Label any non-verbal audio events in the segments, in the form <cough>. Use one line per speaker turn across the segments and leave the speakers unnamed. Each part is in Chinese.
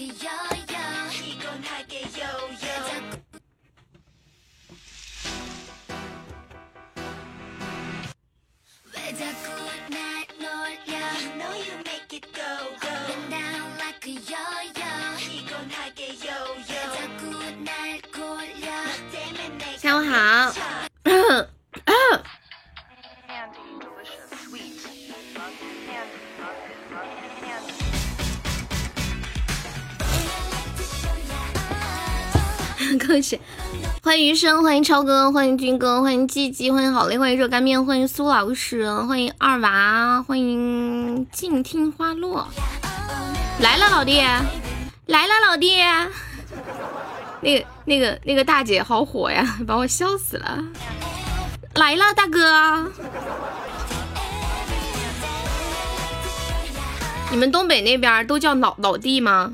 Yeah. 欢迎余生，欢迎超哥，欢迎军哥，欢迎鸡鸡，欢迎好嘞，欢迎热干面，欢迎苏老师，欢迎二娃，欢迎静听花落。来了，老弟，来了，老弟。<laughs> 那个、那个、那个大姐好火呀，把我笑死了。来了，大哥。你们东北那边都叫老老弟吗？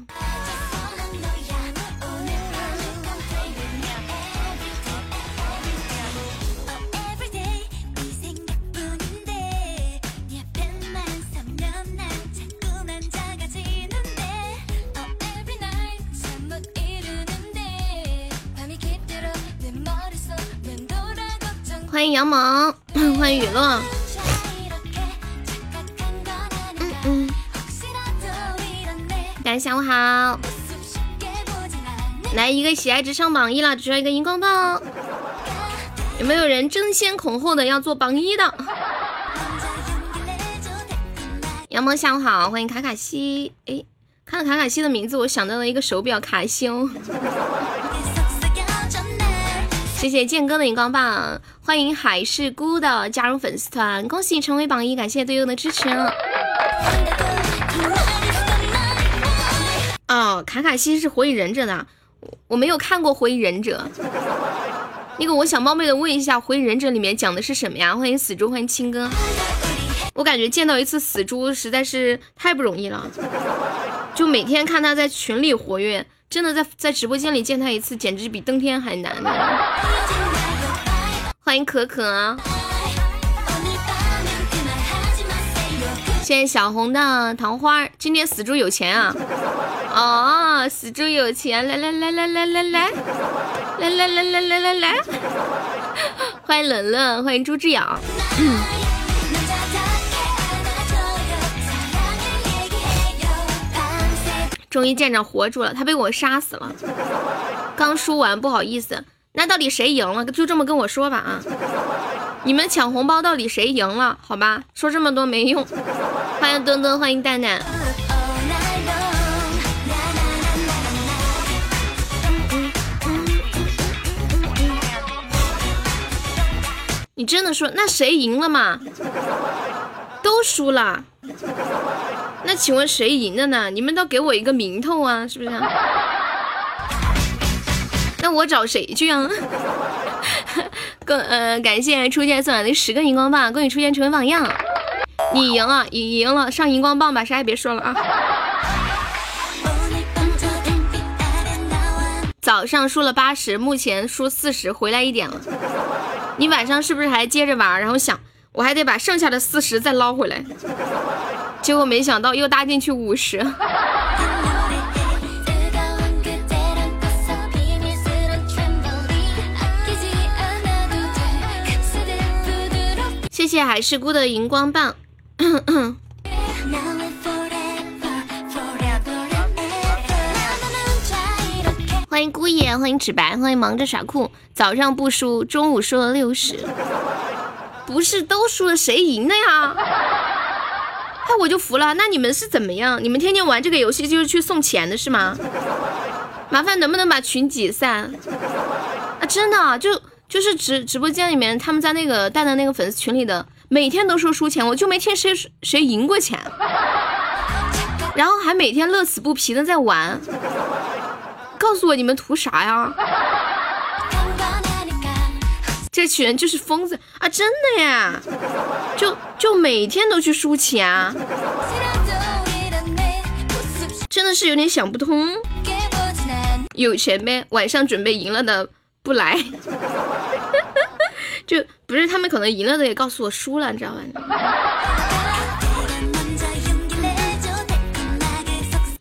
欢迎杨萌，欢迎雨落。嗯嗯，大家下午好。来一个喜爱值上榜一了，只需要一个荧光棒。有没有人争先恐后的要做榜一的？杨萌下午好，欢迎卡卡西。哎，看到卡卡西的名字，我想到了一个手表卡西欧。谢谢剑哥的荧光棒，欢迎海是孤的加入粉丝团，恭喜你成为榜一，感谢队友的支持。哦，卡卡西是火影忍者的，我没有看过火影忍者。那个我想冒昧的问一下，火影忍者里面讲的是什么呀？欢迎死猪，欢迎青哥。我感觉见到一次死猪实在是太不容易了，就每天看他在群里活跃。真的在在直播间里见他一次，简直比登天还难。欢迎可可，谢谢小红的糖花。今天死猪有钱啊！哦，死猪有钱，来来来来来来来来来来来来来来，欢迎冷冷，欢迎朱志尧。终于见着活住了，他被我杀死了。刚输完，不好意思。那到底谁赢了？就这么跟我说吧啊！你们抢红包到底谁赢了？好吧，说这么多没用。欢迎墩墩，欢迎蛋蛋。你真的说那谁赢了嘛？都输了。<laughs> 那请问谁赢了呢？你们都给我一个名头啊，是不是？<laughs> 那我找谁去啊？<laughs> 更呃，感谢初见送来的十个荧光棒，恭喜初见成为榜样。你赢了，你赢了，上荧光棒吧，啥也别说了啊。早上输了八十，目前输四十，回来一点了。你晚上是不是还接着玩？然后想，我还得把剩下的四十再捞回来。结果没想到又搭进去五十，谢谢海事姑的荧光棒。<coughs> 欢迎姑爷，欢迎纸白，欢迎忙着耍酷。早上不输，中午输了六十，不是都输了，谁赢的呀？哎，我就服了。那你们是怎么样？你们天天玩这个游戏就是去送钱的是吗？<laughs> 麻烦能不能把群解散？啊，真的，就就是直直播间里面他们在那个蛋蛋那个粉丝群里的，每天都说输钱，我就没听谁谁赢过钱，然后还每天乐此不疲的在玩。告诉我你们图啥呀？这群人就是疯子啊！真的呀，就就每天都去输钱啊，真的是有点想不通。有钱呗，晚上准备赢了的不来，<laughs> 就不是他们可能赢了的也告诉我输了，你知道吧？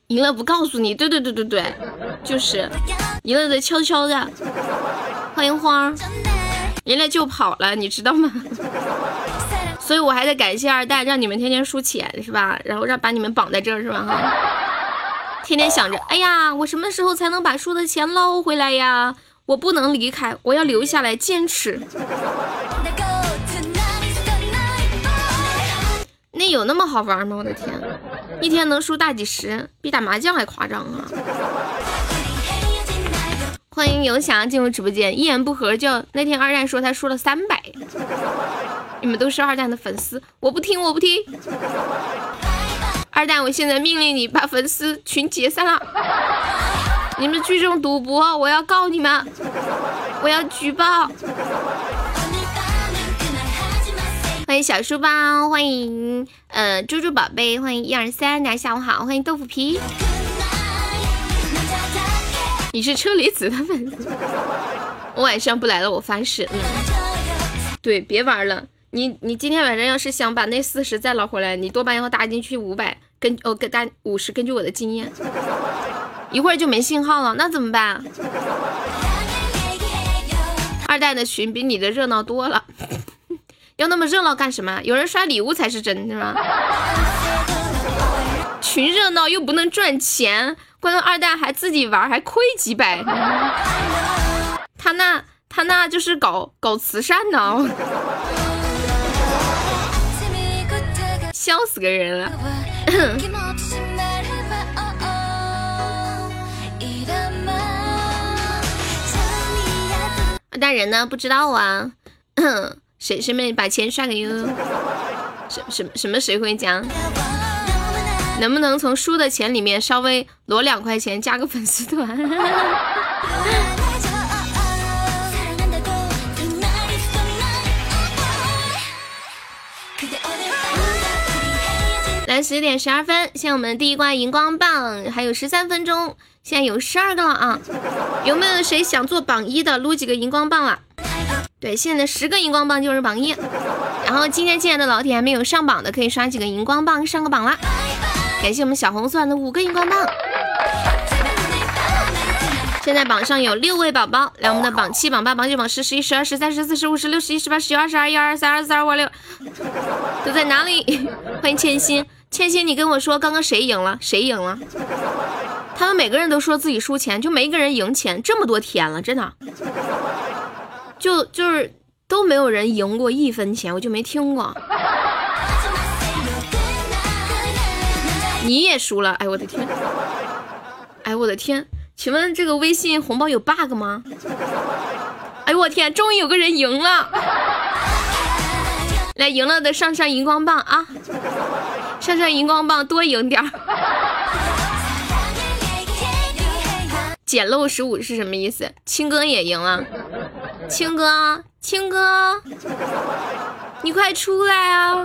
赢了不告诉你。对对对对对，就是赢了的悄悄的。欢迎花儿，人家就跑了，你知道吗？<laughs> 所以我还得感谢二蛋，让你们天天输钱是吧？然后让把你们绑在这儿是吧？哈，天天想着，哎呀，我什么时候才能把输的钱捞回来呀？我不能离开，我要留下来坚持。那有那么好玩吗？我的天，一天能输大几十，比打麻将还夸张啊！欢迎游侠进入直播间，一言不合就那天二蛋说他输了三百，你们都是二蛋的粉丝，我不听我不听。二蛋，我现在命令你把粉丝群解散了，你们聚众赌博，我要告你们，我要举报。欢迎小书包，欢迎呃猪猪宝贝，欢迎一二三，大家下午好，欢迎豆腐皮。你是车厘子的粉丝，<laughs> 我晚上不来了，我发誓。嗯，对，别玩了，你你今天晚上要是想把那四十再捞回来，你多半要搭进去五百，根哦跟打五十，根据我的经验，<laughs> 一会儿就没信号了，那怎么办？<laughs> 二代的群比你的热闹多了。要那么热闹干什么？有人刷礼物才是真，是吧？群热闹又不能赚钱，关键二代还自己玩还亏几百，<laughs> 他那他那就是搞搞慈善呢，笑死个人了。<coughs> 二蛋人呢？不知道啊。<coughs> 谁谁没把钱刷给悠悠？什什什么谁会讲？能不能从输的钱里面稍微挪两块钱，加个粉丝团？<laughs> 来，十点十二分，现在我们第一关荧光棒还有十三分钟，现在有十二个了啊！有没有谁想做榜一的？撸几个荧光棒啊？对，现在十个荧光棒就是榜一。然后今天进来的老铁还没有上榜的，可以刷几个荧光棒上个榜啦。感谢我们小红钻的五个荧光棒。现在榜上有六位宝宝，来我们的榜七、榜八、榜九、榜十、十一、十二、十三、十四、十五、十六、十一、十八、十九、二十、二一、二二三、二四、二五、二六，都在哪里？欢迎千心，千心，你跟我说刚刚谁赢了？谁赢了？他们每个人都说自己输钱，就没一个人赢钱。这么多天了，真的。就就是都没有人赢过一分钱，我就没听过。你也输了，哎我的天，哎我的天，请问这个微信红包有 bug 吗？哎我天，终于有个人赢了，来赢了的上上荧光棒啊，上上荧光棒多赢点儿。捡漏十五是什么意思？青哥也赢了。青哥，青哥，你快出来啊！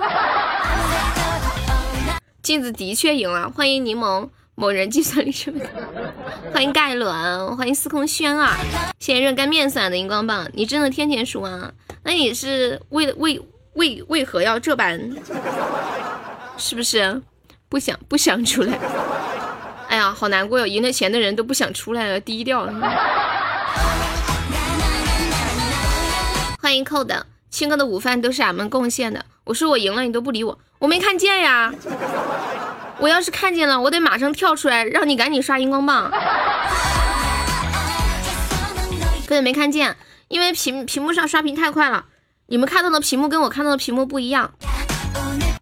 镜子的确赢了，欢迎柠檬某人计算力什么的，<laughs> 欢迎盖伦，欢迎司空轩儿，谢谢热干面送来的荧光棒，你真的天天输啊？那你是为为为为何要这般？是不是不想不想出来？哎呀，好难过哟！赢了钱的人都不想出来了，低调了。欢迎扣的青哥的午饭都是俺们贡献的。我说我赢了，你都不理我，我没看见呀。我要是看见了，我得马上跳出来，让你赶紧刷荧光棒。根本没看见，因为屏屏幕上刷屏太快了。你们看到的屏幕跟我看到的屏幕不一样。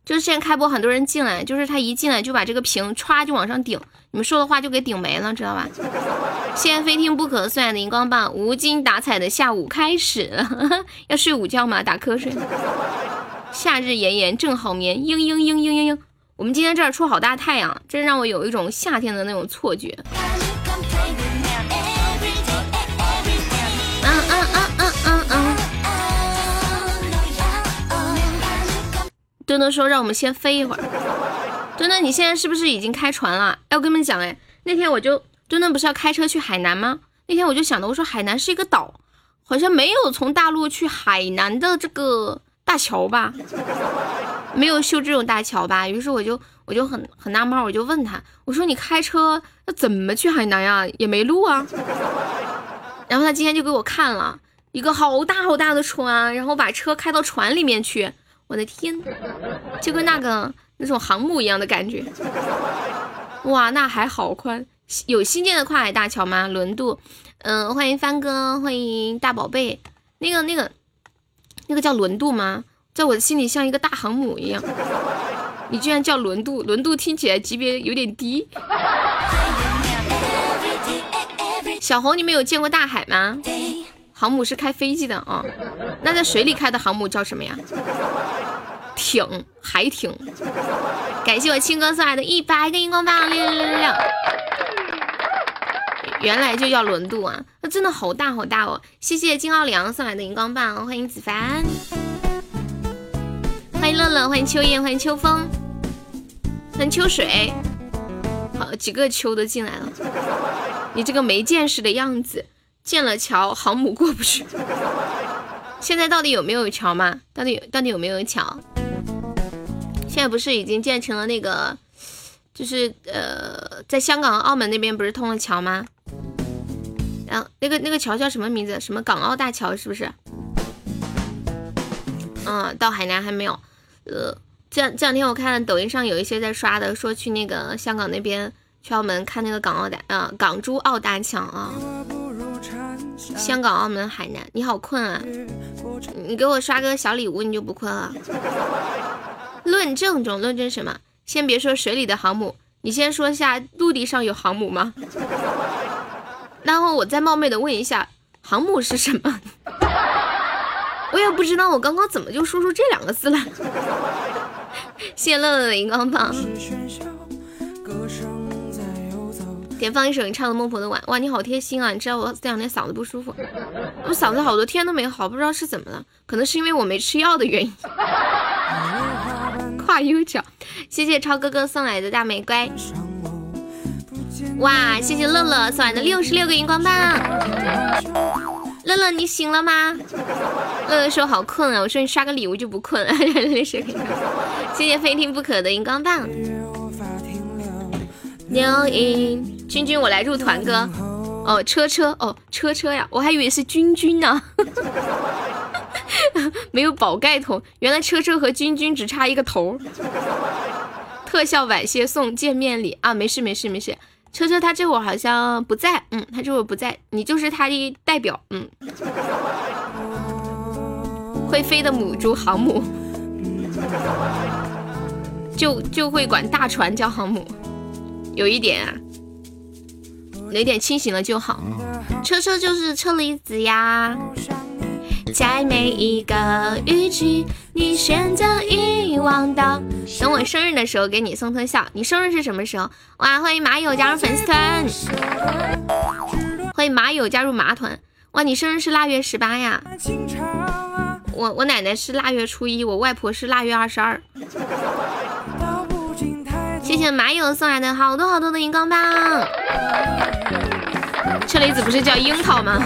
就是现在开播，很多人进来，就是他一进来就把这个屏歘就往上顶，你们说的话就给顶没了，知道吧？现在非听不可，送来的荧光棒，无精打采的下午开始了，<laughs> 要睡午觉吗？打瞌睡。夏日炎炎正好眠，嘤嘤嘤嘤嘤嘤。我们今天这儿出好大太阳，真让我有一种夏天的那种错觉。墩墩说：“让我们先飞一会儿。”墩墩，你现在是不是已经开船了？哎，我跟你们讲，哎，那天我就墩墩不是要开车去海南吗？那天我就想的，我说海南是一个岛，好像没有从大陆去海南的这个大桥吧，没有修这种大桥吧。于是我就我就很很纳闷，我就问他，我说你开车要怎么去海南呀？也没路啊。然后他今天就给我看了一个好大好大的船，然后把车开到船里面去，我的天，就跟那个那种航母一样的感觉。哇，那还好宽，有新建的跨海大桥吗？轮渡，嗯，欢迎帆哥，欢迎大宝贝，那个那个那个叫轮渡吗？在我的心里像一个大航母一样。你居然叫轮渡，轮渡听起来级别有点低。小红，你们有见过大海吗？航母是开飞机的啊，那在水里开的航母叫什么呀？艇，海艇。感谢我青哥送来的一百个荧光棒，亮亮亮亮。原来就叫轮渡啊，那真的好大好大哦！谢谢金奥良送来的荧光棒，欢迎子凡，欢迎乐乐，欢迎秋叶，欢迎秋风，欢迎秋水，好几个秋都进来了。你这个没见识的样子，建了桥，航母过不去。现在到底有没有桥吗？到底到底有没有桥？现在不是已经建成了那个，就是呃，在香港、澳门那边不是通了桥吗？然后那个那个桥叫什么名字？什么港澳大桥是不是？嗯，到海南还没有。呃，这这两天我看抖音上有一些在刷的，说去那个香港那边。去澳门看那个港澳大，啊，港珠澳大桥啊！香港、澳门、海南，你好困啊！你给我刷个小礼物，你就不困了。论证中，论证什么？先别说水里的航母，你先说一下陆地上有航母吗？<laughs> 然后我再冒昧的问一下，航母是什么？<laughs> 我也不知道，我刚刚怎么就说出这两个字了？<laughs> 谢乐乐的荧光棒。点放一首你唱的孟婆的碗，哇，你好贴心啊！你知道我这两天嗓子不舒服，我嗓子好多天都没好，不知道是怎么了，可能是因为我没吃药的原因。<laughs> 跨右脚，谢谢超哥哥送来的大玫瑰。哇，谢谢乐乐送来的六十六个荧光棒。乐乐你醒了吗？乐乐说好困啊，我说你刷个礼物就不困了。<laughs> 谢谢非听不可的荧光棒。牛音。君君，我来入团哥。哦，车车，哦，车车呀，我还以为是君君呢。<laughs> 没有宝盖头，原来车车和君君只差一个头。特效晚些送见面礼啊，没事没事没事。车车他这会儿好像不在，嗯，他这会儿不在，你就是他的代表，嗯。会飞的母猪航母，就就会管大船叫航母，有一点啊。有点清醒了就好。车车就是车厘子呀，在每一个雨季，你选择遗忘的。等我生日的时候给你送特效。你生日是什么时候？哇，欢迎马友加入粉丝团，欢迎马友加入马团。哇，你生日是腊月十八呀？我我奶奶是腊月初一，我外婆是腊月二十二。谢谢马友送来的好多好多的荧光棒。车厘子不是叫樱桃吗？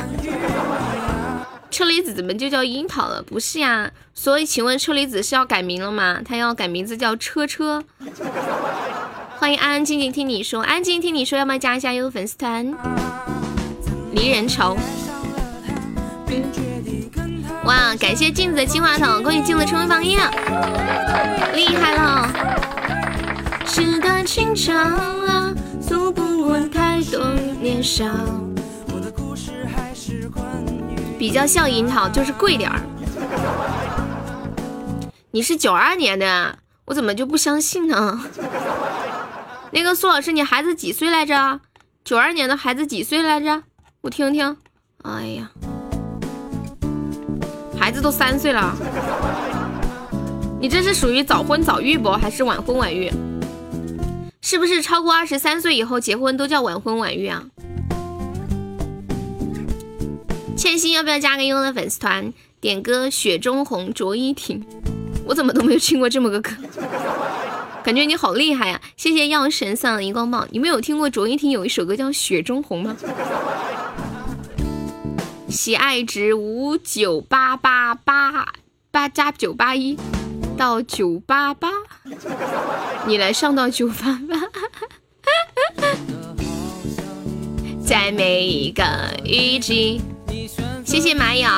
车厘子怎么就叫樱桃了？不是呀，所以请问车厘子是要改名了吗？他要改名字叫车车。欢迎安安静静听你说，安安静静听你说，要不要加一下优粉丝团？离人愁。哇，感谢镜子的金话筒，恭喜镜子成为榜一，厉害了。纸短情长啊，诉不完太多年少。比较像樱桃，就是贵点儿。你是九二年的，我怎么就不相信呢？那个苏老师，你孩子几岁来着？九二年的孩子几岁来着？我听听。哎呀，孩子都三岁了。你这是属于早婚早育不？还是晚婚晚育？是不是超过二十三岁以后结婚都叫晚婚晚育啊？倩心要不要加个优乐粉丝团？点歌《雪中红》卓依婷，我怎么都没有听过这么个歌，感觉你好厉害呀！谢谢药神送的荧光棒，你们有听过卓依婷有一首歌叫《雪中红》吗？喜爱值五九八八八八加九八一。到九八八，你来上到九八八，<laughs> 在每一个雨季。谢谢马友，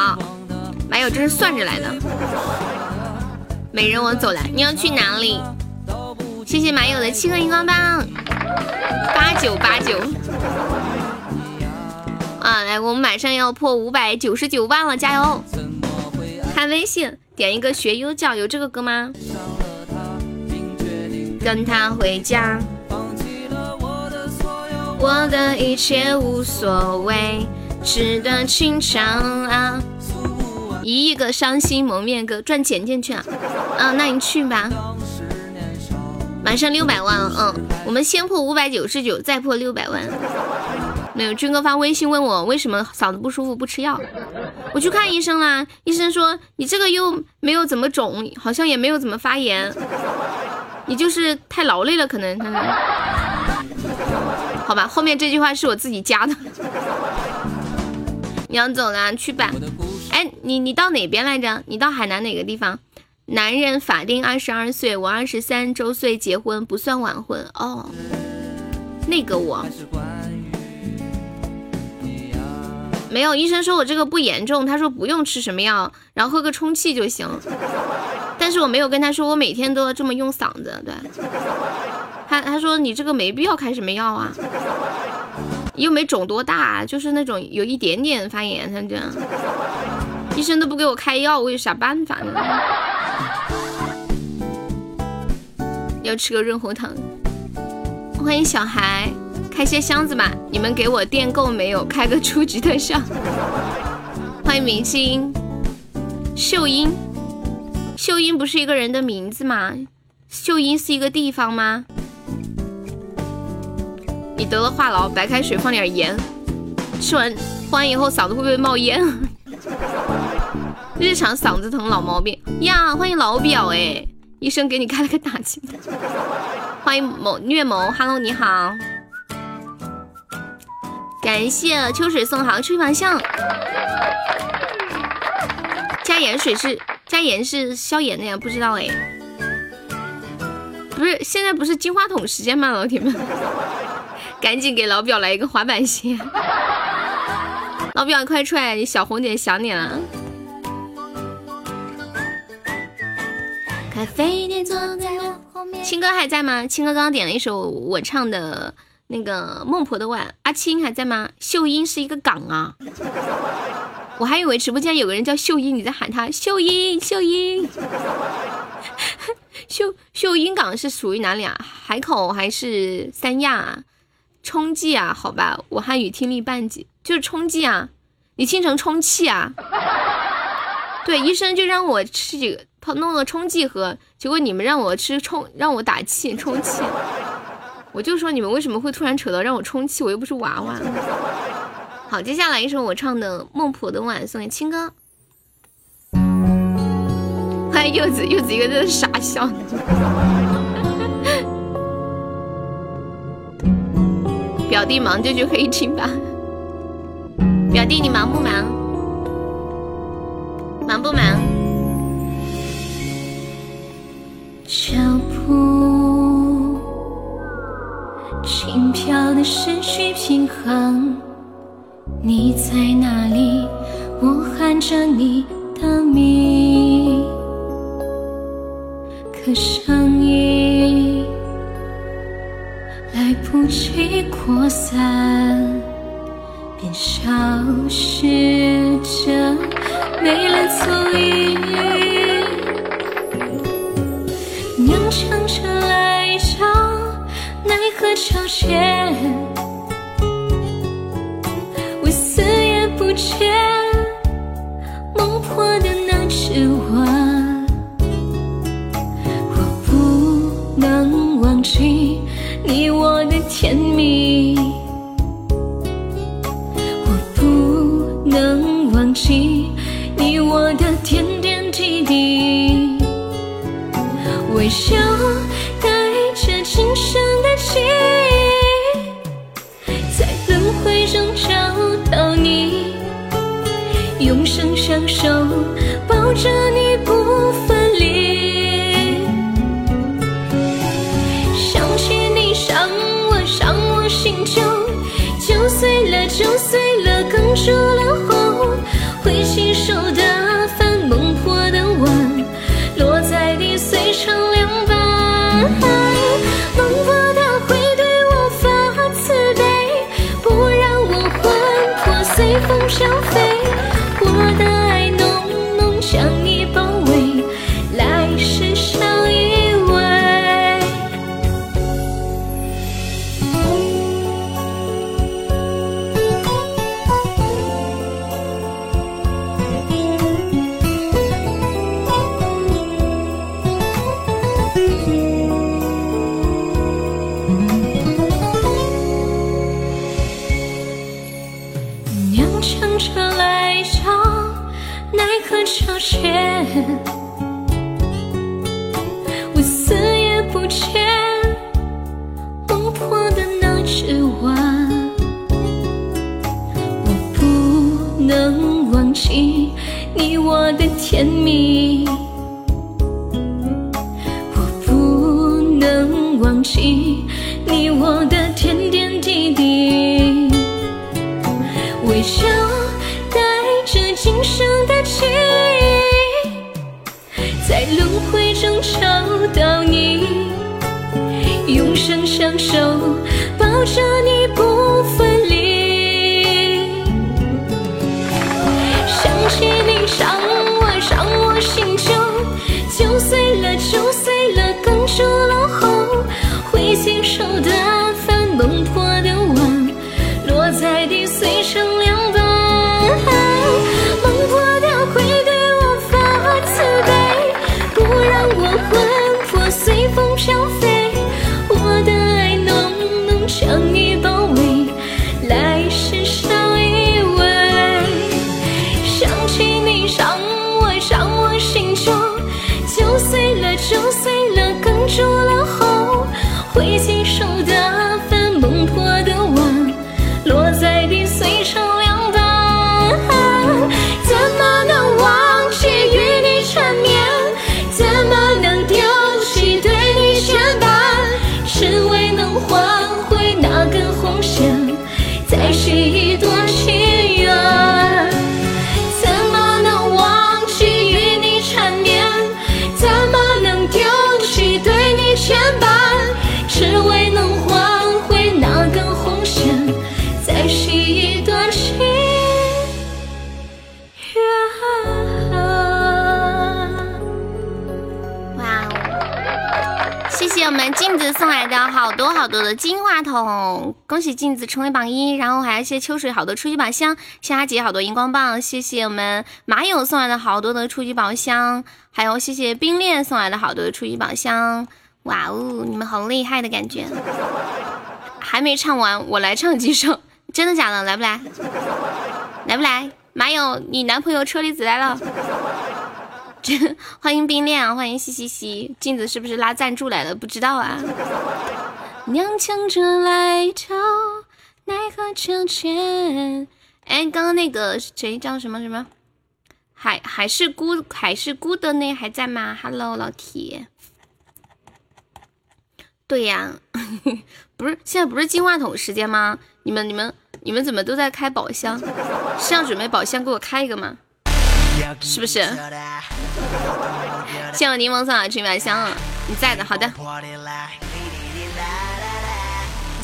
马友这是算着来的。美人，我走了，你要去哪里？谢谢马友的七个荧光棒，八九八九。啊，来，我们马上要破五百九十九万了，加油！看微信，点一个学优教，有这个歌吗？跟他回家，我的一切无所谓，纸短情长啊！一亿个伤心蒙面哥赚钱进去啊！啊，那你去吧。马上六百万了，嗯，我们先破五百九十九，再破六百万。没有，军哥发微信问我为什么嗓子不舒服不吃药，我去看医生啦。医生说你这个又没有怎么肿，好像也没有怎么发炎，你就是太劳累了可能。好吧，后面这句话是我自己加的。你要走了，去吧。哎，你你到哪边来着？你到海南哪个地方？男人法定二十二岁，我二十三周岁结婚不算晚婚哦。那个我。没有，医生说我这个不严重，他说不用吃什么药，然后喝个充气就行。但是我没有跟他说我每天都要这么用嗓子，对。他他说你这个没必要开什么药啊，又没肿多大，就是那种有一点点发炎，他这样。医生都不给我开药，我有啥办法呢？要吃个润喉糖。欢迎小孩。开些箱子吧，你们给我垫够没有？开个初级特效。<laughs> 欢迎明星秀英，秀英不是一个人的名字吗？秀英是一个地方吗？你得了话痨，白开水放点盐，吃完喝完以后嗓子会不会冒烟？<laughs> 日常嗓子疼老毛病呀！欢迎老表哎，医生给你开了个打气。欢迎某虐某，Hello 你好。感谢秋水送好吹房香，加盐水是加盐是消炎的呀？不知道哎，不是现在不是金话筒时间吗？老铁们，<laughs> 赶紧给老表来一个滑板鞋，<laughs> 老表你快出来，小红姐想你了。咖啡店坐在我后面，青哥还在吗？青哥刚刚点了一首我唱的。那个孟婆的碗，阿青还在吗？秀英是一个岗啊，<laughs> 我还以为直播间有个人叫秀英，你在喊他秀英秀英。秀 <laughs> 秀英港是属于哪里啊？海口还是三亚？冲剂啊？好吧，我汉语听力半级，就是冲剂啊，你听成充气啊？对，医生就让我吃几个，弄个冲剂喝，结果你们让我吃充，让我打气充气。我就说你们为什么会突然扯到让我充气？我又不是娃娃。<laughs> 好，接下来一首我唱的《孟婆的碗》送给青哥。欢迎柚子，柚子一个在傻笑。<laughs> 表弟忙就去黑厅吧。表弟你忙不忙？忙不忙？失去平衡，你在哪里？我喊着你秋水好多初级宝箱，夏姐好多荧光棒，谢谢我们马友送来的好多的初级宝箱，还有谢谢冰恋送来的好多的初级宝箱，哇哦，你们好厉害的感觉！还没唱完，我来唱几首，真的假的？来不来？来不来？马友，你男朋友车厘子来了。这欢迎冰恋啊，欢迎西西西，镜子是不是拉赞助来了？不知道啊。娘抢着来唱，那个谁叫什么什么？海海是孤海是孤的那还在吗？Hello，老铁。对呀，<laughs> 不是现在不是金话筒时间吗？你们你们你们怎么都在开宝箱？是要准备宝箱给我开一个吗？是不是？谢我柠檬送的春晚香啊，你在的，好的。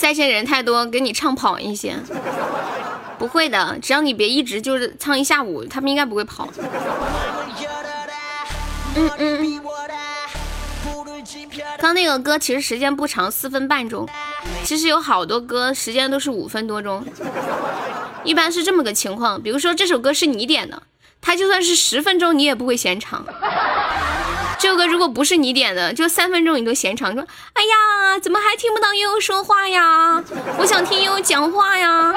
在线人太多，给你唱跑一些。不会的，只要你别一直就是唱一下午，他们应该不会跑。嗯嗯。刚那个歌其实时间不长，四分半钟。其实有好多歌时间都是五分多钟。一般是这么个情况，比如说这首歌是你点的，它就算是十分钟你也不会嫌长。这首歌如果不是你点的，就三分钟你都嫌长，说哎呀，怎么还听不到悠悠说话呀？我想听悠悠讲话呀。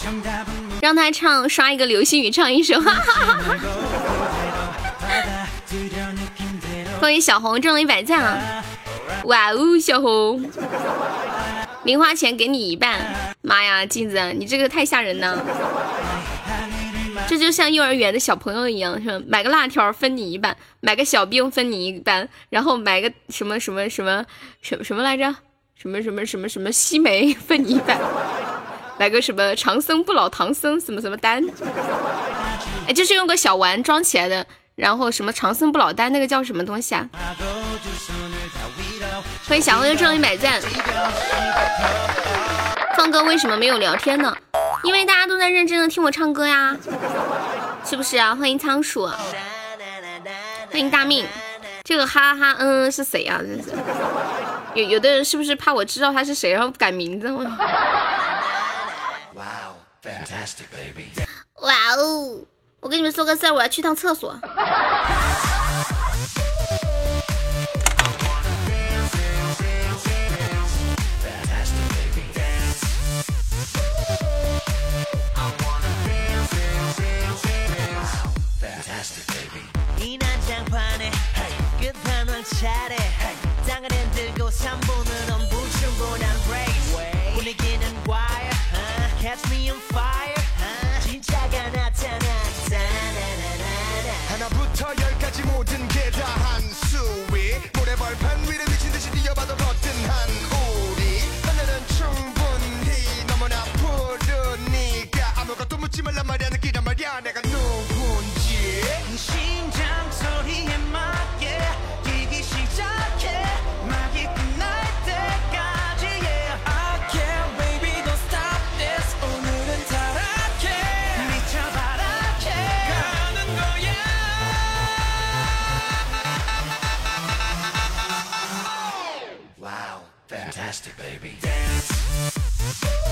<laughs> 让他唱，刷一个流星雨，唱一首。哈哈哈。欢迎小红中了一百赞啊！哇哦，小红，零花钱给你一半。妈呀，镜子，你这个太吓人了！这就像幼儿园的小朋友一样，是吧？买个辣条分你一半，买个小兵分你一半，然后买个什么什么什么什么什么来着？什么什么什么什么西梅 <laughs> 分你一半，买个什么长生不老唐僧什么什么丹？哎，就是用个小丸装起来的，然后什么长生不老丹那个叫什么东西啊？欢迎小朋友终于买赞。唱歌为什么没有聊天呢？因为大家都在认真的听我唱歌呀，是不是啊？欢迎仓鼠，欢迎大命，这个哈哈嗯嗯是谁啊？这是有有的人是不是怕我知道他是谁，然后不改名字？哇哦，我跟你们说个事儿，我要去趟厕所。
chatty. nasty, baby. Dance.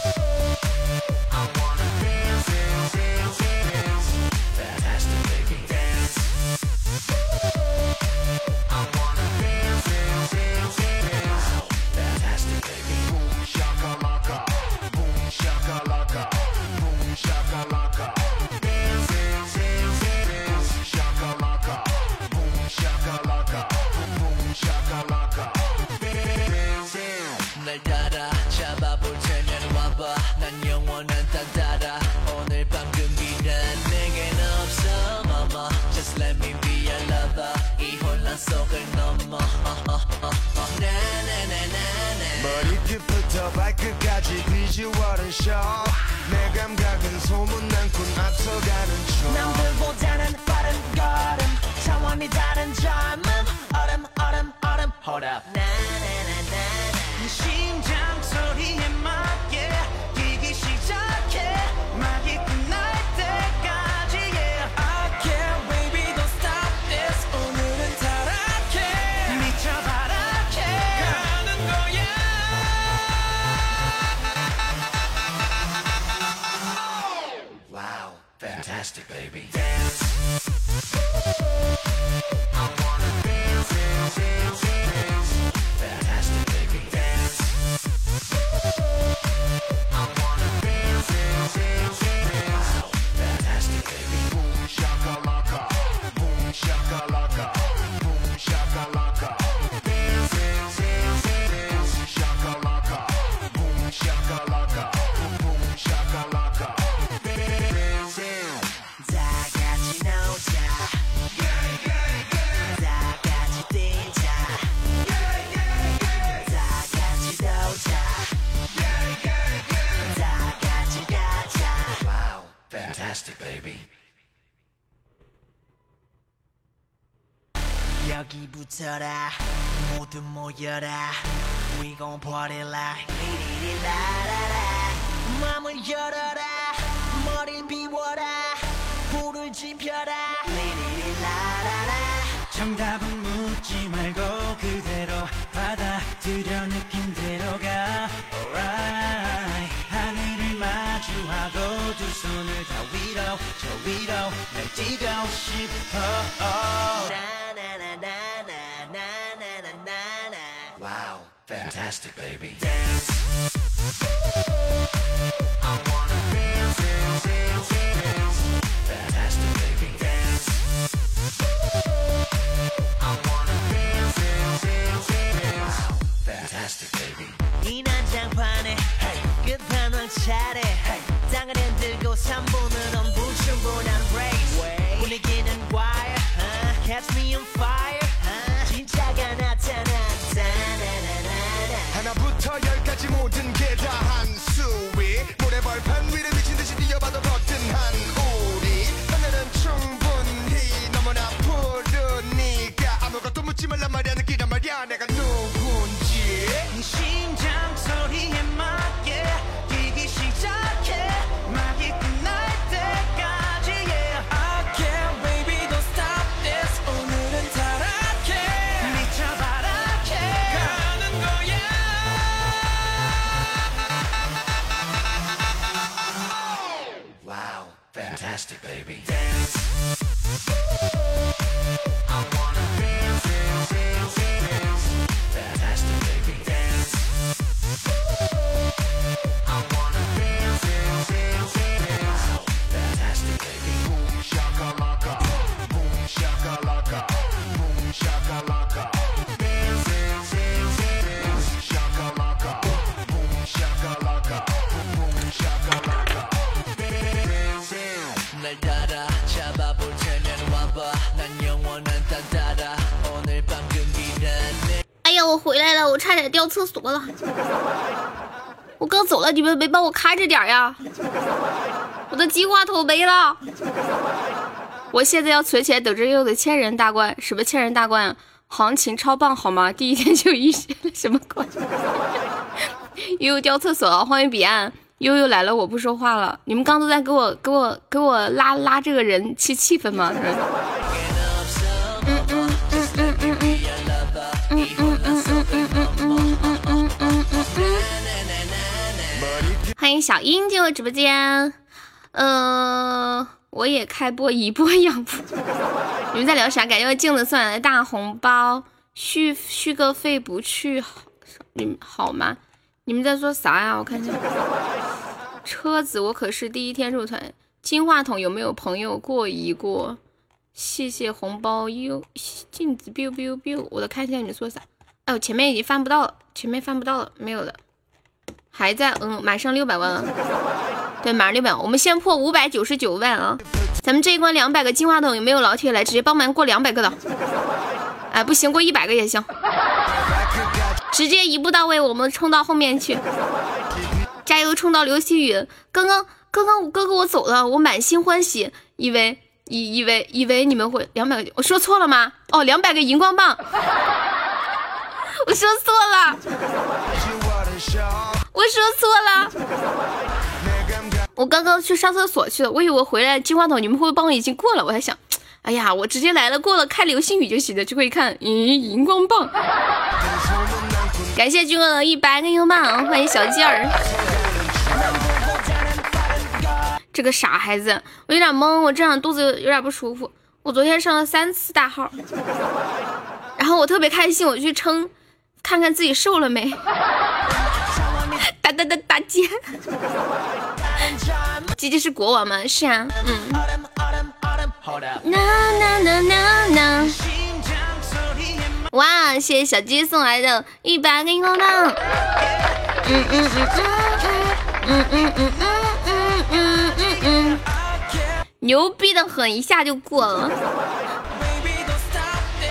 속을 넘어. 네, 네, 네, 나나나나나 머리끝부터
발끝까지 비주얼은 쇼내
감각은 소문난 꿈 앞서가는 춤
남들보다는 빠른 걸음. 차원이 다른 젊음. 얼음 얼음 얼음. Hold up. 나나 불이 붙어라 모두 모여라. We gon' party like 리리리라라라. 마음을 열어라 머리를 비워라. 불을 지펴라. 리리리라라라. 정답은 묻지 말고 그대로 받아들여 느낀대로 가
Wow, fantastic baby Dance I wanna dance, dance, dance, dance Fantastic baby Dance I wanna dance, dance, dance, dance Wow, fantastic baby
hey. 끝판왕 차례 hey.
의심을 난 말이야 느끼란 말이야. 내가 누군지. 네
심장 소리에 맞게 뛰기 시작해. 막이 끝날 때까지 yeah. I can't baby don't stop this. 오늘은 타락해. 미쳐 바락해. 가는 거야.
Wow, fantastic baby. Dance.
掉厕所了。我刚走了，你们没帮我看着点呀？我的金话筒没了。我现在要存钱，等着又的千人大关。什么千人大关？行情超棒，好吗？第一天就一血了，什么鬼？悠悠掉厕所了，欢迎彼岸。悠悠来了，我不说话了。你们刚都在给我给我给我拉拉这个人气气氛吗？嗯欢迎小英进入直播间。嗯，我也开播一波养播。<laughs> 你们在聊啥？感谢镜子送来的大红包，续续个费不去好，你好吗？你们在说啥呀？我看一下。车子，我可是第一天入团。金话筒有没有朋友过一过？谢谢红包哟。镜子 biu biu biu，我都看一下你说啥。哎我，前面已经翻不到了，前面翻不到了，没有了。还在，嗯，马上六百万了。对，马上六百万，我们先破五百九十九万啊！咱们这一关两百个金话筒，有没有老铁来直接帮忙过两百个的？哎，不行，过一百个也行。直接一步到位，我们冲到后面去，加油，冲到流星雨！刚刚刚刚哥哥我走了，我满心欢喜，以为以以为以为你们会两百个，我说错了吗？哦，两百个荧光棒，<laughs> 我说错了，我说错了，我刚刚去上厕所去了，我以为我回来金话筒你们会帮我已经过了？我还想，哎呀，我直接来了过了，开流星雨就行了，就会看咦荧光棒。感谢军哥的一百个拥抱，欢迎小鸡儿。这个傻孩子，我有点懵，我这样肚子有点不舒服。我昨天上了三次大号，然后我特别开心，我去称，看看自己瘦了没。哒哒哒大姐，姐姐是国王吗？是啊，嗯。哇！谢谢小鸡送来的一百个荧光棒。嗯嗯嗯嗯嗯嗯嗯嗯嗯嗯嗯，牛逼的很，一下就过了。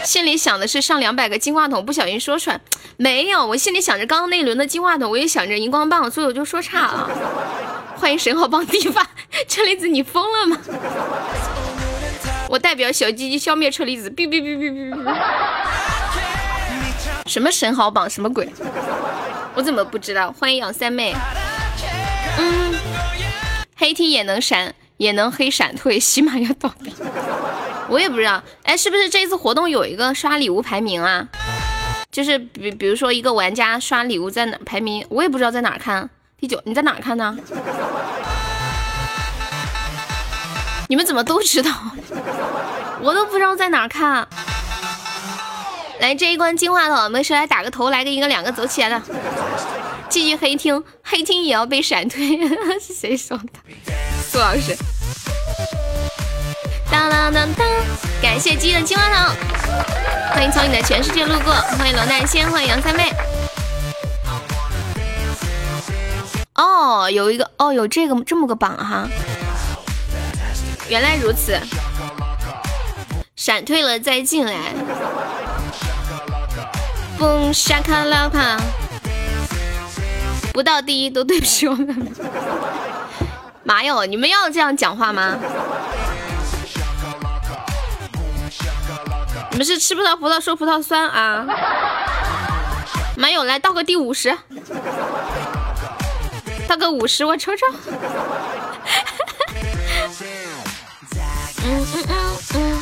心里想的是上两百个金话筒，不小心说出来，没有。我心里想着刚刚那一轮的金话筒，我也想着荧光棒，所以我就说差了。欢迎神好棒地发，车厘子你疯了吗？我代表小鸡鸡消灭车厘子，哔哔哔哔哔哔。什么神豪榜什么鬼？我怎么不知道？欢迎杨三妹。嗯，黑 T 也能闪，也能黑闪退，起码要倒闭。我也不知道，哎，是不是这次活动有一个刷礼物排名啊？就是比比如说一个玩家刷礼物在哪排名，我也不知道在哪看。第九，你在哪看呢？<laughs> 你们怎么都知道？我都不知道在哪看。来这一关金话筒，没事来打个头，来个一个两个走起来了。继续黑听，黑听也要被闪退，是 <laughs> 谁说的？苏老师。当当当当，感谢鸡的金话筒，欢迎从你的全世界路过，欢迎罗南仙，欢迎杨三妹。哦，有一个哦，有这个这么个榜哈，原来如此，闪退了再进来。蹦沙卡拉帕，不到第一都对不起我们。<laughs> 妈哟，你们要这样讲话吗？你们是吃不到葡萄说葡萄酸啊？马友来倒个第五十，倒个五十，我瞅瞅。嗯嗯嗯嗯，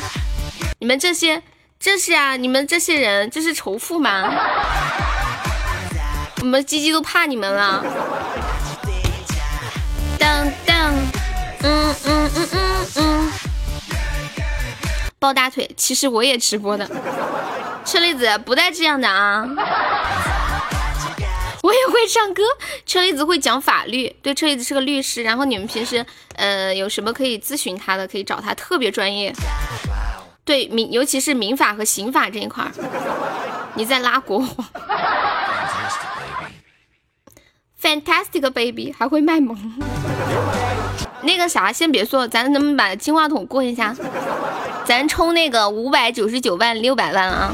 你们这些，这是啊，你们这些人，这是仇富吗？我们鸡鸡都怕你们了。当当，嗯抱大腿，其实我也直播的。车厘子不带这样的啊！我也会唱歌，车厘子会讲法律，对，车厘子是个律师。然后你们平时呃有什么可以咨询他的，可以找他，特别专业。对民，尤其是民法和刑法这一块儿，你在拉国货。Fantastic baby，还会卖萌。那个啥，先别说，咱能不能把金话筒过一下？咱充那个五百九十九万六百万啊！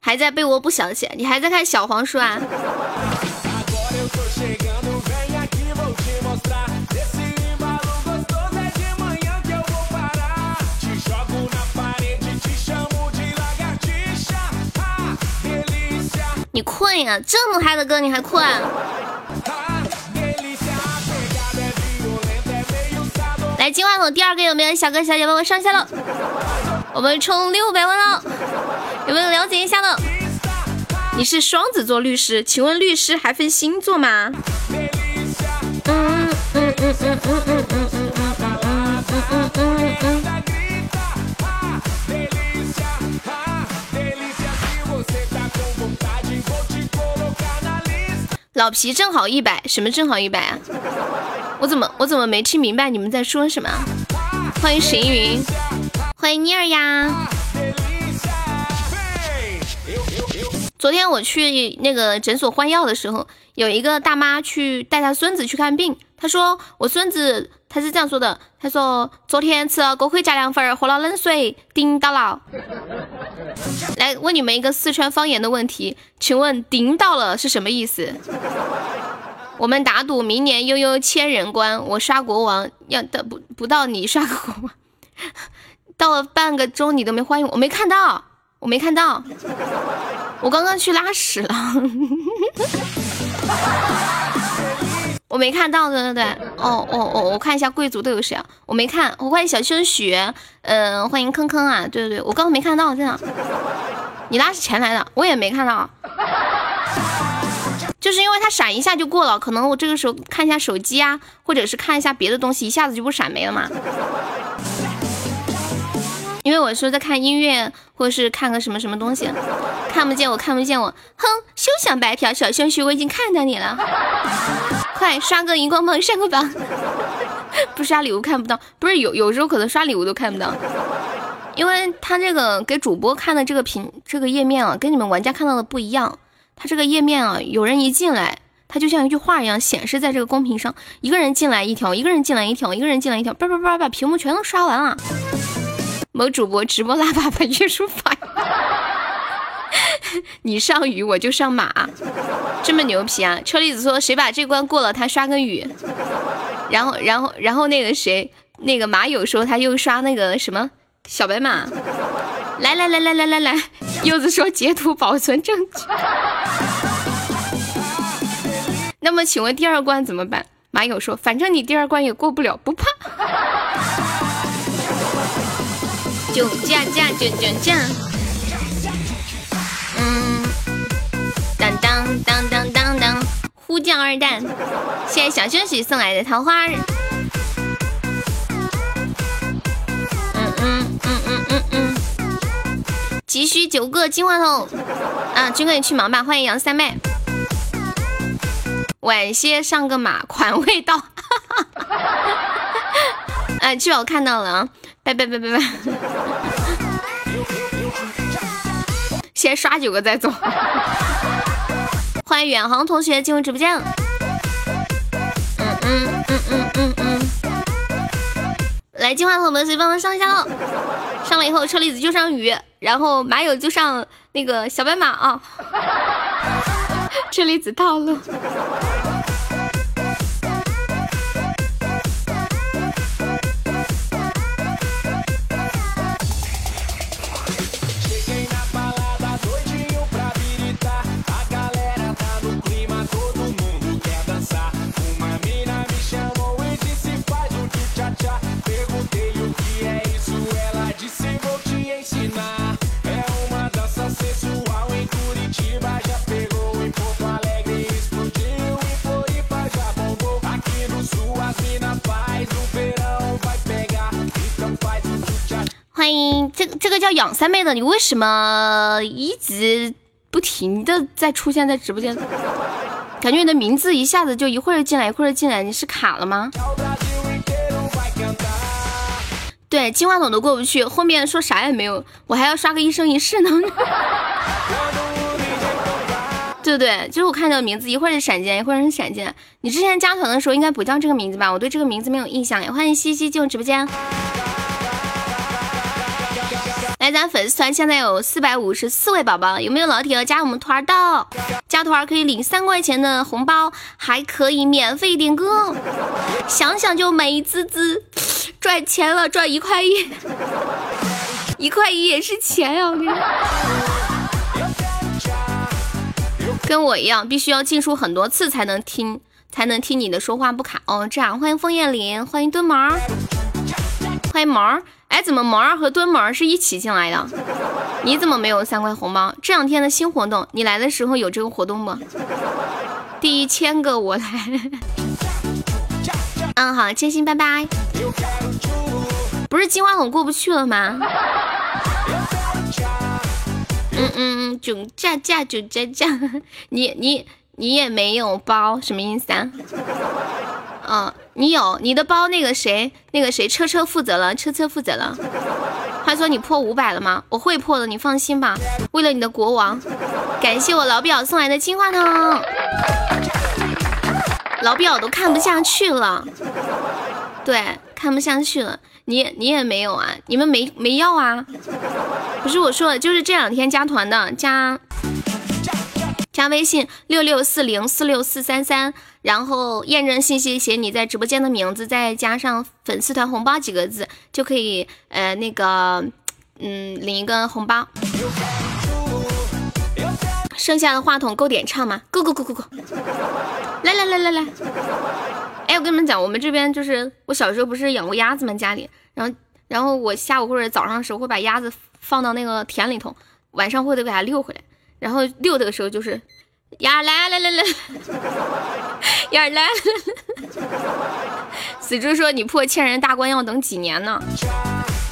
还在被窝不想起，你还在看小黄书啊？你困呀？这么嗨的歌你还困？来，今晚我第二个有没有小哥小姐帮我上线了？我们冲六百万了，有没有了解一下呢？你是双子座律师，请问律师还分星座吗？嗯嗯嗯嗯嗯嗯嗯嗯。老皮正好一百，什么正好一百啊？我怎么我怎么没听明白你们在说什么？欢迎神云，欢迎妮儿呀。昨天我去那个诊所换药的时候，有一个大妈去带她孙子去看病，她说我孙子。他是这样说的：“他说昨天吃了锅盔加凉粉，喝了冷水，顶到了。” <laughs> 来问你们一个四川方言的问题，请问“顶到了”是什么意思？我们打赌明年悠悠千人关，我刷国王要到不不到你刷个国王，<laughs> 到了半个钟你都没欢迎我，没看到，我没看到，我刚刚去拉屎了。我没看到，对对对，哦哦哦，我看一下贵族都有谁啊？我没看，我欢迎小胸雪，嗯，欢迎坑坑啊，对对对，我刚刚没看到，真的。你拉是前来的，我也没看到，就是因为它闪一下就过了，可能我这个时候看一下手机啊，或者是看一下别的东西，一下子就不闪没了嘛。因为我说在看音乐，或者是看个什么什么东西，看不见我，看不见我，哼，休想白嫖，小胸虚，我已经看到你了，<laughs> 快刷个荧光棒上个榜，<laughs> 不刷礼物看不到，不是有有时候可能刷礼物都看不到，因为他这个给主播看的这个屏这个页面啊，跟你们玩家看到的不一样，他这个页面啊，有人一进来，他就像一句话一样显示在这个公屏上，一个人进来一条，一个人进来一条，一个人进来一条，叭叭叭把屏幕全都刷完了。某主播直播拉粑粑约束法，<laughs> 你上雨我就上马，这么牛皮啊！车厘子说谁把这关过了，他刷个雨。然后，然后，然后那个谁，那个马友说他又刷那个什么小白马。来来来来来来来，柚子说截图保存证据。那么请问第二关怎么办？马友说反正你第二关也过不了，不怕。囧驾驾囧囧驾，嗯，当当当当当当，呼叫二蛋，谢谢小惊喜送来的桃花。嗯嗯嗯嗯嗯嗯，急需九个金话筒啊！军哥你去忙吧，欢迎杨三妹。晚些上个马款未到，哎，<laughs> 这我看到了啊。拜拜拜拜拜！先刷九个再走。欢迎远航同学进入直播间。嗯嗯嗯嗯嗯嗯。来金话筒的谁帮忙上一下喽？上了以后车厘子就上雨，然后马友就上那个小白马啊，车厘子套路。欢迎这个这个叫养三妹的，你为什么一直不停的在出现在直播间？<laughs> 感觉你的名字一下子就一会儿进来一会儿进来，你是卡了吗？对，金话筒都过不去，后面说啥也没有，我还要刷个一生一世呢。<laughs> 对不对？就是我看到名字，一会儿是闪电，一会儿是闪电。你之前加团的时候应该不叫这个名字吧？我对这个名字没有印象。也欢迎西西进入直播间。来，咱粉丝团现在有四百五十四位宝宝，有没有老铁要加我们团的？加团可以领三块钱的红包，还可以免费点歌，想想就美滋滋，赚钱了，赚一块一，一块一也是钱呀！跟我一样，必须要进出很多次才能听，才能听你的说话不卡哦。这样，欢迎枫叶林，欢迎墩毛，欢迎毛。哎，怎么毛儿和墩毛儿是一起进来的？你怎么没有三块红包？这两天的新活动，你来的时候有这个活动不？第一千个我来。嗯，好，千心拜拜。不是金花筒过不去了吗？嗯嗯，囧炸炸囧炸炸，你你你也没有包，什么意思啊？嗯，你有你的包，那个谁，那个谁，车车负责了，车车负责了。话说你破五百了吗？我会破的，你放心吧。为了你的国王，感谢我老表送来的金话筒，老表都看不下去了。对，看不下去了。你你也没有啊？你们没没要啊？不是我说的，就是这两天加团的，加加微信六六四零四六四三三。然后验证信息写你在直播间的名字，再加上粉丝团红包几个字，就可以呃那个嗯领一个红包。剩下的话筒够点唱吗？够够够够够！来来来来来！哎，我跟你们讲，我们这边就是我小时候不是养过鸭子吗？家里，然后然后我下午或者早上的时候会把鸭子放到那个田里头，晚上会得给它遛回来，然后遛的时候就是。呀来来来来，呀来！死猪说你破千人大关要等几年呢？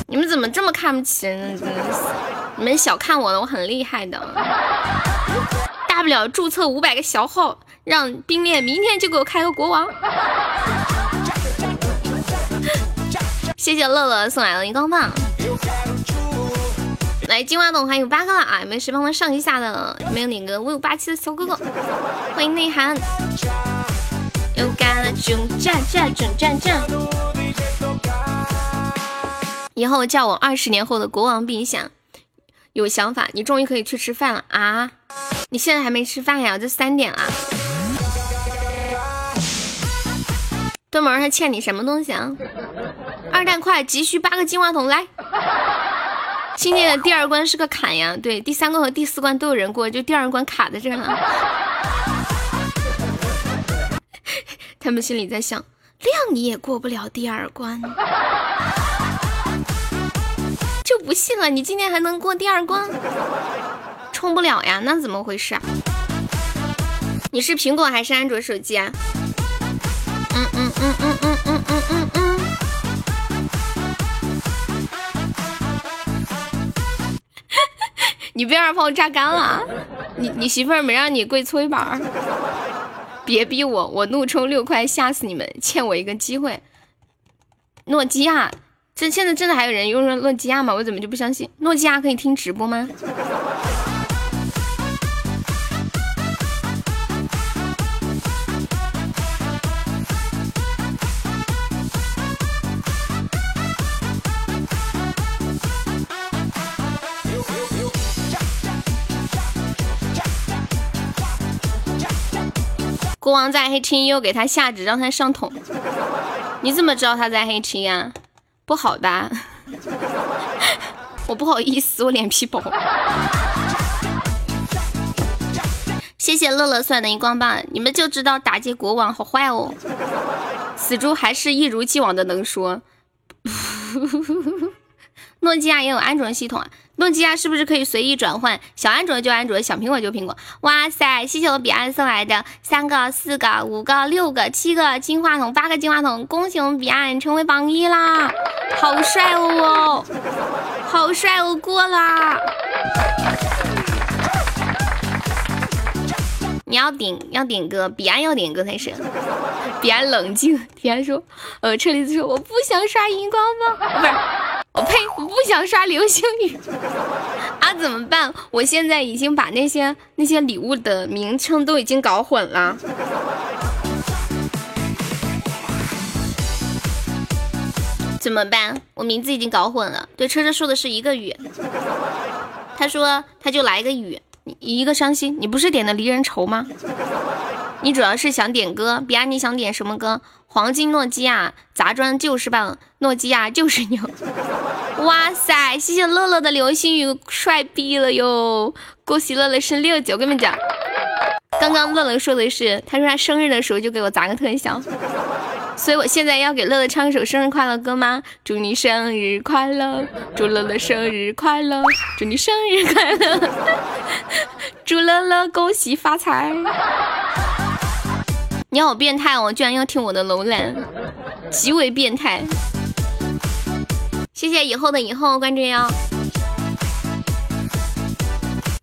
你们怎么这么看不起人？真的是，你们小看我了，我很厉害的。大不了注册五百个小号，让冰恋明天就给我开个国王。谢谢乐乐送来的荧光棒。来，金话筒还有八个了啊！没事帮忙上一下的？有没有哪个威武霸气的小哥哥？欢迎内涵。勇敢的囧战战囧战战。以后叫我二十年后的国王陛下。有想法，你终于可以去吃饭了啊！你现在还没吃饭呀？这三点了。蹲门他欠你什么东西啊？二蛋快，急需八个金话筒来。今天的第二关是个坎呀，对，第三关和第四关都有人过，就第二关卡在这了。<laughs> 他们心里在想，亮你也过不了第二关，就不信了，你今天还能过第二关？冲不了呀，那怎么回事啊？你是苹果还是安卓手机啊？嗯嗯嗯嗯你别让炮榨干了，你你媳妇儿没让你跪搓衣板儿？别逼我，我怒充六块吓死你们，欠我一个机会。诺基亚，这现在真的还有人用诺基亚吗？我怎么就不相信？诺基亚可以听直播吗？国王在黑青又给他下旨让他上桶。你怎么知道他在黑青啊？不好吧？<laughs> 我不好意思，我脸皮薄。谢谢乐乐送的荧光棒，你们就知道打击国王好坏哦。死猪还是一如既往的能说。<laughs> 诺基亚也有安卓系统啊？诺基亚是不是可以随意转换？小安卓就安卓，小苹果就苹果。哇塞，谢谢我彼岸送来的三个、四个、五个、六个、七个金话筒，八个金话筒，恭喜我们彼岸成为榜一啦！好帅哦，好帅哦，过啦！你要点要点歌，彼岸要点歌才是。彼岸冷静，彼岸说，呃，车厘子说我不想刷荧光棒，不是，我呸，我不想刷流星雨。啊，怎么办？我现在已经把那些那些礼物的名称都已经搞混了。怎么办？我名字已经搞混了。对，车车说的是一个雨，他说他就来个雨。一个伤心，你不是点的离人愁吗？你主要是想点歌，比安，你想点什么歌？黄金诺基亚砸砖就是棒，诺基亚就是牛。哇塞，谢谢乐乐的流星雨，帅毙了哟！恭喜乐乐升六级。我跟你们讲，刚刚乐乐说的是，他说他生日的时候就给我砸个特效。所以我现在要给乐乐唱一首生日快乐歌吗？祝你生日快乐，祝乐乐生日快乐，祝你生日快乐，<laughs> 祝乐乐恭喜发财。你好变态哦，居然要听我的楼兰，极为变态。谢谢以后的以后关注哟。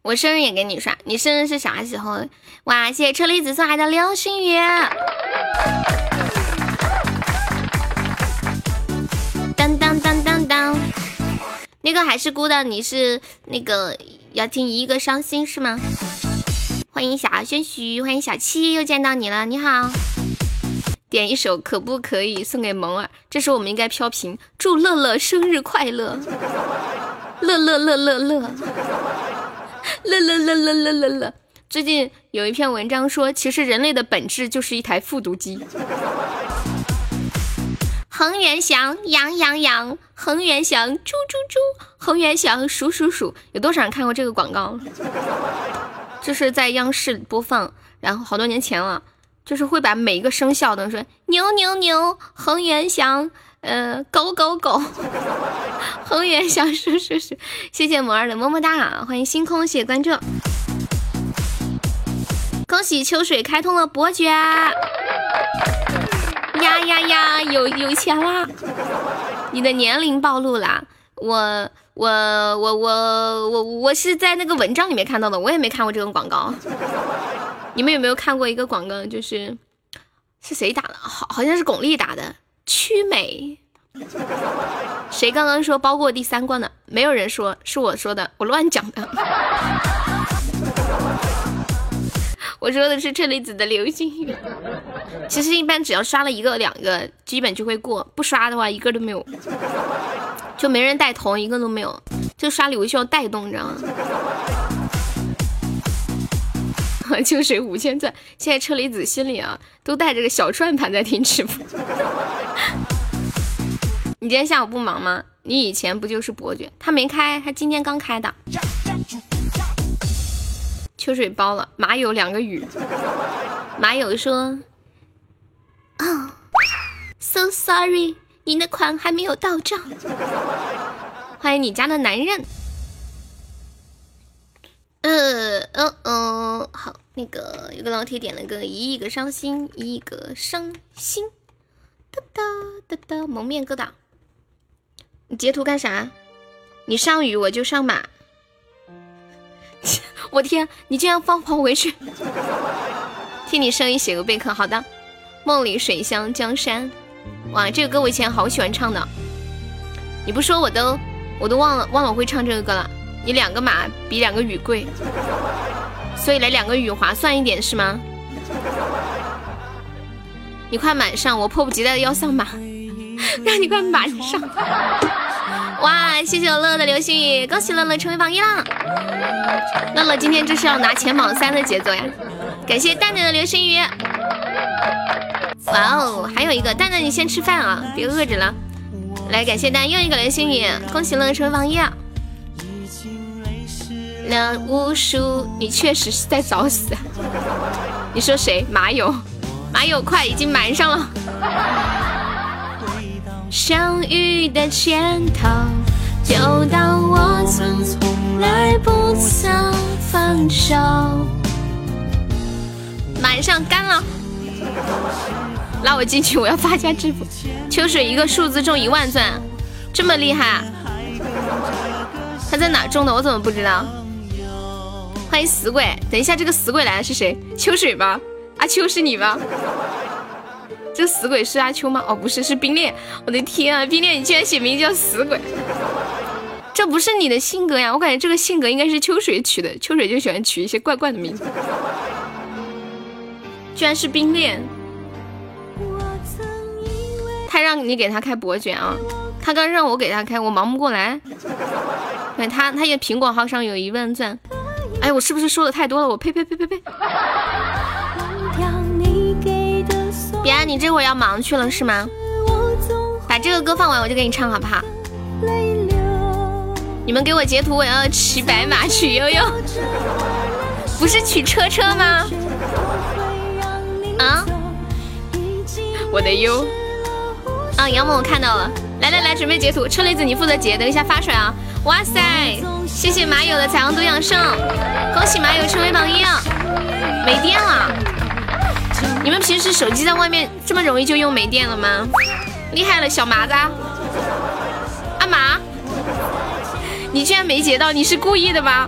我生日也给你刷，你生日是啥时候？哇，谢谢车厘子送来的流星雨。当当当当当，那个还是孤的，你是那个要听一个伤心是吗？欢迎小轩徐，欢迎小七，又见到你了，你好。点一首可不可以送给萌儿？这时候我们应该飘屏，祝乐乐生日快乐，乐乐乐乐乐，乐乐乐乐乐乐乐。最近有一篇文章说，其实人类的本质就是一台复读机。恒源祥，羊羊羊，恒源祥，猪猪猪，恒源祥，鼠鼠鼠，有多少人看过这个广告？就是在央视播放，然后好多年前了，就是会把每一个生肖都说牛牛牛，恒源祥，呃，狗狗狗，恒源祥，鼠鼠鼠，谢谢摩儿的么么哒，欢迎星空，谢谢关注，恭喜秋水开通了伯爵。呀呀呀！有有钱啦！你的年龄暴露啦！我我我我我我是在那个文章里面看到的，我也没看过这种广告。你们有没有看过一个广告？就是是谁打的？好好像是巩俐打的。曲美，谁刚刚说包过第三关的？没有人说是我说的，我乱讲的。我说的是车厘子的流星雨。其实一般只要刷了一个两个，基本就会过；不刷的话，一个都没有，就没人带头，一个都没有。就刷礼物需要带动，你知道吗？<laughs> 秋水五千钻，现在车厘子心里啊，都带着个小转盘在听直播。<laughs> 你今天下午不忙吗？你以前不就是伯爵？他没开，他今天刚开的。秋水包了，马友两个雨。马友说：“啊，so sorry，你的款还没有到账。”欢迎你家的男人。呃，嗯嗯，好，那个有个老铁点了个一亿个伤心，一亿个伤心。哒哒哒哒，蒙面疙瘩。你截图干啥？你上雨我就上马。<laughs> 我天，你竟然放跑回去！<laughs> 听你声音写个备课，好的。梦里水乡江山，哇，这个歌我以前好喜欢唱的。你不说我都我都忘了忘了我会唱这个歌了。你两个马比两个雨贵，所以来两个雨划算一点是吗？你快满上，我迫不及待的要上马，<laughs> 让你快满上。哇，谢谢我乐乐的流星雨，恭喜乐乐成为榜一啦！乐乐今天这是要拿前榜三的节奏呀！感谢蛋蛋的流星雨，哇哦还有一个蛋蛋，你先吃饭啊，别饿着了。来，感谢蛋又一个流星雨，恭喜乐乐成为榜一。了无数，你确实是在找死。你说谁？马友，马友快，已经满上了。相遇的前头，就当我曾从来不曾放手。马上干了，拉我进去，我要发家致富。秋水一个数字中一万钻，这么厉害？他在哪中的？我怎么不知道？欢迎死鬼！等一下，这个死鬼来的是谁？秋水吧？阿秋是你吗？这死鬼是阿秋吗？哦，不是，是冰恋。我的天啊，冰恋，你居然写名叫死鬼，这不是你的性格呀！我感觉这个性格应该是秋水取的，秋水就喜欢取一些怪怪的名字。居然是冰恋，他让你给他开博卷啊？他刚让我给他开，我忙不过来。对他，他也苹果号上有一万钻。哎，我是不是说的太多了？我呸呸呸呸呸！彼岸，你这会儿要忙去了是吗？把这个歌放完，我就给你唱好不好？你们给我截图，我要骑白马娶悠悠。不是取车车吗？啊？我的优。啊，杨某，我看到了。来来来，准备截图。车厘子，你负责截，等一下发出来啊。哇塞，谢谢马友的彩虹独养生，恭喜马友成为榜一啊！没电了，你们平时手机在外面这么容易就用没电了吗？厉害了，小麻子，阿麻，你居然没截到，你是故意的吗？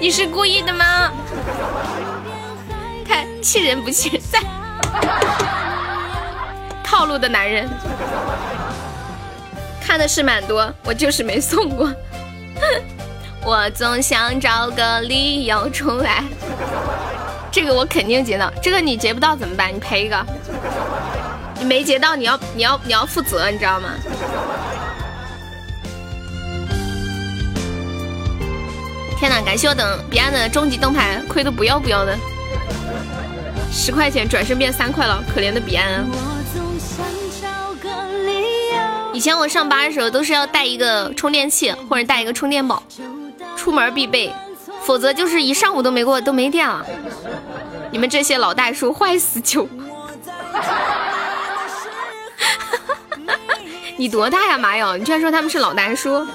你是故意的吗？看气人不气人，在套路的男人。看的是蛮多，我就是没送过。<laughs> 我总想找个理由出来。这个我肯定截到，这个你截不到怎么办？你赔一个。你没截到，你要你要你要负责，你知道吗？天哪！感谢我等彼岸的终极灯牌，亏的不要不要的。十块钱转身变三块了，可怜的彼岸。以前我上班的时候都是要带一个充电器或者带一个充电宝，出门必备，否则就是一上午都没过都没电了。你们这些老大叔坏死就！<laughs> 你多大呀，马友？你居然说他们是老大叔？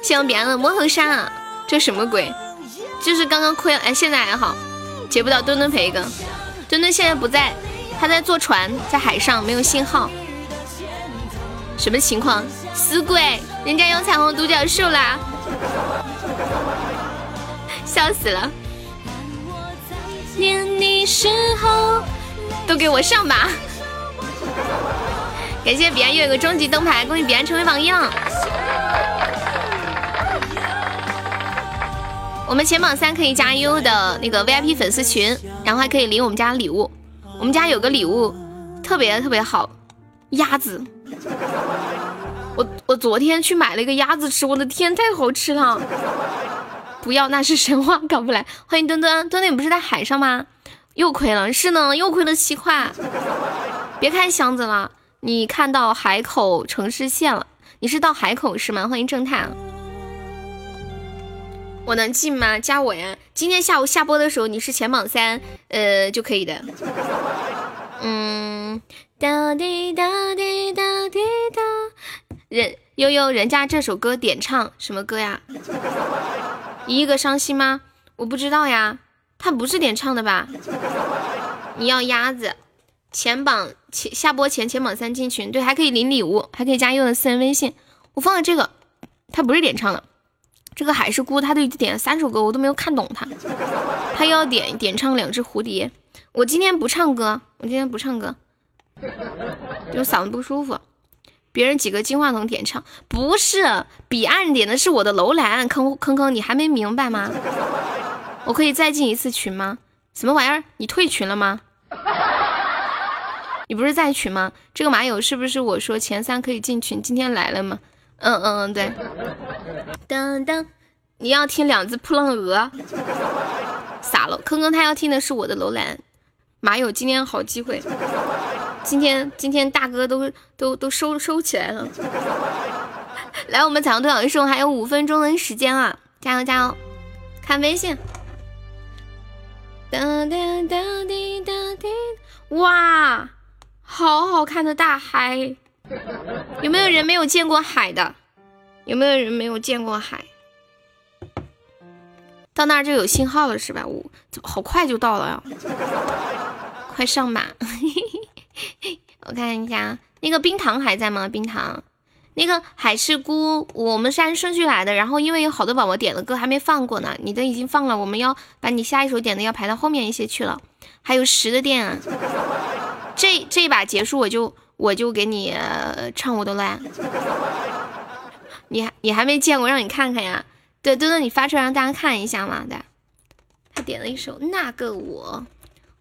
谢谢别人的摸头杀，这什么鬼？就是刚刚亏了，哎，现在还好，截不到，墩墩赔一个。墩墩现在不在，他在坐船，在海上，没有信号。什么情况？死鬼，人家有彩虹独角兽啦！笑死了！念你时候，都给我上吧！感谢彼岸又有个终极灯牌，恭喜彼岸成为榜一了。我们前榜三可以加优的那个 VIP 粉丝群，然后还可以领我们家礼物。我们家有个礼物特别特别好，鸭子。我我昨天去买了一个鸭子吃，我的天，太好吃了！不要，那是神话，搞不来。欢迎墩墩，墩墩你不是在海上吗？又亏了，是呢，又亏了七块。别看箱子了，你看到海口城市线了，你是到海口是吗？欢迎正太，我能进吗？加我呀！今天下午下播的时候你是前榜三，呃，就可以的。嗯。哒滴哒滴哒滴哒，人悠悠，人家这首歌点唱什么歌呀？一亿个伤心吗？我不知道呀，他不是点唱的吧？你要鸭子，前榜前下播前前榜三进群，对，还可以领礼物，还可以加悠的私人微信。我放的这个，他不是点唱的，这个海是姑，他都已经点了三首歌，我都没有看懂他，他要点点唱两只蝴蝶。我今天不唱歌，我今天不唱歌。就嗓子不舒服，别人几个金话筒点唱，不是彼岸点的是我的楼兰，坑坑坑，你还没明白吗？我可以再进一次群吗？什么玩意儿？你退群了吗？你不是在群吗？这个马友是不是我说前三可以进群？今天来了吗？嗯嗯嗯，对。噔噔，你要听两只扑棱鹅？傻了，坑坑他要听的是我的楼兰。马友今天好机会，今天今天大哥都都都收收起来了。<laughs> 来，我们彩虹多少送还有五分钟的时间啊！加油加油！看微信。哒哒哒滴哒滴，哇，好好看的大海！有没有人没有见过海的？有没有人没有见过海？到那儿就有信号了是吧？我怎么好快就到了呀？快上马！<laughs> 我看一下，那个冰糖还在吗？冰糖，那个海誓姑，我们是按顺序来的。然后因为有好多宝宝点的歌还没放过呢，你的已经放了，我们要把你下一首点的要排到后面一些去了。还有十的电啊，这这一把结束我就我就给你唱我都烂。你还你还没见过，让你看看呀。对，墩墩，你发出来让大家看一下嘛。对，他点了一首那个我，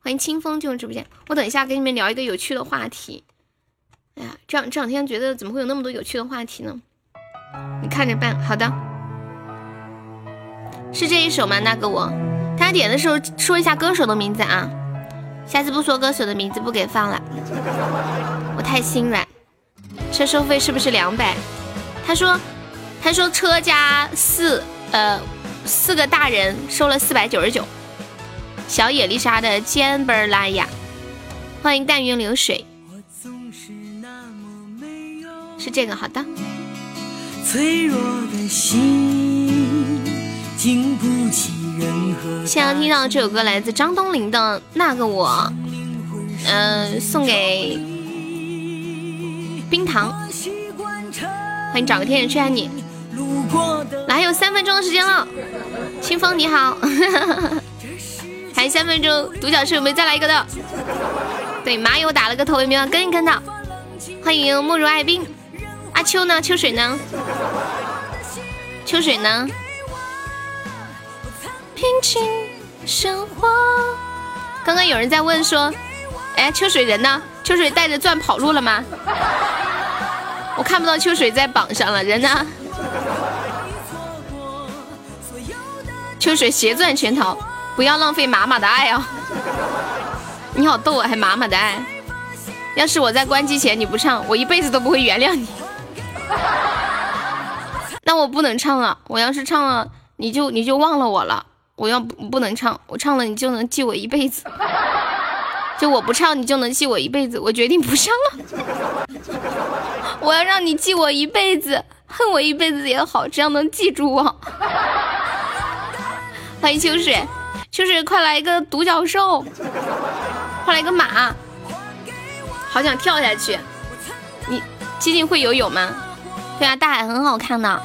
欢迎清风进入直播间。我等一下跟你们聊一个有趣的话题。哎呀，这两这两天觉得怎么会有那么多有趣的话题呢？你看着办。好的，是这一首吗？那个我，大家点的时候说一下歌手的名字啊。下次不说歌手的名字不给放了，我太心软。车收费是不是两百？他说，他说车加四。呃，四个大人收了四百九十九。小野丽莎的肩背拉雅，欢迎淡云流水，是这个好的。现在听到这首歌来自张东林的那个我，嗯，送给冰糖，欢迎找个天使吹你。来，还有三分钟的时间了，清风你好，还三分钟，独角兽有没有再来一个的？对，麻友打了个头，有没有跟一跟的？欢迎慕如爱冰，阿秋呢？秋水呢？秋水呢？平静生活。刚刚有人在问说，哎，秋水人呢？秋水带着钻跑路了吗？我看不到秋水在榜上了，人呢？秋水携钻全逃，不要浪费妈妈的爱哦！<laughs> 你好逗啊，还妈妈的爱。要是我在关机前你不唱，我一辈子都不会原谅你。<laughs> 那我不能唱了，我要是唱了，你就你就忘了我了。我要不能唱，我唱了你就能记我一辈子。<laughs> 就我不唱，你就能记我一辈子。我决定不唱了。我要让你记我一辈子，恨我一辈子也好，这样能记住我。欢迎秋水，秋水快来一个独角兽，快来一个马，好想跳下去。你基金会游泳吗？对啊，大海很好看的。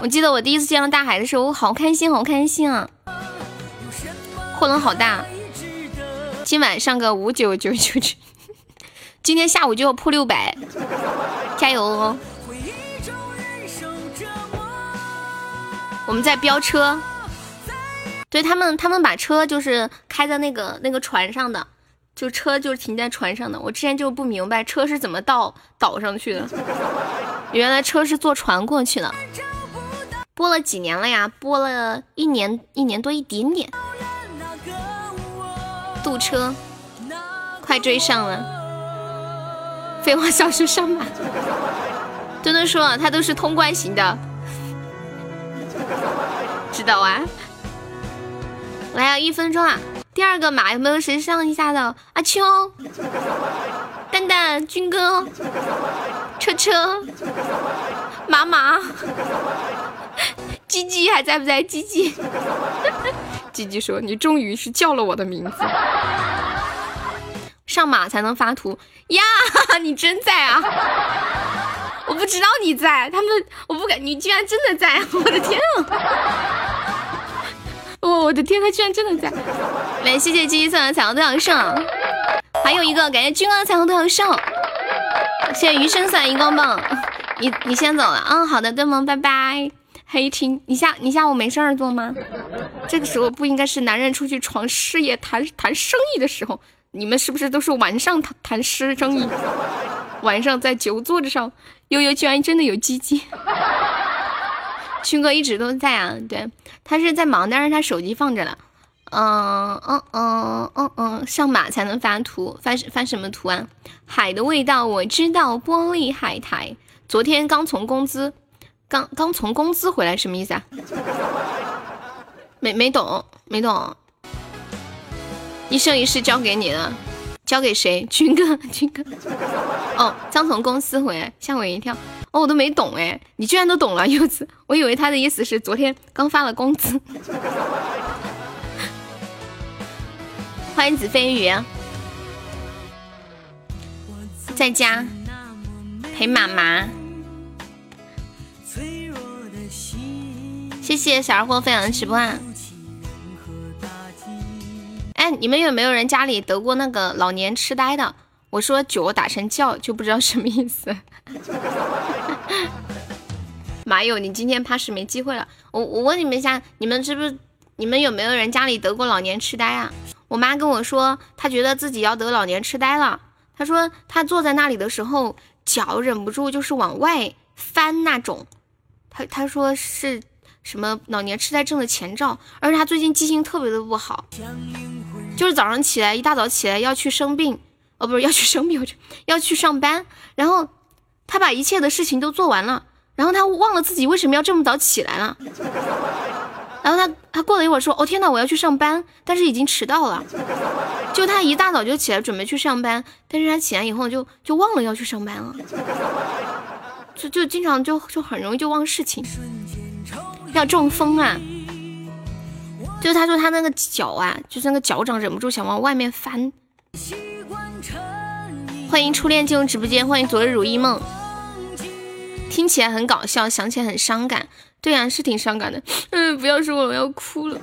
我记得我第一次见到大海的时候，我好开心，好开心啊！扩容好大，今晚上个五九九九九，今天下午就要破六百，加油哦！我们在飙车。对他们，他们把车就是开在那个那个船上的，就车就是停在船上的。我之前就不明白车是怎么到岛上去的，<laughs> 原来车是坐船过去的。播了几年了呀？播了一年，一年多一点点。堵车，快追上了。废话少说，上马。墩墩说他都是通关型的，知道啊。来啊，一分钟啊！第二个马有没有谁上一下的？阿秋、蛋蛋、军哥、车车、马马、鸡鸡还在不在？鸡鸡，<laughs> 鸡鸡说：“你终于是叫了我的名字。”上马才能发图呀！你真在啊！我不知道你在，他们我不敢，你居然真的在！我的天啊！<laughs> 哦，我的天，他居然真的在！来，谢谢鸡鸡送的彩虹多少胜，还有一个感谢军哥的彩虹多少胜，谢谢余生伞荧光棒，你你先走了啊！好的，对萌，拜拜。黑听，你下你下午没事儿做吗？这个时候不应该是男人出去闯事业、谈谈生意的时候，你们是不是都是晚上谈谈生意？晚上在酒桌子上，悠悠居然真的有鸡鸡。勋哥一直都在啊，对他是在忙，但是他手机放着了。嗯嗯嗯嗯嗯，上马才能发图，发发什么图啊？海的味道我知道，玻璃海苔。昨天刚从工资，刚刚从工资回来，什么意思啊？没没懂，没懂。一生一世交给你了，交给谁？<laughs> 军哥，军哥。哦，刚从公司回来，吓我一跳。哦，我都没懂哎，你居然都懂了，柚子。我以为他的意思是昨天刚发了工资。<laughs> 欢迎子飞鱼，在家陪妈妈。谢谢小二货分享的直播。哎，你们有没有人家里得过那个老年痴呆的？我说酒打成叫，就不知道什么意思。<laughs> 马友，你今天怕是没机会了。我我问你们一下，你们是不是你们有没有人家里得过老年痴呆啊？我妈跟我说，她觉得自己要得老年痴呆了。她说她坐在那里的时候，脚忍不住就是往外翻那种。她她说是什么老年痴呆症的前兆，而且她最近记性特别的不好，就是早上起来一大早起来要去生病，哦不是要去生病，要去上班，然后他把一切的事情都做完了，然后他忘了自己为什么要这么早起来了。然后他他过了一会儿说：“哦天呐，我要去上班，但是已经迟到了。”就他一大早就起来准备去上班，但是他起来以后就就忘了要去上班了，就就经常就就很容易就忘事情，要中风啊！就是他说他那个脚啊，就是那个脚掌忍不住想往外面翻。欢迎初恋进入直播间，欢迎昨日如意梦，听起来很搞笑，想起来很伤感。对呀，是挺伤感的。嗯，不要说我要哭了。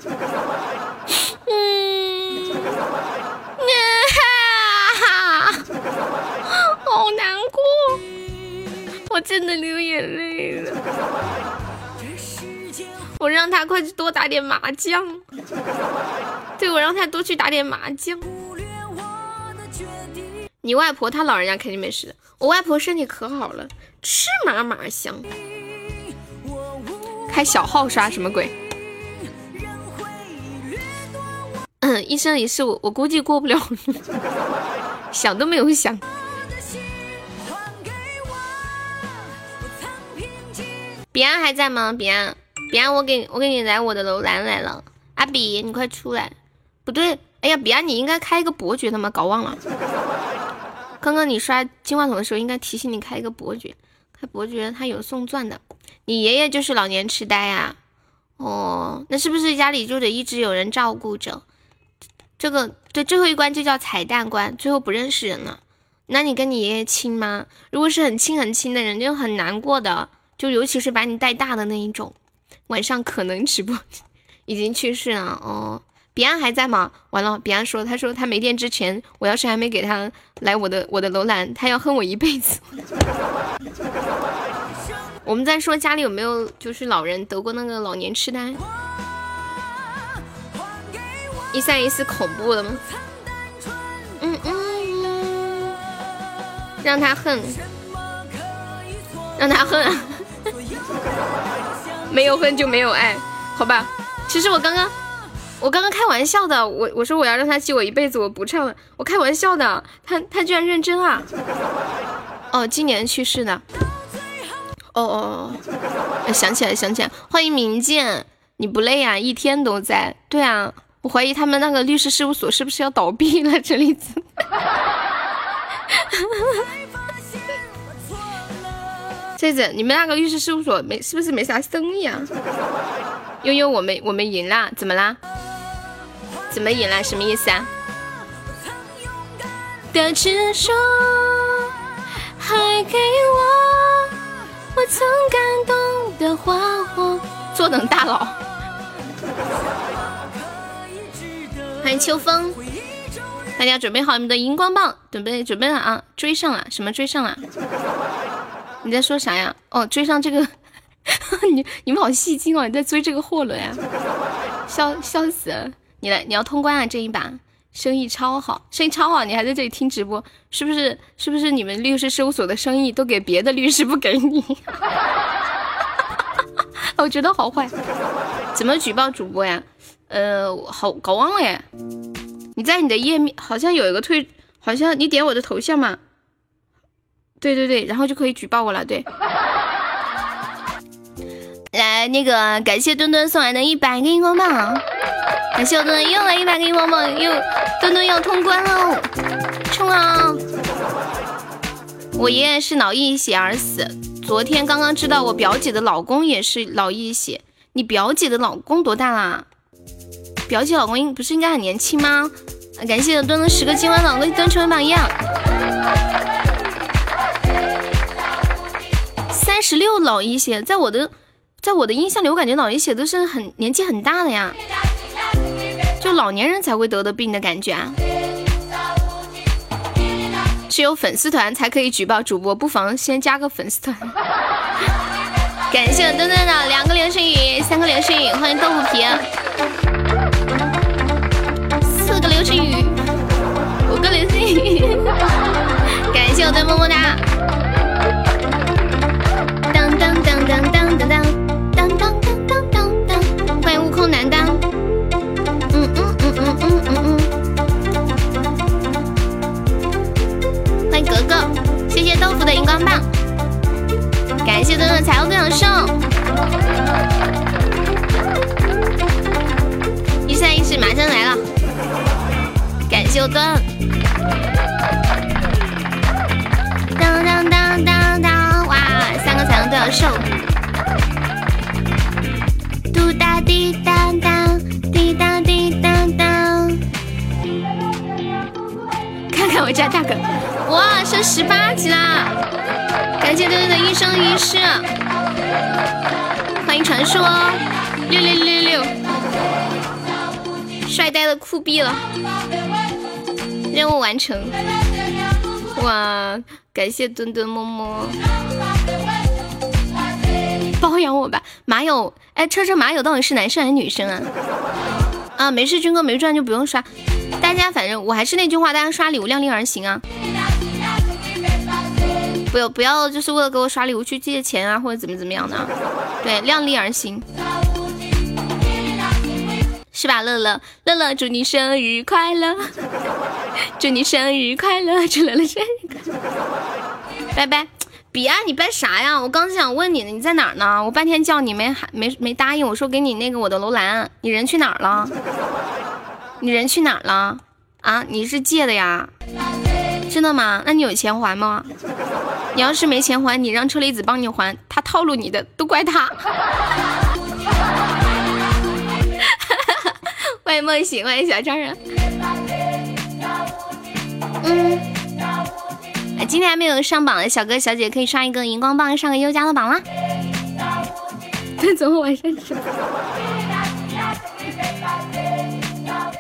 嗯，哈，好难过，我真的流眼泪了。我让他快去多打点麻将。对，我让他多去打点麻将。你外婆她老人家肯定没事的，我外婆身体可好了，吃嘛嘛香。开小号刷什么鬼？嗯，一生一世，我我估计过不了，想都没有想。彼岸还在吗？彼岸，彼岸，我给我给你来我的楼兰来了。阿比，你快出来！不对，哎呀，彼岸，你应该开一个伯爵的吗？搞忘了。刚刚你刷金话筒的时候，应该提醒你开一个伯爵，开伯爵他有送钻的。你爷爷就是老年痴呆呀？哦，那是不是家里就得一直有人照顾着？这个对最后一关就叫彩蛋关，最后不认识人了。那你跟你爷爷亲吗？如果是很亲很亲的人，就很难过的，就尤其是把你带大的那一种。晚上可能直播已经去世了哦。彼岸还在吗？完了，彼岸说，他说他没电之前，我要是还没给他来我的我的楼兰，他要恨我一辈子。<laughs> 我们在说家里有没有就是老人得过那个老年痴呆，一三一四恐怖的吗？嗯嗯，让他恨，让他恨，<laughs> 没有恨就没有爱，好吧？其实我刚刚我刚刚开玩笑的，我我说我要让他记我一辈子，我不唱了，我开玩笑的，他他居然认真啊！哦，今年去世的。哦哦哦！想起来，想起来，欢迎明剑，你不累啊？一天都在。对啊，我怀疑他们那个律师事务所是不是要倒闭了？这里子。这子，你们那个律师事务所没是不是没啥生意啊？悠悠，我们我们赢了，怎么啦？怎么赢了？什么意思啊？的执着还给我。我曾感动的花火，坐等大佬。欢迎秋风，大家准备好你们的荧光棒，准备准备了啊！追上了，什么追上了？你在说啥呀？哦，追上这个，<laughs> 你你们好戏精哦！你在追这个货轮呀？笑笑死了！你来，你要通关啊！这一把。生意超好，生意超好，你还在这里听直播，是不是？是不是你们律师事务所的生意都给别的律师不给你？<laughs> 我觉得好坏，怎么举报主播呀？呃，好搞忘了耶。你在你的页面好像有一个退，好像你点我的头像嘛。对对对，然后就可以举报我了。对，<laughs> 来那个感谢墩墩送来的一百个荧光棒，感谢我墩墩又来一百个荧光棒，又墩墩要通关喽，冲啊！我爷爷是脑溢血而死，昨天刚刚知道我表姐的老公也是脑溢血。你表姐的老公多大啦？表姐老公应不是应该很年轻吗？感谢墩墩十个金万宝，为墩成为榜样。三十六老一些，在我的在我的印象里，我感觉老一些都是很年纪很大的呀，就老年人才会得的病的感觉啊。只有粉丝团才可以举报主播，不妨先加个粉丝团。<laughs> 感谢我墩墩的两个流星雨，三个流星雨，欢迎豆腐皮。四个流星雨，五个流星雨。<laughs> 感谢我的么么哒。当当当当当当当当当，欢迎悟空男当。嗯嗯嗯嗯嗯嗯。嗯。欢迎格格，谢谢豆腐的荧光棒，感谢墩墩财务分享送，一三一四马上来了，感谢我墩，当当当当当，三个都要送，嘟哒滴哒当，滴当滴当当，看看我家大哥。哇，升十八级啦！感谢墩墩的一生一世，欢迎传说六六六六，帅呆的酷毙了！任务完成！哇，感谢墩墩么么，包养我吧，马友！哎，车车马友到底是男生还是女生啊？啊，没事，军哥没赚就不用刷。大家反正我还是那句话，大家刷礼物量力而行啊。不要不要，就是为了给我刷礼物去借钱啊，或者怎么怎么样的，对，量力而行，是吧？乐乐乐乐，祝你生日快乐，<laughs> 祝你生日快乐，祝乐乐生日快乐，拜拜。比啊，你拜啥呀？我刚想问你呢，你在哪儿呢？我半天叫你没还没没答应，我说给你那个我的楼兰，你人去哪儿了？你人去哪儿了？啊，你是借的呀？真的吗？那你有钱还吗？你要是没钱还，你让车厘子帮你还，他套路你的都怪他。欢迎梦醒，欢迎小超人。嗯，哎，今天还没有上榜的小哥小姐姐可以刷一个荧光棒，上个优家的榜啦。那怎么晚上？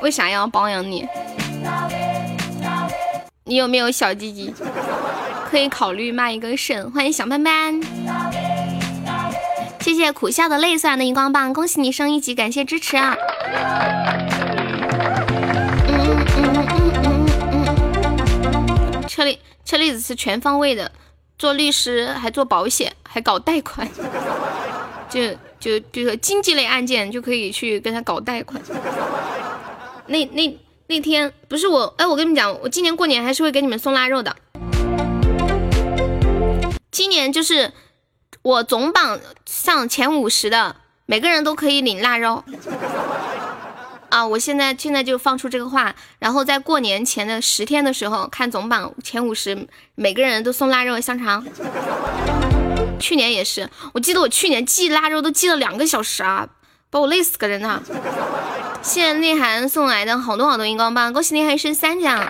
为啥要包养你？你有没有小鸡鸡？可以考虑卖一个肾。欢迎小斑斑，谢谢苦笑的泪算的荧光棒，恭喜你升一级，感谢支持啊！嗯嗯嗯嗯嗯嗯，车厘车厘子是全方位的，做律师还做保险，还搞贷款，<laughs> 就就比如说经济类案件就可以去跟他搞贷款。那那。那天不是我，哎，我跟你们讲，我今年过年还是会给你们送腊肉的。今年就是我总榜上前五十的，每个人都可以领腊肉。啊，我现在现在就放出这个话，然后在过年前的十天的时候看总榜前五十，每个人都送腊肉香肠。去年也是，我记得我去年寄腊肉都寄了两个小时啊，把我累死个人呐。谢谢内涵送来的好多好多荧光棒，恭喜内涵升三奖。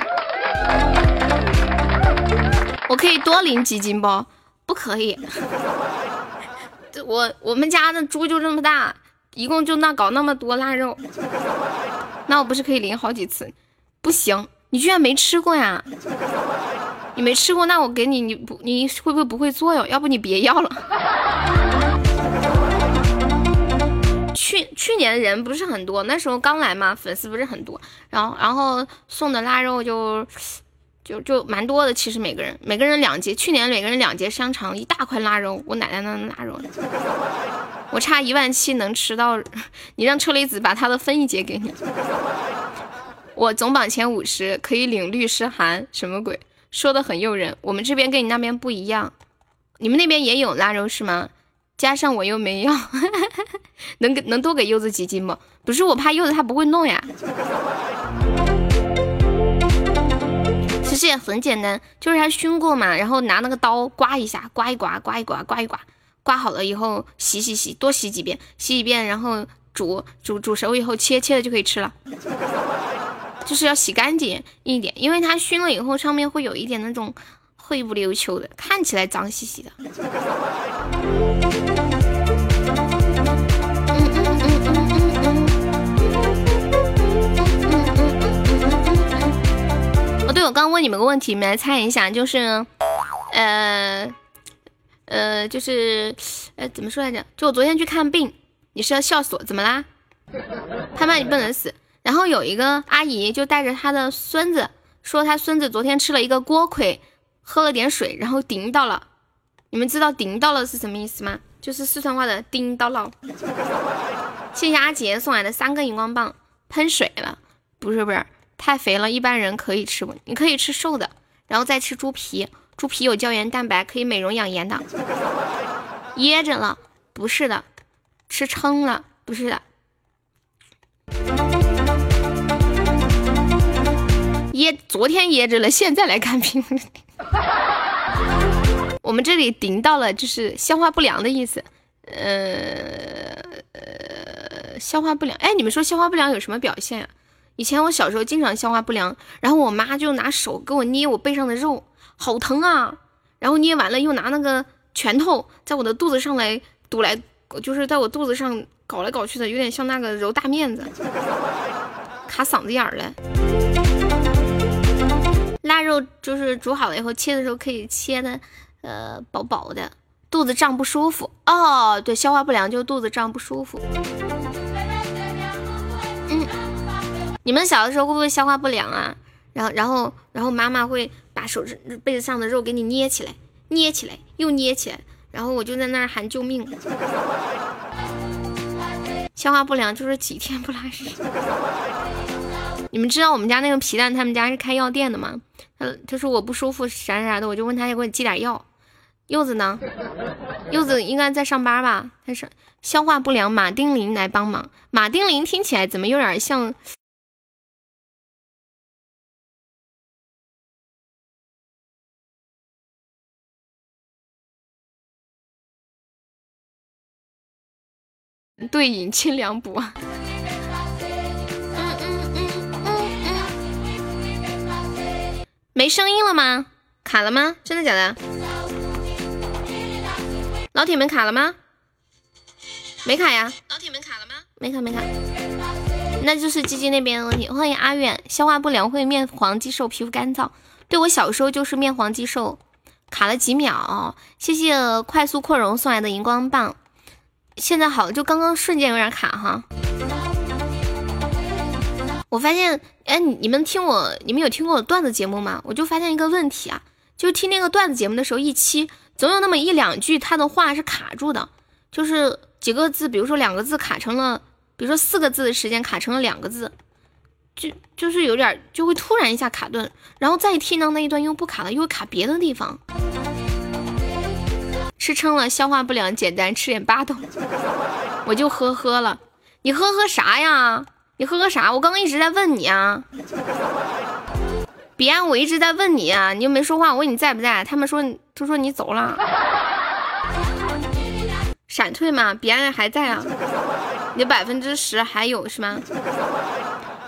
我可以多领几斤不？不可以。<laughs> 我我们家的猪就这么大，一共就那搞那么多腊肉，<laughs> 那我不是可以领好几次？不行，你居然没吃过呀？你没吃过，那我给你，你不你会不会不会做哟？要不你别要了。<laughs> 去去年人不是很多，那时候刚来嘛，粉丝不是很多，然后然后送的腊肉就就就蛮多的，其实每个人每个人两节，去年每个人两节香肠，一大块腊肉，我奶奶那腊肉，我差一万七能吃到，你让车厘子把他的分一节给你。我总榜前五十，可以领律师函，什么鬼？说的很诱人。我们这边跟你那边不一样，你们那边也有腊肉是吗？加上我又没要，<laughs> 能给能多给柚子几斤不？不是我怕柚子他不会弄呀。其实也很简单，就是它熏过嘛，然后拿那个刀刮一下，刮一刮，刮一刮，刮一刮，刮好了以后洗洗洗，多洗几遍，洗几遍，然后煮煮煮熟以后切切了就可以吃了。就是要洗干净一点，因为它熏了以后上面会有一点那种灰不溜秋的，看起来脏兮兮的。我刚问你们个问题，你们来猜一下，就是，呃，呃，就是，呃，怎么说来着？就我昨天去看病，你是要笑死我，怎么啦？<laughs> 他妈，你不能死。然后有一个阿姨就带着她的孙子，说她孙子昨天吃了一个锅盔，喝了点水，然后顶到了。你们知道顶到了是什么意思吗？就是四川话的顶到了。谢谢阿杰送来的三个荧光棒，喷水了，不是不是，太肥了，一般人可以吃不？你可以吃瘦的，然后再吃猪皮，猪皮有胶原蛋白，可以美容养颜的。噎着了，不是的，吃撑了，不是的。噎，昨天噎着了，现在来看病。我们这里顶到了，就是消化不良的意思。呃呃，消化不良。哎，你们说消化不良有什么表现呀？以前我小时候经常消化不良，然后我妈就拿手给我捏我背上的肉，好疼啊！然后捏完了又拿那个拳头在我的肚子上来堵来，就是在我肚子上搞来搞去的，有点像那个揉大面子，卡嗓子眼儿了。腊肉就是煮好了以后切的时候可以切的，呃，薄薄的。肚子胀不舒服哦，对，消化不良就肚子胀不舒服。你们小的时候会不会消化不良啊？然后，然后，然后妈妈会把手被子上的肉给你捏起来，捏起来，又捏起来，然后我就在那儿喊救命。消化不良就是几天不拉屎。你们知道我们家那个皮蛋他们家是开药店的吗？他他说我不舒服啥啥的，我就问他要给我寄点药。柚子呢？柚子应该在上班吧？他说消化不良，马丁林来帮忙。马丁林听起来怎么有点像对饮清凉补？没声音了吗？卡了吗？真的假的？老铁们卡了吗？没卡呀。老铁们卡了吗？没卡没卡。那就是鸡鸡那边的问题。欢迎阿远，消化不良会面黄肌瘦，皮肤干燥。对我小时候就是面黄肌瘦，卡了几秒。谢谢快速扩容送来的荧光棒。现在好了，就刚刚瞬间有点卡哈。我发现，哎，你们听我，你们有听过我段子节目吗？我就发现一个问题啊，就听那个段子节目的时候，一期总有那么一两句他的话是卡住的，就是几个字，比如说两个字卡成了，比如说四个字的时间卡成了两个字，就就是有点就会突然一下卡顿，然后再听到那一段又不卡了，又卡别的地方。吃撑了，消化不良，简单吃点巴豆，我就呵呵了。你呵呵啥呀？你喝个啥？我刚刚一直在问你啊，彼岸，我一直在问你啊，你又没说话。我问你在不在？他们说，他说你走了，闪退吗？彼岸还在啊，你百分之十还有是吗？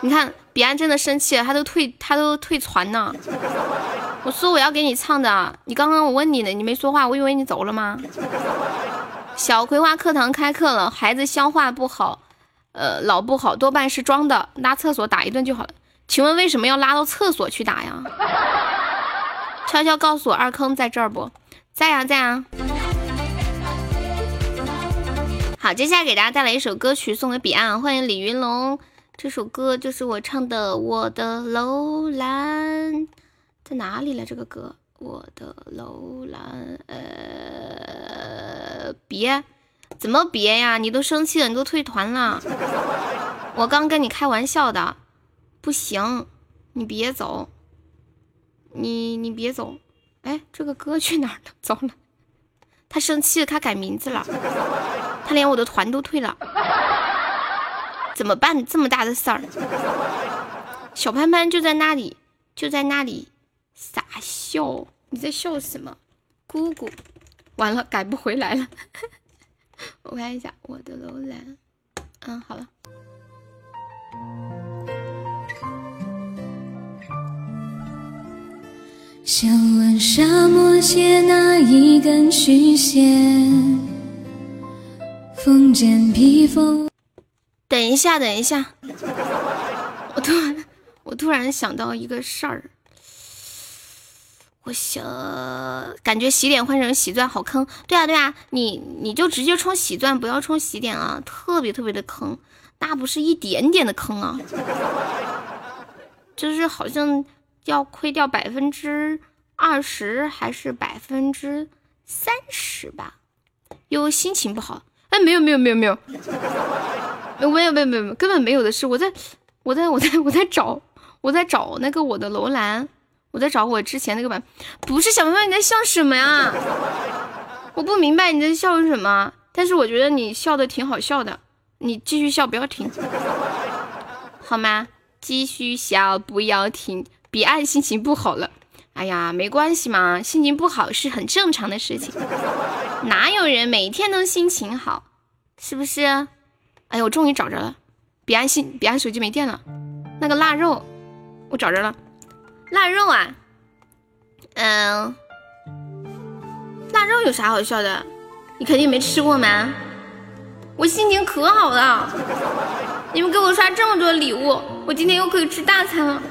你看，彼岸真的生气了，他都退，他都退团呢。我说我要给你唱的啊，你刚刚我问你呢，你没说话，我以为你走了吗？小葵花课堂开课了，孩子消化不好。呃，老不好，多半是装的，拉厕所打一顿就好了。请问为什么要拉到厕所去打呀？悄悄告诉我，二坑在这儿不在呀？在啊。好，接下来给大家带来一首歌曲送给彼岸，欢迎李云龙。这首歌就是我唱的《我的楼兰》，在哪里了？这个歌，《我的楼兰》。呃，别。
怎么别呀？你都生气了，你都退团了。我刚跟你开玩笑的，不行，你别走，你你别走。哎，这个歌去哪儿了？糟了，他生气了，他改名字了，他连我的团都退了，怎么办？这么大的事儿，小潘潘就在那里，就在那里傻笑。你在笑什么？姑姑，完了，改不回来了。<laughs> 我看一下我的楼兰，嗯，好了。想问沙漠借哪一根曲线？风间披风。等一下，等一下，我突然，我突然想到一个事儿。我想，感觉洗脸换成洗钻好坑。对啊，对啊，你你就直接充洗钻，不要充洗脸啊，特别特别的坑，那不是一点点的坑啊，<laughs> 就是好像要亏掉百分之二十还是百分之三十吧。又心情不好，哎，没有没有没有，没有没有没有没有，根本没有的事。我在我在我在我在找我在找那个我的楼兰。我在找我之前那个版，不是小朋友，你在笑什么呀？我不明白你在笑什么，但是我觉得你笑的挺好笑的，你继续笑不要停，好吗？继续笑不要停。彼岸心情不好了，哎呀，没关系嘛，心情不好是很正常的事情，哪有人每天都心情好，是不是？哎呦，我终于找着了，彼岸心，彼岸手机没电了，那个腊肉，我找着了。腊肉啊，嗯，腊肉有啥好笑的？你肯定没吃过吗？我心情可好了，你们给我刷这么多礼物，我今天又可以吃大餐了。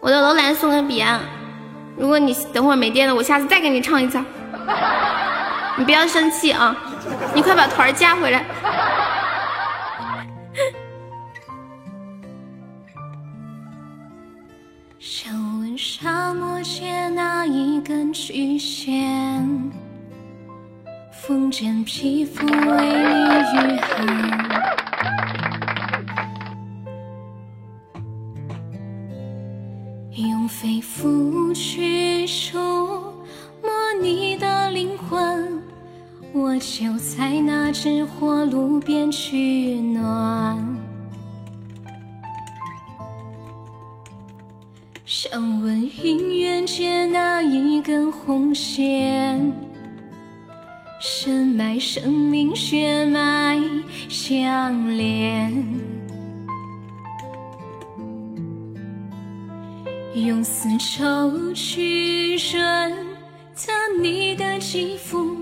我的楼兰送给彼岸，如果你等会儿没电了，我下次再给你唱一次。你不要生气啊，你快把团儿加回来。想问沙漠借哪一根曲线？风间皮肤为你御寒。用肺腑去触摸你的灵魂，我就在那只火炉边取暖。想问姻缘借哪一根红线？深埋生命血脉相连，用丝绸去润泽你的肌肤，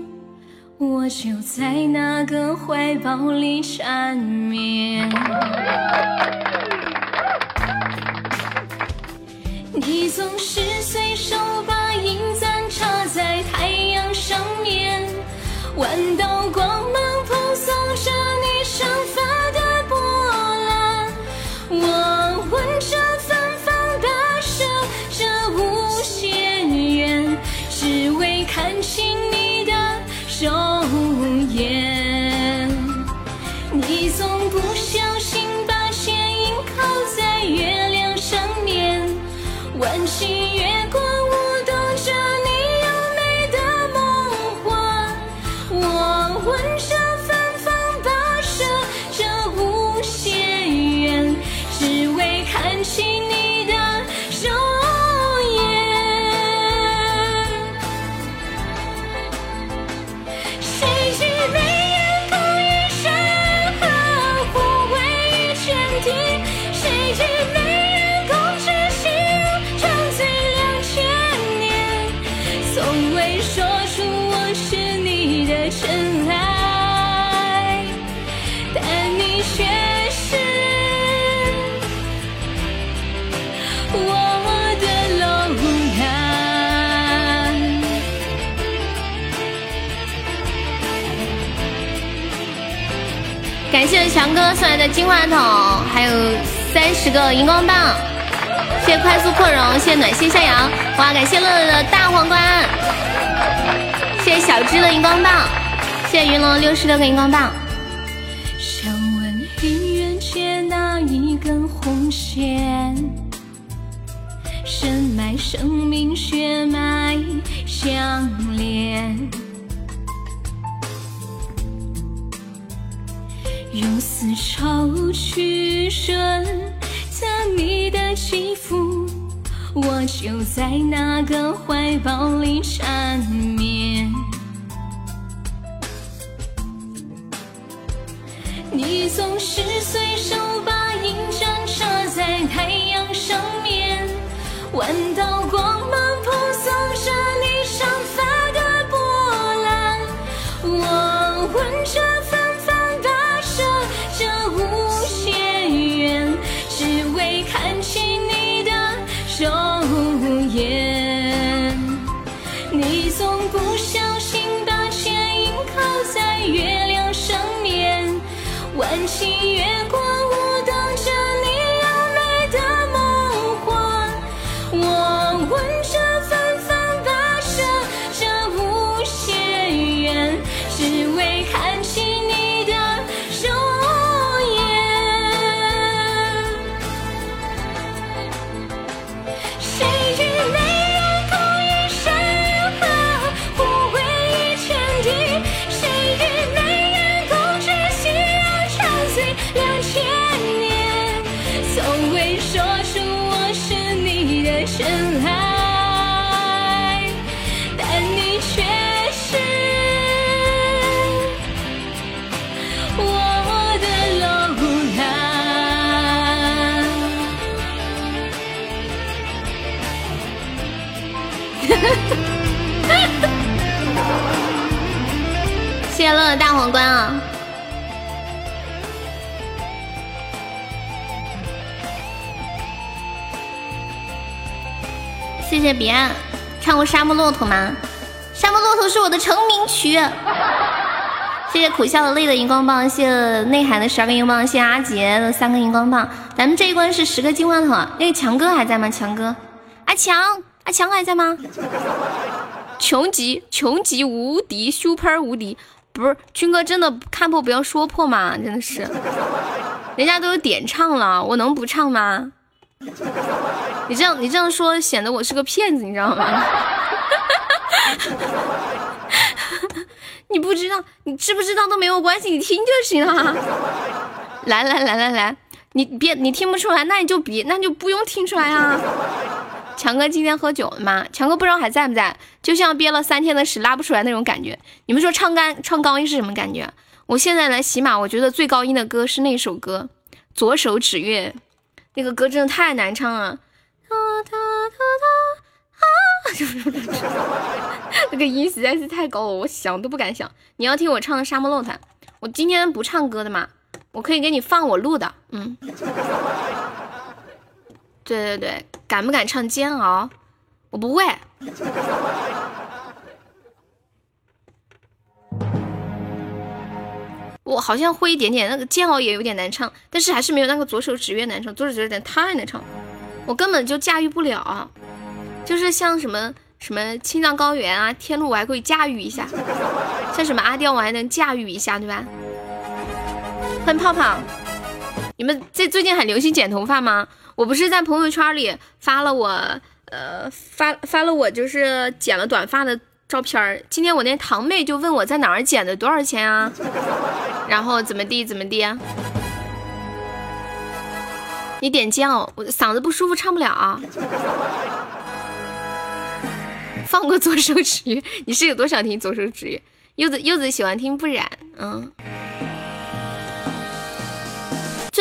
我就在那个怀抱里缠绵。你总是随手把银簪插在太阳上面，弯刀强哥送来的金话筒，还有三十个荧光棒，谢谢快速扩容，谢谢暖心向阳，哇，感谢乐乐的大皇冠，
谢谢小芝的荧光棒，谢谢云龙六十六个荧光棒。想问姻缘界那一根红线，深埋生命血脉相连，用丝绸去顺着你的肌肤。我就在那个怀抱里缠绵，你总是随手把银针插在太阳上面，万道光芒扑送着你长发的波澜。我闻着乐乐大皇冠啊！谢谢彼岸，唱过《沙漠骆驼》吗？《沙漠骆驼》是我的成名曲。谢谢苦笑的泪的荧光棒，谢谢内涵的十二个荧光棒，谢谢阿杰的三个荧光棒。咱们这一关是十个金话筒，那个强哥还在吗？强哥，阿强，阿强还在吗？穷极，穷极无敌，super 无敌，不是军哥真的看破不要说破吗？真的是，人家都有点唱了，我能不唱吗？你这样，你这样说显得我是个骗子，你知道吗？<laughs> 你不知道，你知不知道都没有关系，你听就行了。来来来来来，你别你听不出来，那你就别，那就不用听出来啊。强哥今天喝酒了吗？强哥不知道还在不在，就像憋了三天的屎拉不出来那种感觉。你们说唱干唱高音是什么感觉？我现在来喜马，我觉得最高音的歌是那首歌《左手指月》。那个歌真的太难唱了，哒哒哒哒啊！那个音实在是太高了，我想都不敢想。你要听我唱的《沙漠骆驼》，我今天不唱歌的嘛，我可以给你放我录的。嗯，对对对，敢不敢唱《煎熬》？我不会。我好像会一点点，那个煎熬也有点难唱，但是还是没有那个左手指月难唱，左手指月点太难唱，我根本就驾驭不了。就是像什么什么青藏高原啊，天路我还可以驾驭一下，像什么阿刁我还能驾驭一下，对吧？欢迎泡泡，你们这最近很流行剪头发吗？我不是在朋友圈里发了我呃发发了我就是剪了短发的。照片儿，今天我那堂妹就问我在哪儿剪的，多少钱啊？<laughs> 然后怎么地怎么地？你点酱，我嗓子不舒服，唱不了。放过左手指，你是有多想听左手指？柚子柚子喜欢听不染，嗯。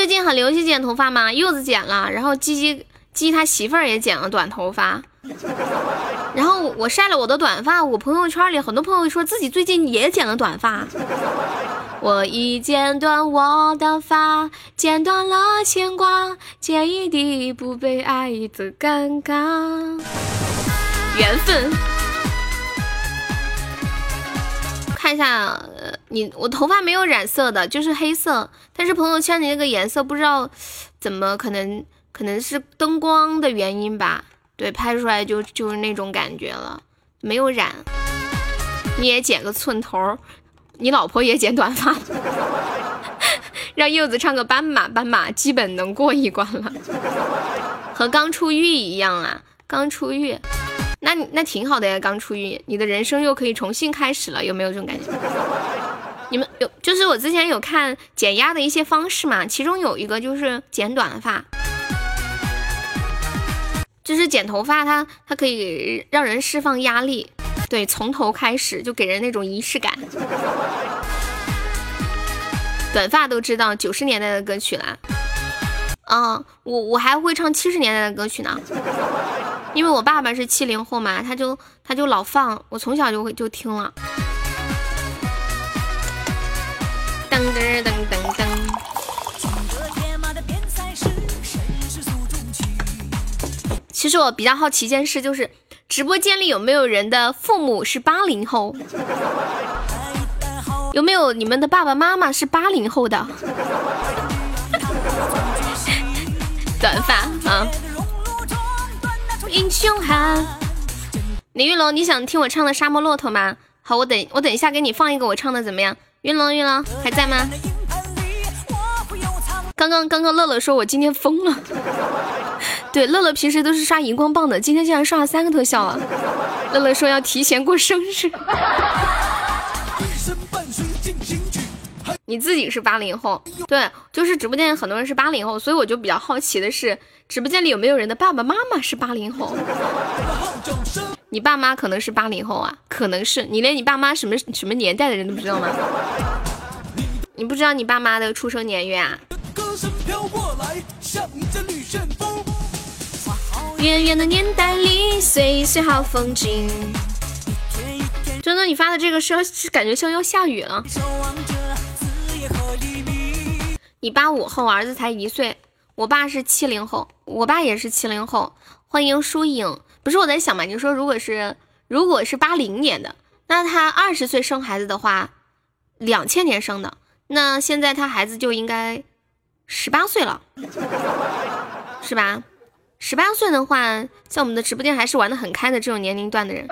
最近很流行剪头发吗？柚子剪了，然后鸡鸡鸡他媳妇儿也剪了短头发。然后我晒了我的短发，我朋友圈里很多朋友说自己最近也剪了短发。我已剪短我的发，剪断了牵挂，剪一地不被爱的尴尬。缘分。看一下，呃你我头发没有染色的，就是黑色，但是朋友圈里那个颜色不知道怎么可能，可能是灯光的原因吧。对，拍出来就就是那种感觉了，没有染。<laughs> 你也剪个寸头，你老婆也剪短发，让柚子唱个斑马斑马，基本能过一关了。<laughs> 和刚出狱一样啊，刚出狱，那那挺好的呀，刚出狱，你的人生又可以重新开始了，有没有这种感觉？<laughs> 你们有，就是我之前有看减压的一些方式嘛，其中有一个就是剪短发，就是剪头发，它它可以让人释放压力，对，从头开始就给人那种仪式感。短发都知道九十年代的歌曲啦。嗯，我我还会唱七十年代的歌曲呢，因为我爸爸是七零后嘛，他就他就老放，我从小就会就听了。噔噔噔噔噔。其实我比较好奇一件事，就是直播间里有没有人的父母是八零后？有没有你们的爸爸妈妈是八零后的？凶悍，李玉龙，你想听我唱的《沙漠骆驼》吗？好，我等我等一下给你放一个我唱的，怎么样？玉龙玉龙还在吗？刚刚刚刚乐乐说我今天疯了，<laughs> 对，乐乐平时都是刷荧光棒的，今天竟然刷了三个特效啊！乐乐说要提前过生日。你自己是八零后，对，就是直播间很多人是八零后，所以我就比较好奇的是，直播间里有没有人的爸爸妈妈是八零后？你爸妈可能是八零后啊，可能是你连你爸妈什么什么年代的人都不知道吗？你不知道你爸妈的出生年月啊？远远的年代里，岁岁好风景。真的，你发的这个是要是感觉像要下雨了。你八五后，儿子才一岁。我爸是七零后，我爸也是七零后。欢迎疏影，不是我在想嘛？你说如果是如果是八零年的，那他二十岁生孩子的话，两千年生的，那现在他孩子就应该十八岁了，是吧？十八岁的话，在我们的直播间还是玩的很开的这种年龄段的人。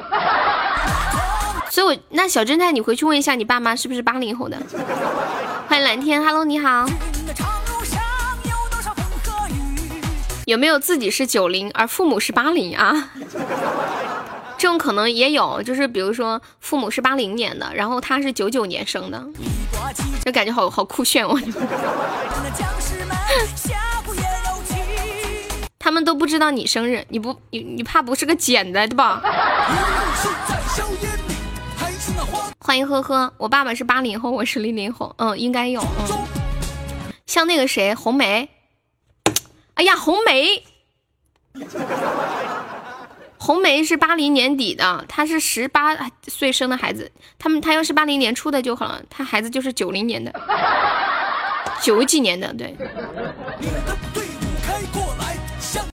所以，我那小侦探，你回去问一下你爸妈是不是八零后的。欢迎蓝天，Hello，你好。有没有自己是九零而父母是八零啊？<laughs> 这种可能也有，就是比如说父母是八零年的，然后他是九九年生的，就感觉好好酷炫哦。<laughs> 他们都不知道你生日，你不你你怕不是个捡的对吧？欢迎呵呵，我爸爸是八零后，我是零零后，嗯，应该有，嗯，像那个谁，红梅，哎呀，红梅，红梅是八零年底的，她是十八岁生的孩子，他们他要是八零年出的就好了，他孩子就是九零年的，九几年的，对。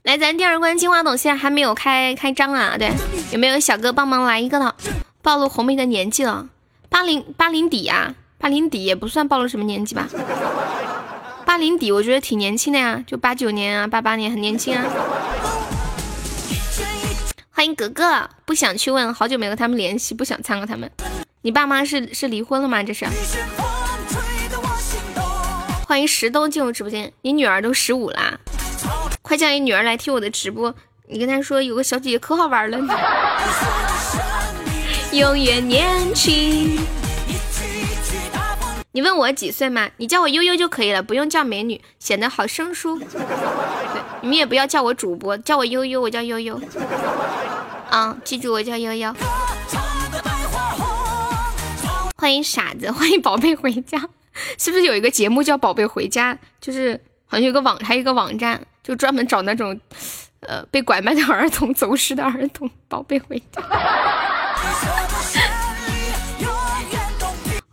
来，咱第二关金话筒现在还没有开开张啊，对，有没有小哥帮忙来一个的？暴露红梅的年纪了。八零八零底啊，八零底也不算暴露什么年纪吧。八零底我觉得挺年轻的呀，就八九年啊，八八年很年轻啊。欢迎格格，不想去问，好久没和他们联系，不想参和他们。你爸妈是是离婚了吗？这是。欢迎石头进入直播间，你女儿都十五啦，快叫你女儿来听我的直播，你跟她说有个小姐姐可好玩了。永远年轻。你问我几岁吗？你叫我悠悠就可以了，不用叫美女，显得好生疏。对，你们也不要叫我主播，叫我悠悠，我叫悠悠。啊，记住我叫悠悠。欢迎傻子，欢迎宝贝回家。是不是有一个节目叫《宝贝回家》？就是好像有个网，还有一个网站，就专门找那种，呃，被拐卖的儿童、走失的儿童。宝贝回家。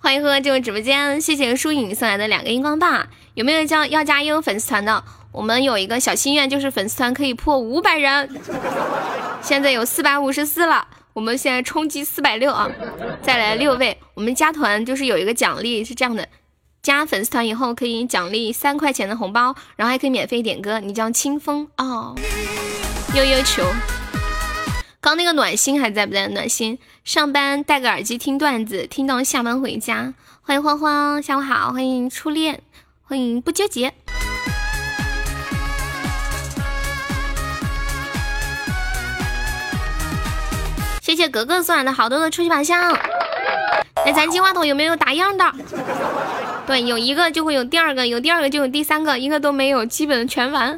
欢迎呵呵进入直播间，谢谢疏影送来的两个荧光棒。有没有叫要加悠悠粉丝团的？我们有一个小心愿，就是粉丝团可以破五百人，<laughs> 现在有四百五十四了，我们现在冲击四百六啊！再来六位，我们加团就是有一个奖励，是这样的：加粉丝团以后可以奖励三块钱的红包，然后还可以免费点歌。你叫清风哦，悠悠球。刚那个暖心还在不在？暖心上班戴个耳机听段子，听到下班回家。欢迎慌慌，下午好，欢迎初恋，欢迎不纠结。谢谢格格送来的好多的初级宝箱。那咱金话筒有没有打样的？对，有一个就会有第二个，有第二个就有第三个，一个都没有，基本全完。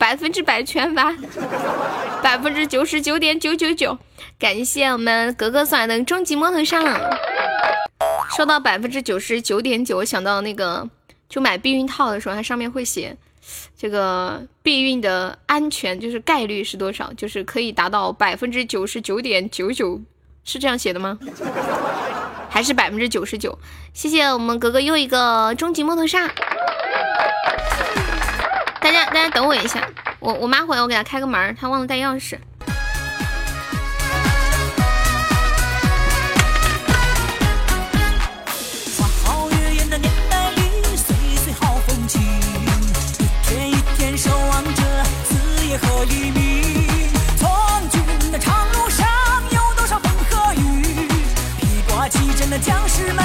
百分之百全完，百分之九十九点九九九，感谢我们格格送来的终极摩托上。说到百分之九十九点九，我想到那个，就买避孕套的时候，它上面会写这个避孕的安全，就是概率是多少，就是可以达到百分之九十九点九九，是这样写的吗？还是百分之九十九？谢谢我们格格又一个终极摩托上。大家，大家等我一下，我我妈回来，我给她开个门，她忘了带钥匙。将士们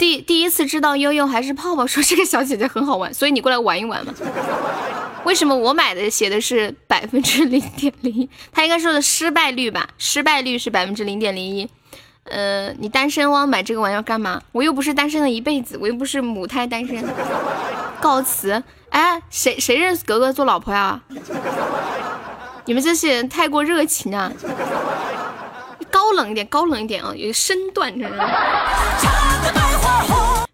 第第一次知道悠悠还是泡泡说这个小姐姐很好玩，所以你过来玩一玩嘛。为什么我买的写的是百分之零点零一？他应该说的失败率吧？失败率是百分之零点零一。呃，你单身汪买这个玩意儿干嘛？我又不是单身了一辈子，我又不是母胎单身。告辞。哎，谁谁认识格格做老婆呀？你们这些人太过热情啊！高冷一点，高冷一点啊！有身段，真的。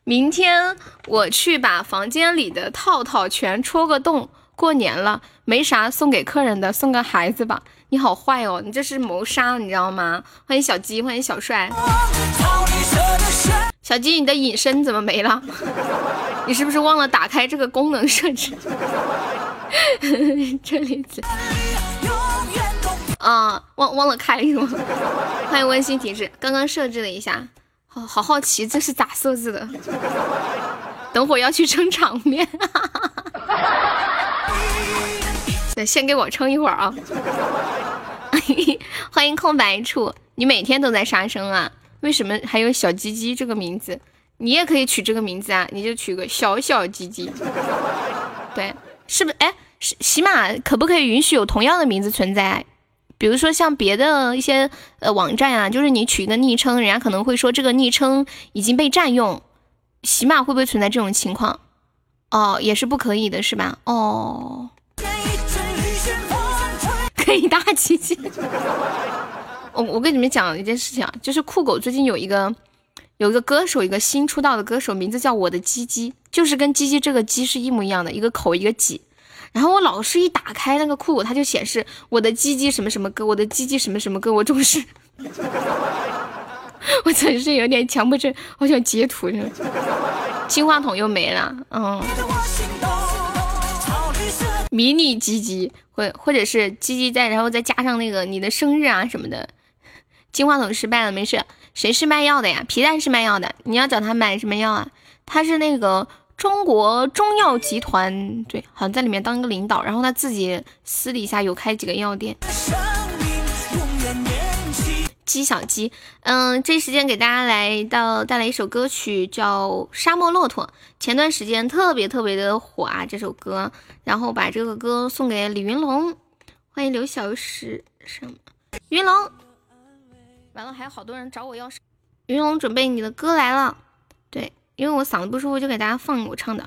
明天我去把房间里的套套全戳个洞。过年了，没啥送给客人的，送个孩子吧。你好坏哦，你这是谋杀，你知道吗？欢迎小鸡，欢迎小帅。小鸡，你的隐身怎么没了？<laughs> 你是不是忘了打开这个功能设置？<laughs> 这里。啊，忘忘了开是吗？欢迎温馨提示，刚刚设置了一下，好好好奇这是咋设置的？等会要去撑场面，<laughs> 那先给我撑一会儿啊！<laughs> 欢迎空白处，你每天都在杀生啊？为什么还有小鸡鸡这个名字？你也可以取这个名字啊，你就取个小小鸡鸡。对，是不是？哎，喜喜马可不可以允许有同样的名字存在？比如说像别的一些呃网站啊，就是你取一个昵称，人家可能会说这个昵称已经被占用，起码会不会存在这种情况？哦，也是不可以的，是吧？哦，可以大奇迹。<laughs> 我我跟你们讲一件事情啊，就是酷狗最近有一个有一个歌手，一个新出道的歌手，名字叫我的鸡鸡，就是跟鸡鸡这个鸡是一模一样的，一个口一个几。然后我老是一打开那个酷狗，它就显示我的鸡鸡什么什么歌，我的鸡鸡什么什么歌，<laughs> 我总是，我真是有点强迫症，好想截图呢。金话筒又没了，嗯，迷你鸡鸡或或者是鸡鸡在，然后再加上那个你的生日啊什么的。金话筒失败了，没事，谁是卖药的呀？皮蛋是卖药的，你要找他买什么药啊？他是那个。中国中药集团对，好像在里面当一个领导，然后他自己私底下有开几个药店。鸡小鸡，嗯，这时间给大家来到带来一首歌曲，叫《沙漠骆驼》，前段时间特别特别的火啊，这首歌，然后把这个歌送给李云龙，欢迎刘小石什么？云龙，完了还有好多人找我要，云龙准备你的歌来了，对。因为我嗓子不舒服就给大家放我唱的。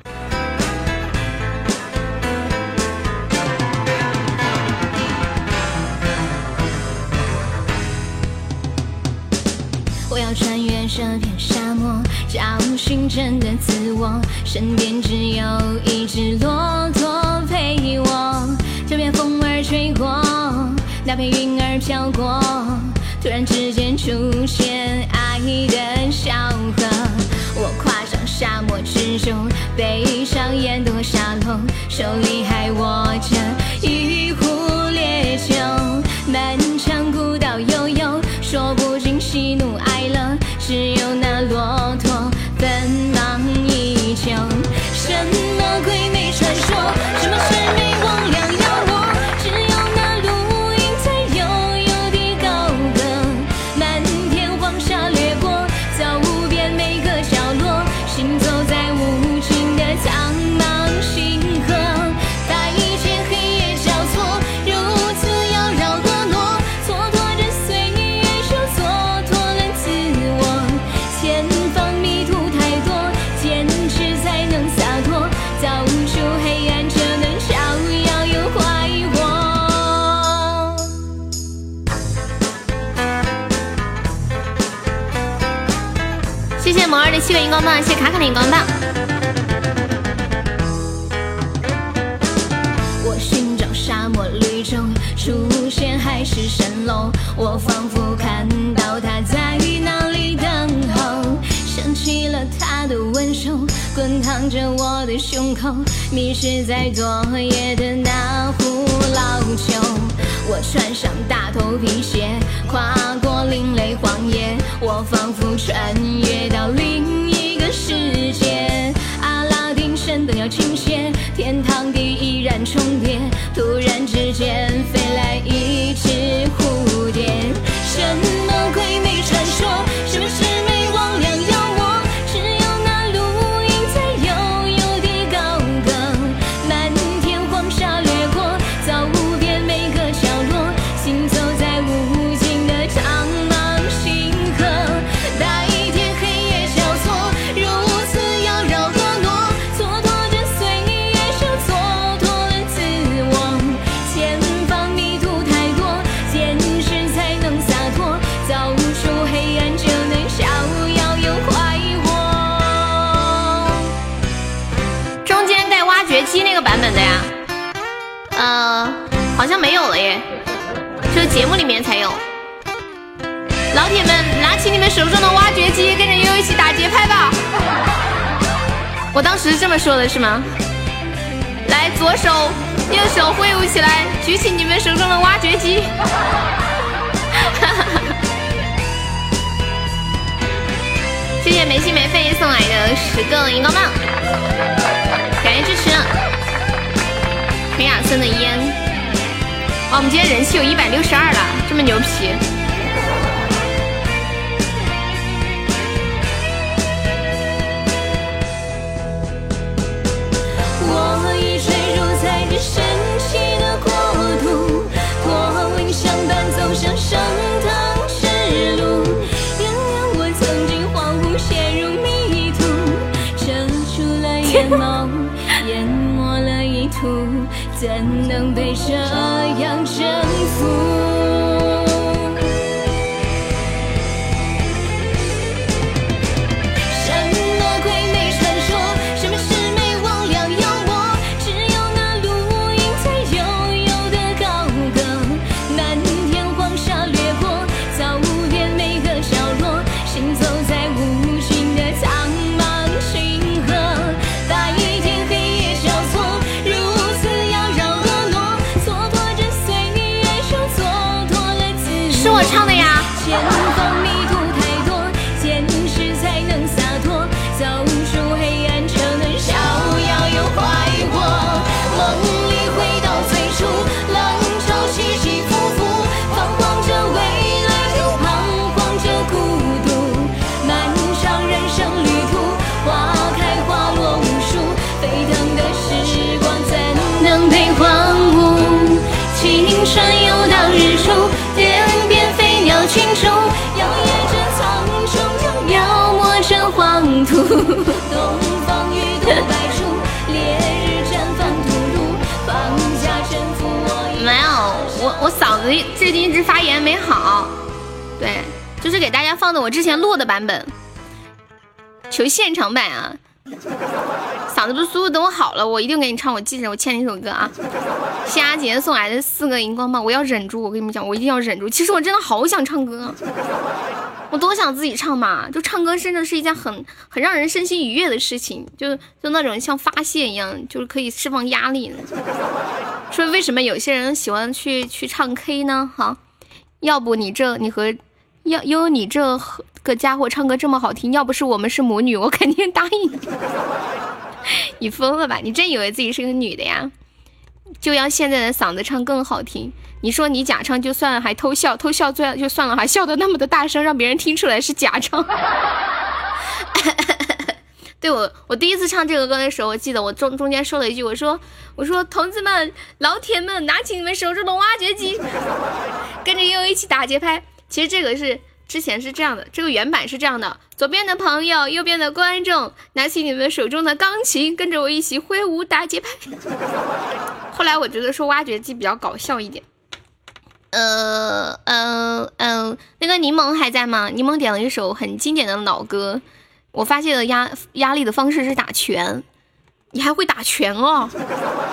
我要穿越这片沙漠找寻真的自我身边只有一只骆驼陪我这片风儿吹过
那片云儿飘过突然之间出现爱的小河沙漠之中，背上烟斗沙漏，手里还握着。七个荧光棒，谢谢卡卡的荧光棒。我寻找沙漠绿洲，出现海市蜃楼，我仿着我的胸口，迷失在昨夜的那壶老酒。我穿上大头皮鞋，跨过另类荒野。我仿佛穿越到另一个世界，阿拉丁神灯要倾斜，天堂地依然重叠，突然之间飞。请你们手中的挖掘机跟着悠悠一起打节拍吧。我当时这么说的是吗？来，左手右手挥舞起来，举起你们手中的挖掘机。<laughs> 谢谢没心没肺送来的十个荧光棒，感谢支持。裴雅森的烟，我们今天人气有一百六十二了，这么牛皮。神奇的国度，驼铃相伴走向升腾之路，原谅我曾经恍惚陷入迷途，遮住了眼眸，淹没了意图，怎能被这样征服？现场版啊。嗓子不舒服等我好了我一定给你唱我记着我欠你一首歌啊。
谢阿杰送来的四个荧光棒我要忍住我跟你们讲我一定要忍住。其实我真的好想唱歌我多想自己唱嘛就唱歌真的是一件很很让人身心愉悦的事情就就那种像发泄一样就是可以释放压力说为什么有些人喜欢去去唱 k 呢？哈？要不你这你和要因为你这和个家伙唱歌这么好听，要不是我们是母女，<laughs> 我肯定答应你。<laughs> 你疯了吧？你真以为自己是个女的呀？就要现在的嗓子唱更好听。你说你假唱就算了，还偷笑，偷笑最就算了，还笑得那么的大声，让别人听出来是假唱。<laughs> 对我，我第一次唱这个歌的时候，我记得我中中间说了一句，我说我说同志们、老铁们，拿起你们手中的挖掘机，跟着悠悠一起打节拍。其实这个是。之前是这样的，这个原版是这样的：左边的朋友，右边的观众，拿起你们手中的钢琴，跟着我一起挥舞打节拍。<laughs> 后来我觉得说挖掘机比较搞笑一点。呃呃呃，那个柠檬还在吗？柠檬点了一首很经典的老歌。我发现了压压力的方式是打拳，你还会打拳哦？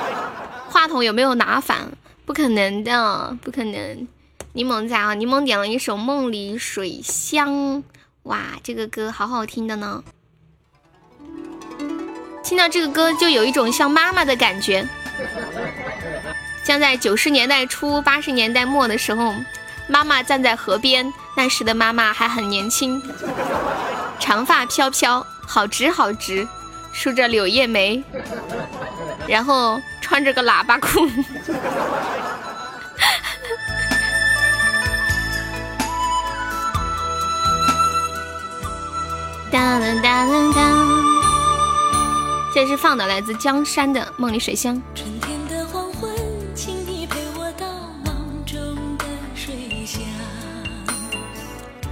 <laughs> 话筒有没有拿反？不可能的，不可能。柠檬在啊！柠檬点了一首《梦里水乡》，哇，这个歌好好听的呢。听到这个歌就有一种像妈妈的感觉，像在九十年代初、八十年代末的时候，妈妈站在河边，那时的妈妈还很年轻，长发飘飘，好直好直，梳着柳叶眉，然后穿着个喇叭裤。这是放的来自江山的《梦里水乡》。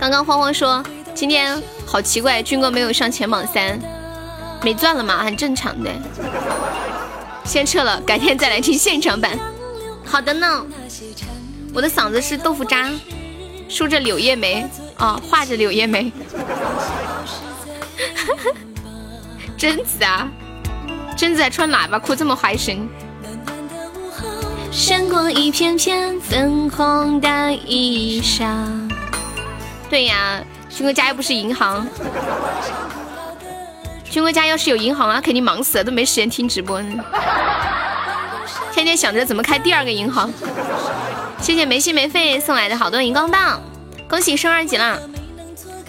刚刚慌慌说今天好奇怪，军哥没有上前榜三，没钻了吗？很正常的。先撤了，改天再来听现场版。好的呢，我的嗓子是豆腐渣，梳着柳叶眉啊，画着柳叶眉。<laughs> 贞子啊，贞子还穿喇叭裤，这么嗨神。闪过一片片粉红的衣裳。对呀，军哥家又不是银行。军哥家要是有银行啊，肯定忙死了，都没时间听直播呢。天天想着怎么开第二个银行。谢谢没心没肺送来的好多荧光棒，恭喜升二级了。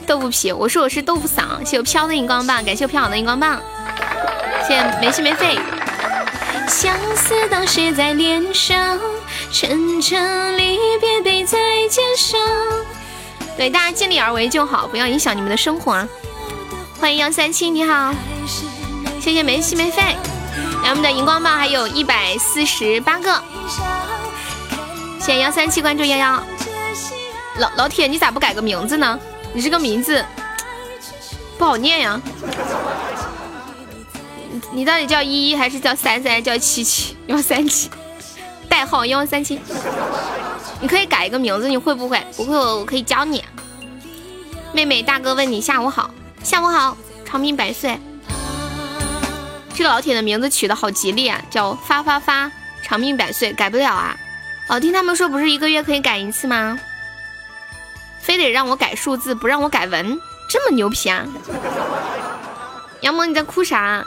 豆腐皮，我说我是豆腐嗓。谢我飘的荧光棒，感谢我飘好的荧光棒。谢谢没心没肺。相思当写在脸上，沉沉离别背在肩上。对，大家尽力而为就好，不要影响你们的生活。欢迎幺三七，你好。谢谢没心没肺。来，我们的荧光棒还有一百四十八个。谢谢幺三七关注幺幺。老老铁，你咋不改个名字呢？你这个名字不好念呀，你到底叫依依还是叫三三？叫七七幺三七，代号幺三七。你可以改一个名字，你会不会？不会我，我可以教你。妹妹大哥问你下午好，下午好，长命百岁。这个老铁的名字取的好吉利啊，叫发发发，长命百岁，改不了啊。哦，听他们说不是一个月可以改一次吗？非得让我改数字，不让我改文，这么牛皮啊！杨萌，你在哭啥？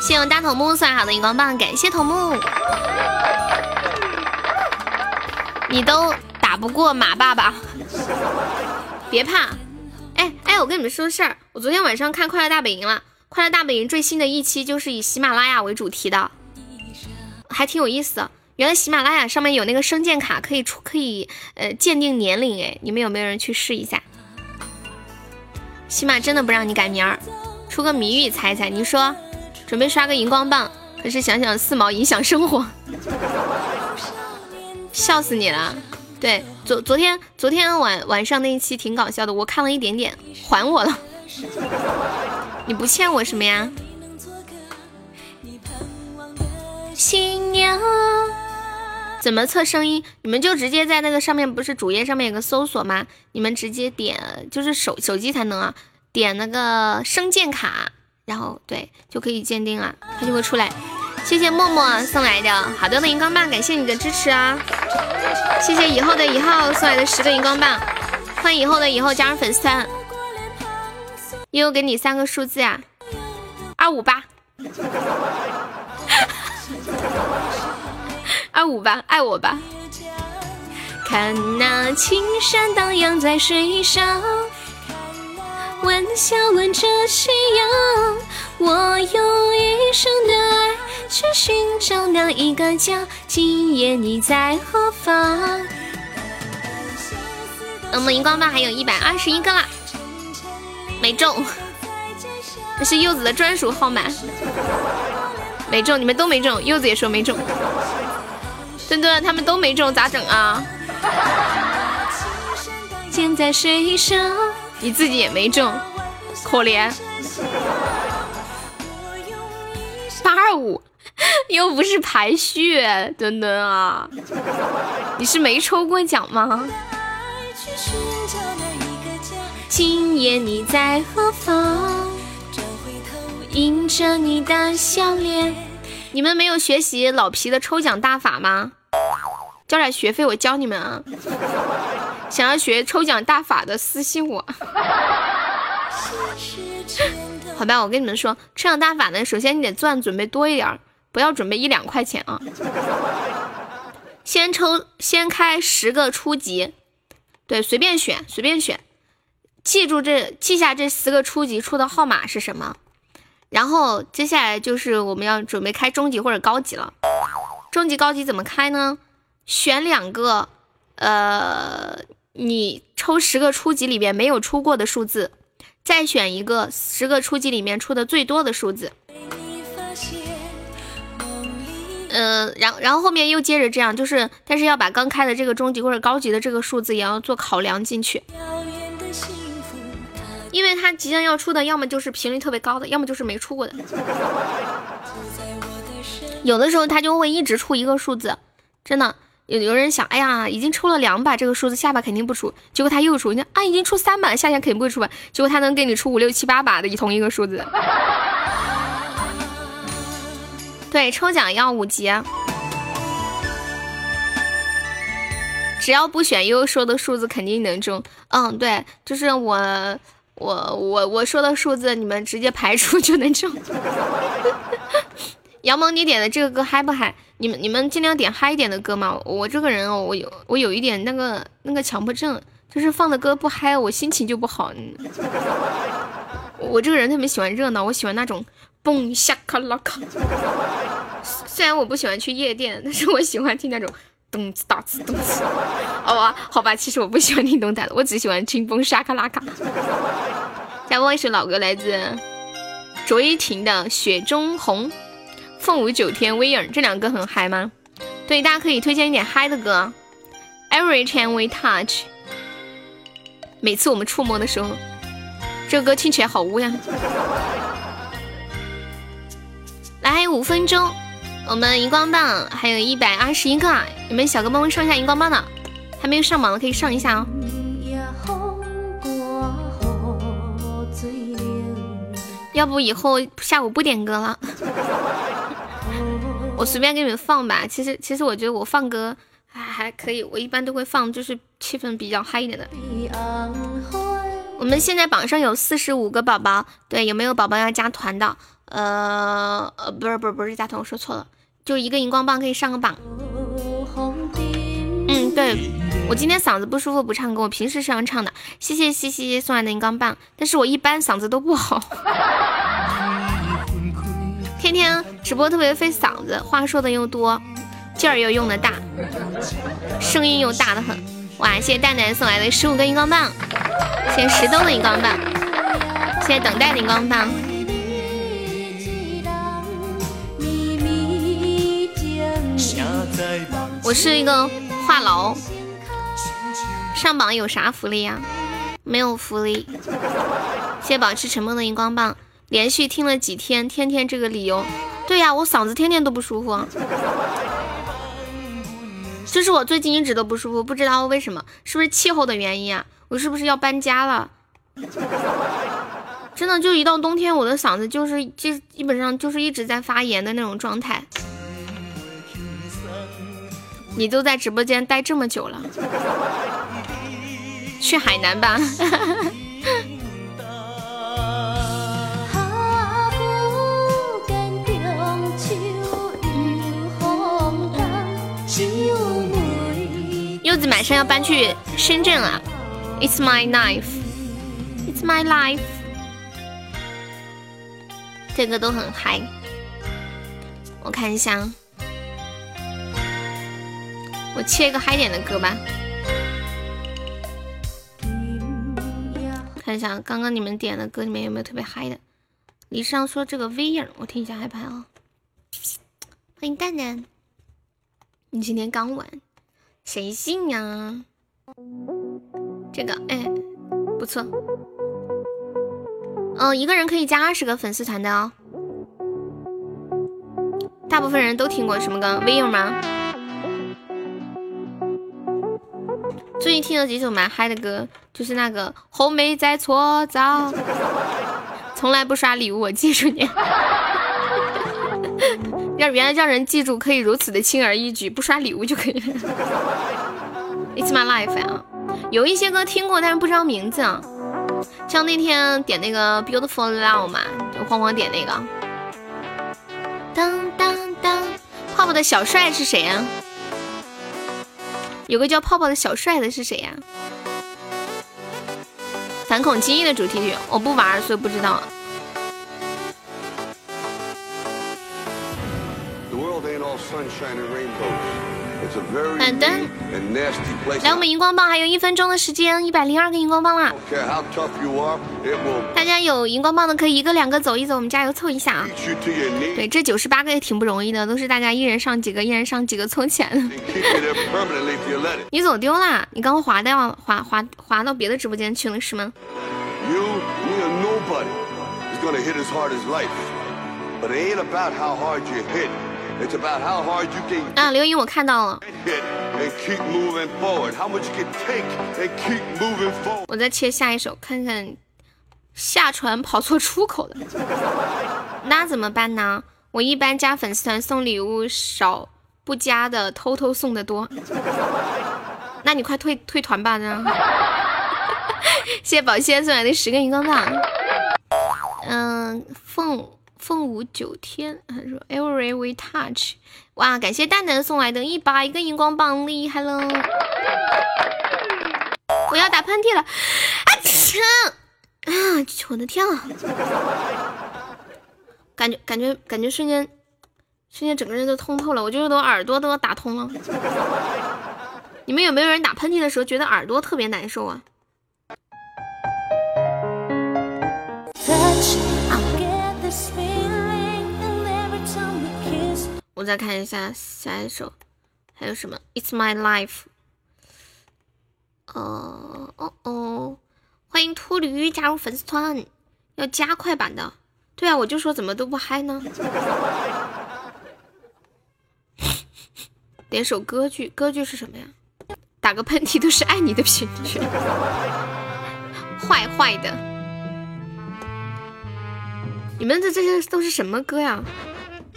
谢谢我大头目送好的荧光棒，感谢头目。你都打不过马爸爸，别怕。哎哎，我跟你们说事儿，我昨天晚上看《快乐大本营》了，《快乐大本营》最新的一期就是以喜马拉雅为主题的，还挺有意思的。原来喜马拉雅上面有那个声鉴卡，可以出可以呃鉴定年龄，哎，你们有没有人去试一下？喜马真的不让你改名儿，出个谜语猜猜。你说准备刷个荧光棒，可是想想四毛影响生活，笑死你了。对，昨昨天昨天晚晚上那一期挺搞笑的，我看了一点点，还我了。<laughs> 你不欠我什么呀？新娘怎么测声音？你们就直接在那个上面，不是主页上面有个搜索吗？你们直接点，就是手手机才能啊，点那个声鉴卡，然后对就可以鉴定了，它就会出来。谢谢默默送来的好多的荧光棒，感谢你的支持啊！谢谢以后的以后送来的十个荧光棒，欢迎以后的以后加入粉丝团。悠悠给你三个数字啊，二五八。<laughs> 二五八，爱我吧。看那青山荡漾在水上，晚霞吻着夕阳。我用一生的爱去寻找那一个家，今夜你在何方？我们荧光棒还有一百二十一个啦，没中，这是柚子的专属号码。没中，你们都没中，柚子也说没中。墩墩他们都没中，咋整啊？建在水上，你自己也没中，可怜。八二五，又不是排序，墩墩啊，你是没抽过奖吗？今夜你在何方？转回头迎着你的笑脸。你们没有学习老皮的抽奖大法吗？交点学费，我教你们啊！想要学抽奖大法的，私信我。好吧，我跟你们说，抽奖大法呢，首先你得钻准备多一点，不要准备一两块钱啊。先抽，先开十个初级，对，随便选，随便选，记住这，记下这十个初级出的号码是什么。然后接下来就是我们要准备开中级或者高级了。中级、高级怎么开呢？选两个，呃，你抽十个初级里面没有出过的数字，再选一个十个初级里面出的最多的数字。嗯，然然后后面又接着这样，就是但是要把刚开的这个中级或者高级的这个数字也要做考量进去，因为他即将要出的要么就是频率特别高的，要么就是没出过的。有的时候他就会一直出一个数字，真的。有有人想，哎呀，已经抽了两把这个数字，下把肯定不出。结果他又出，你看啊，已经出三把，下下肯定不会出吧？结果他能给你出五六七八把的同一个数字。对，抽奖要五级，只要不选优说的数字，肯定能中。嗯，对，就是我我我我说的数字，你们直接排除就能中。<laughs> 杨萌，你点的这个歌嗨不嗨？你们你们尽量点嗨一点的歌嘛。我这个人哦，我有我有一点那个那个强迫症，就是放的歌不嗨，我心情就不好。<laughs> 我这个人特别喜欢热闹，我喜欢那种蹦下卡拉卡。<laughs> 虽然我不喜欢去夜店，但是我喜欢听那种咚次打次咚次。好吧，好吧，其实我不喜欢听动态的，我只喜欢听风沙卡拉卡。再播一首老歌，来自卓依婷的《雪中红》。凤舞九天，威尔这两个很嗨吗？对，大家可以推荐一点嗨的歌。Every time we touch，每次我们触摸的时候，这歌听起来好污呀。来五分钟，我们荧光棒还有一百二十一个，你们小哥帮忙上一下荧光棒的，还没有上榜的可以上一下哦。要不以后下午不点歌了。<laughs> 我随便给你们放吧。其实，其实我觉得我放歌还还可以。我一般都会放，就是气氛比较嗨一点的。我们现在榜上有四十五个宝宝，对，有没有宝宝要加团的？呃呃，不是不是不是加团，我说错了，就一个荧光棒可以上个榜。嗯，对我今天嗓子不舒服，不唱歌，我平时是要唱的。谢谢西西送来的荧光棒，但是我一般嗓子都不好。<laughs> 天天直播特别费嗓子，话说的又多，劲儿又用的大，声音又大的很。哇！谢谢蛋蛋送来的十五个荧光棒，谢谢石头的荧光棒，谢谢等待的荧光棒。我是一个话痨，上榜有啥福利呀？没有福利。谢谢保持沉默的荧光棒。连续听了几天，天天这个理由，对呀，我嗓子天天都不舒服。就是我最近一直都不舒服，不知道为什么，是不是气候的原因啊？我是不是要搬家了？真的，就一到冬天，我的嗓子就是基基本上就是一直在发炎的那种状态。你都在直播间待这么久了，去海南吧。柚子马上要搬去深圳了，It's my life，It's my life，这个都很嗨。我看一下，我切一个嗨点的歌吧。看一下刚刚你们点的歌里面有没有特别嗨的。李尚说这个 V 影，我听一下嗨牌啊。欢迎蛋蛋，你今天刚玩。谁信呀？这个哎，不错。嗯，一个人可以加二十个粉丝团的哦。大部分人都听过什么歌？V 友吗？最近听了几首蛮嗨的歌，就是那个红梅在搓澡，<laughs> 从来不刷礼物，我记住你。<laughs> 要原来让人记住可以如此的轻而易举，不刷礼物就可以了。It's my life 啊，有一些歌听过，但是不知道名字啊。像那天点那个 Beautiful Love 嘛，就慌慌点那个。当当当，泡泡的小帅是谁呀？有个叫泡泡的小帅的是谁呀？反恐精英的主题曲，我不玩，所以不知道。好的，来我们荧光棒还有一分钟的时间，一百零二个荧光棒啦！大家有荧光棒的可以一个两个走一走，我们加油凑一下啊！对，这九十八个也挺不容易的，都是大家一人上几个，一人上几个凑起来的。你走丢啦？你刚刚滑到滑滑滑到别的直播间去了是吗？啊，刘英，我看到了。我再切下一首，看看下船跑错出口了，<laughs> 那怎么办呢？我一般加粉丝团送礼物少，不加的偷偷送的多。<laughs> 那你快退退团吧，这样。<laughs> 谢谢宝仙送来的十个荧光棒。嗯，凤。凤舞九天，他说 Every we touch，哇，感谢蛋蛋送来的一百个荧光棒，厉害了！我要打喷嚏了，啊，我的天啊！感觉感觉感觉瞬间瞬间整个人都通透了，我就是都耳朵都要打通了。你们有没有人打喷嚏的时候觉得耳朵特别难受啊？我再看一下下一首，还有什么？It's my life。哦哦哦！欢迎秃驴加入粉丝团，要加快版的。对啊，我就说怎么都不嗨呢？点首歌剧，歌剧是什么呀？打个喷嚏都是爱你的频率，坏坏的。你们的这些都是什么歌呀？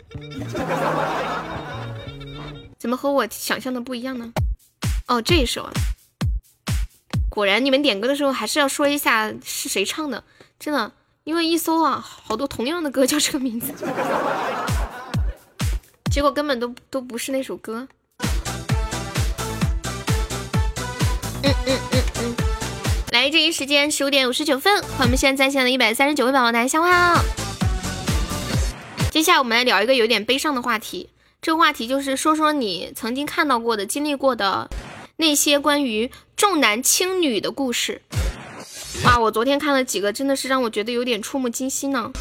<laughs> 怎么和我想象的不一样呢？哦，这一首啊，果然你们点歌的时候还是要说一下是谁唱的，真的，因为一搜啊，好多同样的歌叫这个名字，<laughs> 结果根本都都不是那首歌。嗯嗯嗯嗯，来，这一时间十五点五十九分，欢迎我们现在在线的一百三十九位宝宝，大家下午好。接下来我们来聊一个有点悲伤的话题，这个话题就是说说你曾经看到过的、经历过的那些关于重男轻女的故事。哇，我昨天看了几个，真的是让我觉得有点触目惊心呢。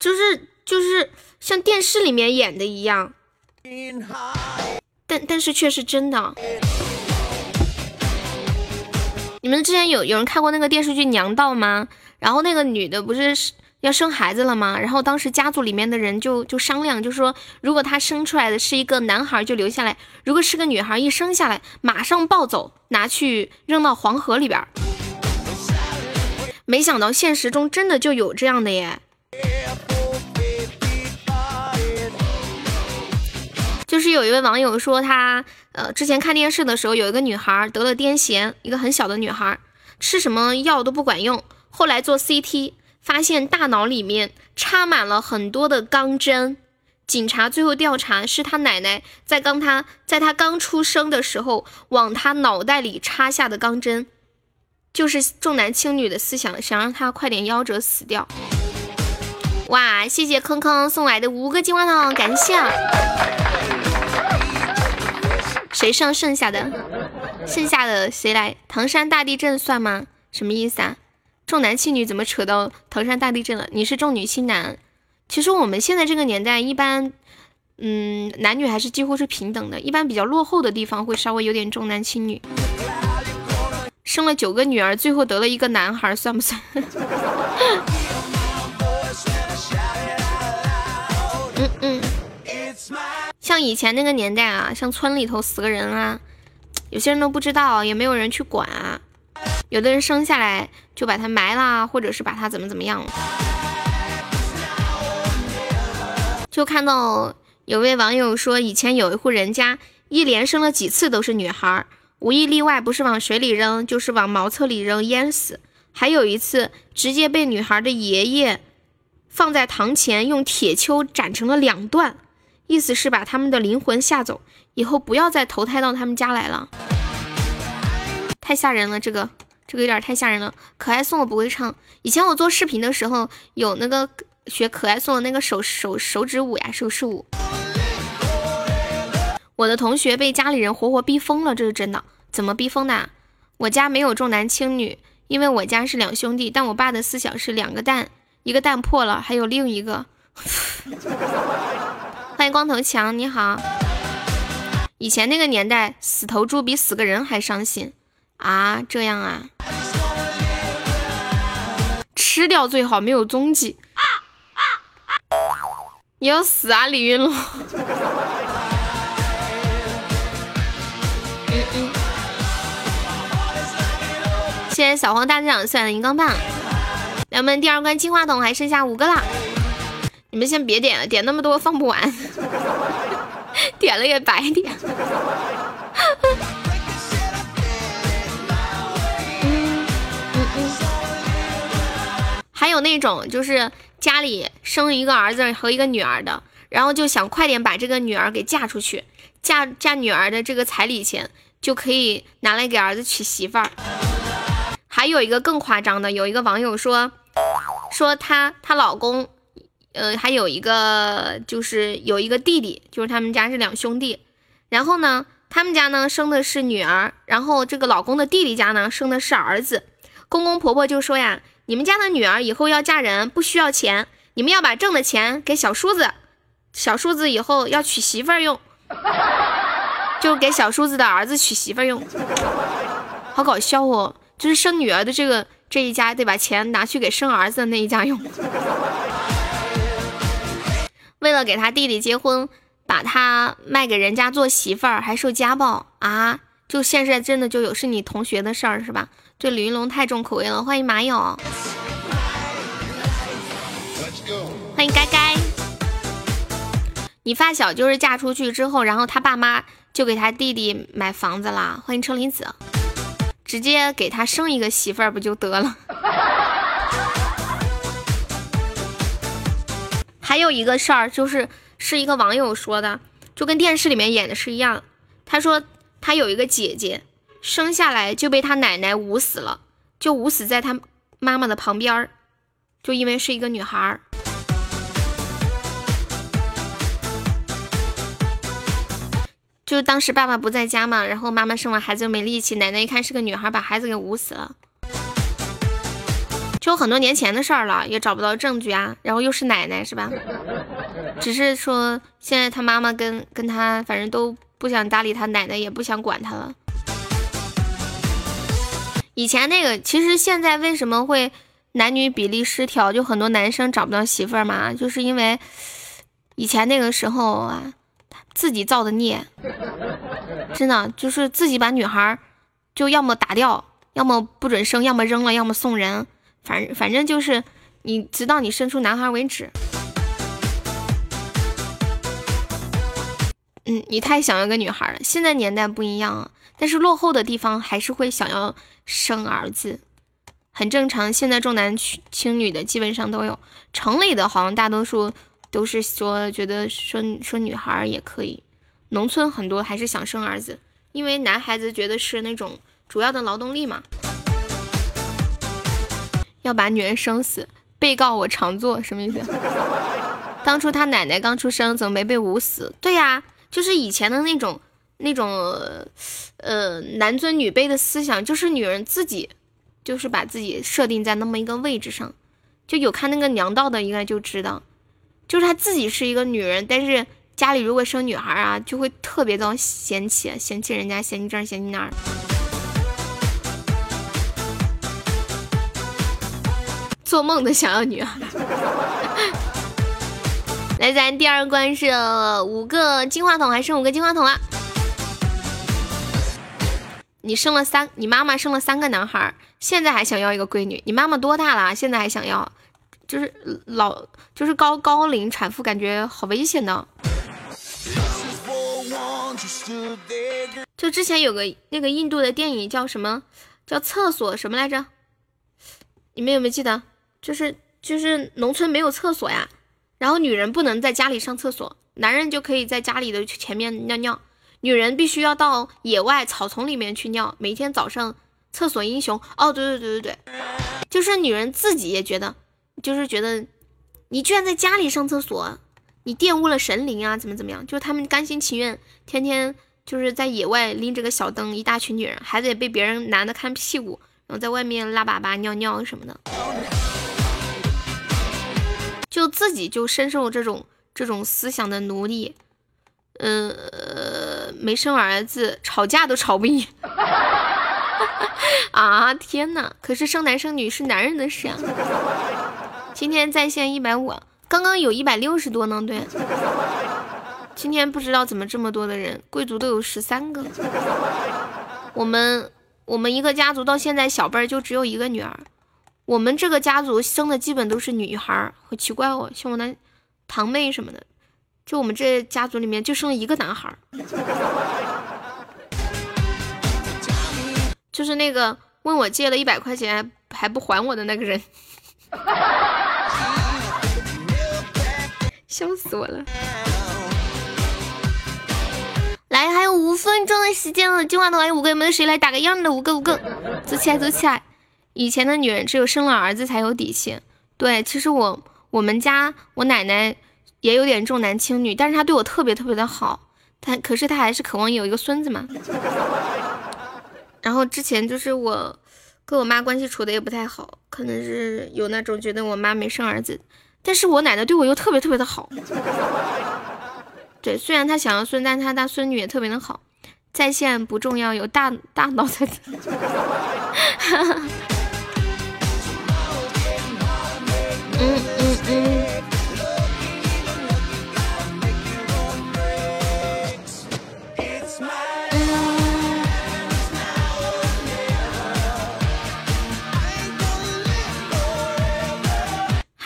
就是就是像电视里面演的一样，但但是却是真的。你们之前有有人看过那个电视剧《娘道》吗？然后那个女的不是。要生孩子了嘛，然后当时家族里面的人就就商量，就说如果他生出来的是一个男孩就留下来，如果是个女孩一生下来马上抱走，拿去扔到黄河里边。没想到现实中真的就有这样的耶。就是有一位网友说，他呃之前看电视的时候，有一个女孩得了癫痫，一个很小的女孩，吃什么药都不管用。后来做 CT，发现大脑里面插满了很多的钢针。警察最后调查，是他奶奶在刚他在他刚出生的时候往他脑袋里插下的钢针，就是重男轻女的思想，想让他快点夭折死掉。哇，谢谢坑坑送来的五个金话筒，感谢啊。谁上剩下的？剩下的谁来？唐山大地震算吗？什么意思啊？重男轻女怎么扯到唐山大地震了？你是重女轻男。其实我们现在这个年代，一般，嗯，男女还是几乎是平等的。一般比较落后的地方会稍微有点重男轻女。生了九个女儿，最后得了一个男孩，算不算？<laughs> 嗯嗯。像以前那个年代啊，像村里头死个人啊，有些人都不知道，也没有人去管啊。有的人生下来就把他埋了，或者是把他怎么怎么样了。就看到有位网友说，以前有一户人家一连生了几次都是女孩，无一例外不是往水里扔，就是往茅厕里扔淹死。还有一次直接被女孩的爷爷放在堂前用铁锹斩成了两段。意思是把他们的灵魂吓走，以后不要再投胎到他们家来了。太吓人了，这个这个有点太吓人了。可爱颂我不会唱，以前我做视频的时候有那个学可爱颂的那个手手手指舞呀，手势舞。我的同学被家里人活活逼疯了，这是真的。怎么逼疯的？我家没有重男轻女，因为我家是两兄弟，但我爸的思想是两个蛋，一个蛋破了，还有另一个。<laughs> 欢迎光头强，你好。以前那个年代，死头猪比死个人还伤心啊！这样啊，吃掉最好，没有踪迹。啊啊啊你要死啊，李云龙！谢谢小黄大队长送来的荧光棒。咱们第二关金话筒还剩下五个啦。你们先别点了，点那么多放不完，点了也白点。还有那种就是家里生一个儿子和一个女儿的，然后就想快点把这个女儿给嫁出去，嫁嫁女儿的这个彩礼钱就可以拿来给儿子娶媳妇儿。还有一个更夸张的，有一个网友说，说她她老公。呃，还有一个就是有一个弟弟，就是他们家是两兄弟，然后呢，他们家呢生的是女儿，然后这个老公的弟弟家呢生的是儿子，公公婆婆就说呀，你们家的女儿以后要嫁人不需要钱，你们要把挣的钱给小叔子，小叔子以后要娶媳妇儿用，<laughs> 就给小叔子的儿子娶媳妇儿用，好搞笑哦，就是生女儿的这个这一家得把钱拿去给生儿子的那一家用。为了给他弟弟结婚，把他卖给人家做媳妇儿，还受家暴啊！就现在真的就有是你同学的事儿是吧？这李云龙太重口味了。欢迎马友，欢迎该该。你发小就是嫁出去之后，然后他爸妈就给他弟弟买房子啦。欢迎车厘子，直接给他生一个媳妇儿不就得了？<laughs> 还有一个事儿，就是是一个网友说的，就跟电视里面演的是一样。他说他有一个姐姐，生下来就被他奶奶捂死了，就捂死在他妈妈的旁边儿，就因为是一个女孩儿。就当时爸爸不在家嘛，然后妈妈生完孩子又没力气，奶奶一看是个女孩，把孩子给捂死了。就很多年前的事儿了，也找不到证据啊。然后又是奶奶是吧？只是说现在他妈妈跟跟他反正都不想搭理他奶奶，也不想管他了。以前那个其实现在为什么会男女比例失调，就很多男生找不到媳妇儿嘛，就是因为以前那个时候啊，自己造的孽，真的就是自己把女孩儿就要么打掉，要么不准生，要么扔了，要么送人，反反正就是你直到你生出男孩为止。嗯，你太想要个女孩了。现在年代不一样了，但是落后的地方还是会想要生儿子。很正常，现在重男轻女的基本上都有。城里的好像大多数都是说觉得生生女孩也可以，农村很多还是想生儿子，因为男孩子觉得是那种主要的劳动力嘛。要把女人生死，被告我常做，什么意思？<laughs> 当初他奶奶刚出生，怎么没被捂死？对呀，就是以前的那种那种呃男尊女卑的思想，就是女人自己。就是把自己设定在那么一个位置上，就有看那个娘道的应该就知道，就是她自己是一个女人，但是家里如果生女孩啊，就会特别遭嫌弃，嫌弃人家，嫌弃这儿，嫌弃那儿。做梦都想要女孩。<laughs> 来，咱第二关是五个金话筒，还剩五个金话筒啊。你生了三，你妈妈生了三个男孩，现在还想要一个闺女。你妈妈多大了？现在还想要，就是老，就是高高龄产妇，感觉好危险的。就之前有个那个印度的电影叫什么？叫厕所什么来着？你们有没有记得？就是就是农村没有厕所呀，然后女人不能在家里上厕所，男人就可以在家里的前面尿尿。女人必须要到野外草丛里面去尿，每天早上厕所英雄哦，对对对对对，就是女人自己也觉得，就是觉得你居然在家里上厕所，你玷污了神灵啊，怎么怎么样？就是他们甘心情愿天天就是在野外拎着个小灯，一大群女人还得被别人男的看屁股，然后在外面拉粑粑尿尿什么的，就自己就深受这种这种思想的奴隶。呃，没生儿子，吵架都吵不赢 <laughs> 啊！天呐，可是生男生女是男人的事啊。今天在线一百五，刚刚有一百六十多呢。对，今天不知道怎么这么多的人，贵族都有十三个。我们我们一个家族到现在小辈儿就只有一个女儿，我们这个家族生的基本都是女孩儿，好奇怪哦，像我那堂妹什么的。就我们这家族里面就生一个男孩儿，就是那个问我借了一百块钱还不还我的那个人，笑死我了！来，还有五分钟的时间了，金话筒还有五个，有没有谁来打个样的？五个五个，走起来走起来！以前的女人只有生了儿子才有底气。对，其实我我们家我奶奶。也有点重男轻女，但是他对我特别特别的好，他可是他还是渴望有一个孙子嘛。然后之前就是我跟我妈关系处的也不太好，可能是有那种觉得我妈没生儿子，但是我奶奶对我又特别特别的好。对，虽然他想要孙，但他大孙女也特别的好。在线不重要，有大大脑才。嗯嗯嗯。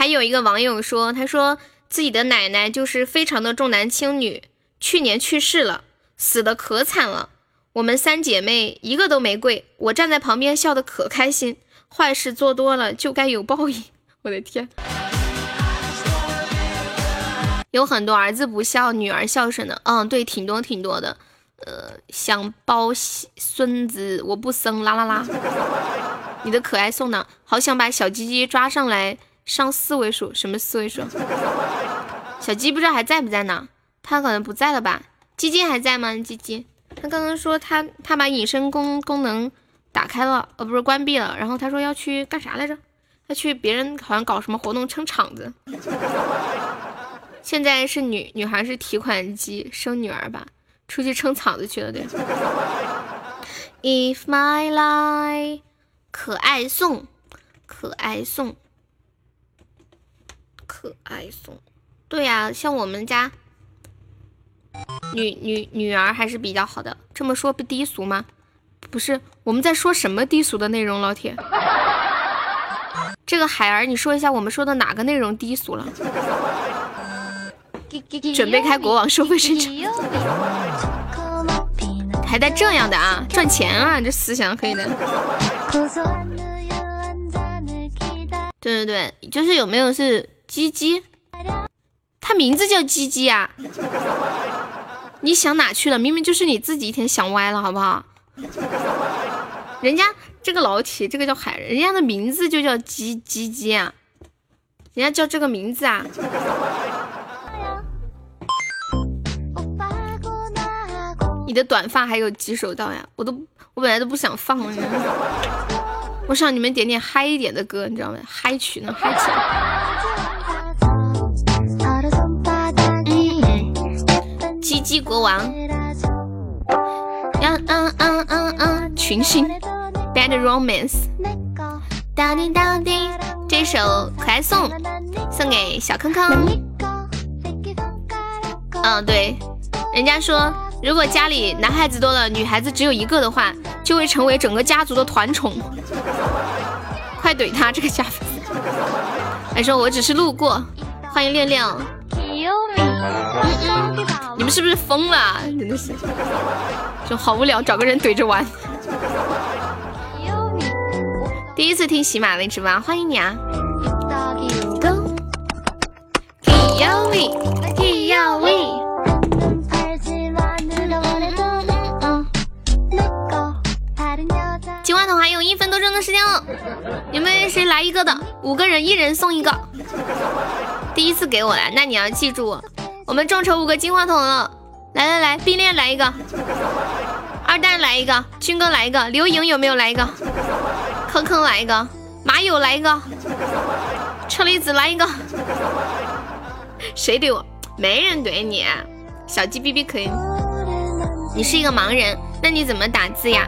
还有一个网友说，他说自己的奶奶就是非常的重男轻女，去年去世了，死的可惨了。我们三姐妹一个都没跪，我站在旁边笑的可开心。坏事做多了就该有报应，<laughs> 我的天！有很多儿子不孝，女儿孝顺的，嗯，对，挺多挺多的。呃，想抱孙子我不生，啦啦啦！<laughs> 你的可爱送的，好想把小鸡鸡抓上来。上四位数，什么四位数？小鸡不知道还在不在呢？他可能不在了吧？鸡鸡还在吗？鸡鸡，他刚刚说他他把隐身功功能打开了，呃，不是关闭了。然后他说要去干啥来着？他去别人好像搞什么活动撑场子。现在是女女孩是提款机，生女儿吧，出去撑场子去了对。If my life 可爱送。可爱送，可爱送。对呀，像我们家女女女儿还是比较好的。这么说不低俗吗？不是，我们在说什么低俗的内容？老铁，这个海儿，你说一下我们说的哪个内容低俗了？准备开国王收费市场，还带这样的啊？赚钱啊？这思想可以的。对对对，就是有没有是鸡鸡？他名字叫鸡鸡啊？你想哪去了？明明就是你自己一天想歪了，好不好？人家这个老铁，这个叫海，人家的名字就叫鸡鸡鸡啊，人家叫这个名字啊。你的短发还有几手到呀？我都我本来都不想放，我想你们点点嗨一点的歌，你知道吗？嗨曲呢嗨起来。鸡国王，嗯嗯嗯嗯嗯，群星，Bad Romance，当叮当，这首可爱颂送给小坑坑。嗯，对，人家说。如果家里男孩子多了，女孩子只有一个的话，就会成为整个家族的团宠。快怼他这个假粉！还说我只是路过。欢迎亮亮。你们是不是疯了？真的是，就好无聊，找个人怼着玩。第一次听喜马的直播，欢迎你啊！今晚的话有一分多钟的时间了，你们谁来一个的？五个人一人送一个。第一次给我来，那你要记住，我们众筹五个金话筒了。来来来，冰恋来一个，二蛋来一个，军哥来一个，刘莹有没有来一个？坑坑来一个，马友来一个，车厘子来一个。谁怼我？没人怼你，小鸡哔哔可以。你是一个盲人，那你怎么打字呀？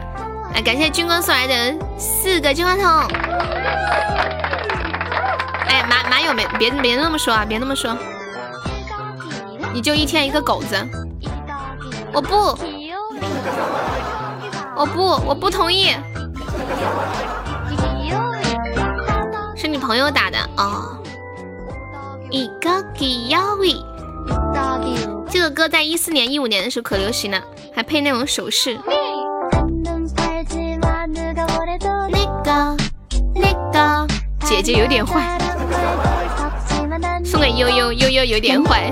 来，感谢军哥送来的四个金话筒。哎，马马友没别别那么说啊，别那么说。你就一天一个狗子，我不，我不，我不同意。是你朋友打的哦。一个给腰位，这个歌在一四年、一五年的时候可流行了，还配那种手势。姐姐有点坏，送给悠悠，悠悠有点坏。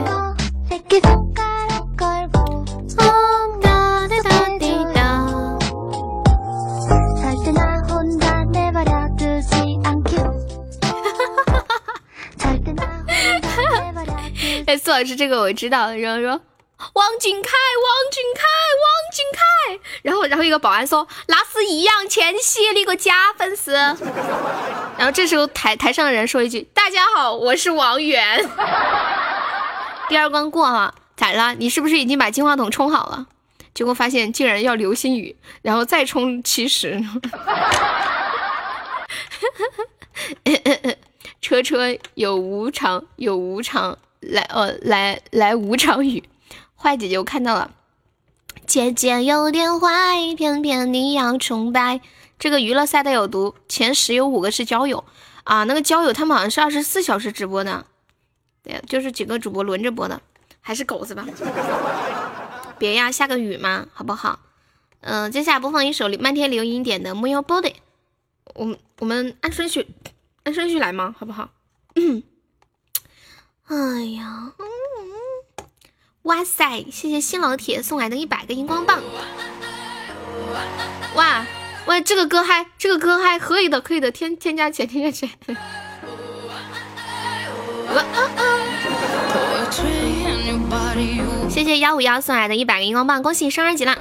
哎，苏老师，这个我知道。然后说。王俊凯，王俊凯，王俊凯。然后，然后一个保安说：“那是易烊千玺的一个假粉丝。<laughs> ”然后这时候台台上的人说一句：“大家好，我是王源。<laughs> ”第二关过了，咋了？你是不是已经把金话筒充好了？结果发现竟然要流星雨，然后再充七十。<laughs> 车车有无常，有无常来，呃，来来无常雨。坏姐姐，我看到了。姐姐有点坏，偏偏你要崇拜。这个娱乐赛道有毒，前十有五个是交友啊。那个交友他们好像是二十四小时直播的，对，就是几个主播轮着播的，还是狗子吧？<laughs> 别呀，下个雨嘛，好不好？嗯，接下来播放一首漫天流萤点的《木有 body》。我们我们按顺序按顺序来吗？好不好？<coughs> 哎呀。哇塞！谢谢新老铁送来的一百个荧光棒。哇哇，这个歌还这个歌还可以的，可以的，添添加钱，添加钱。<laughs> 谢谢幺五幺送来的一百个荧光棒，恭喜你升二级了。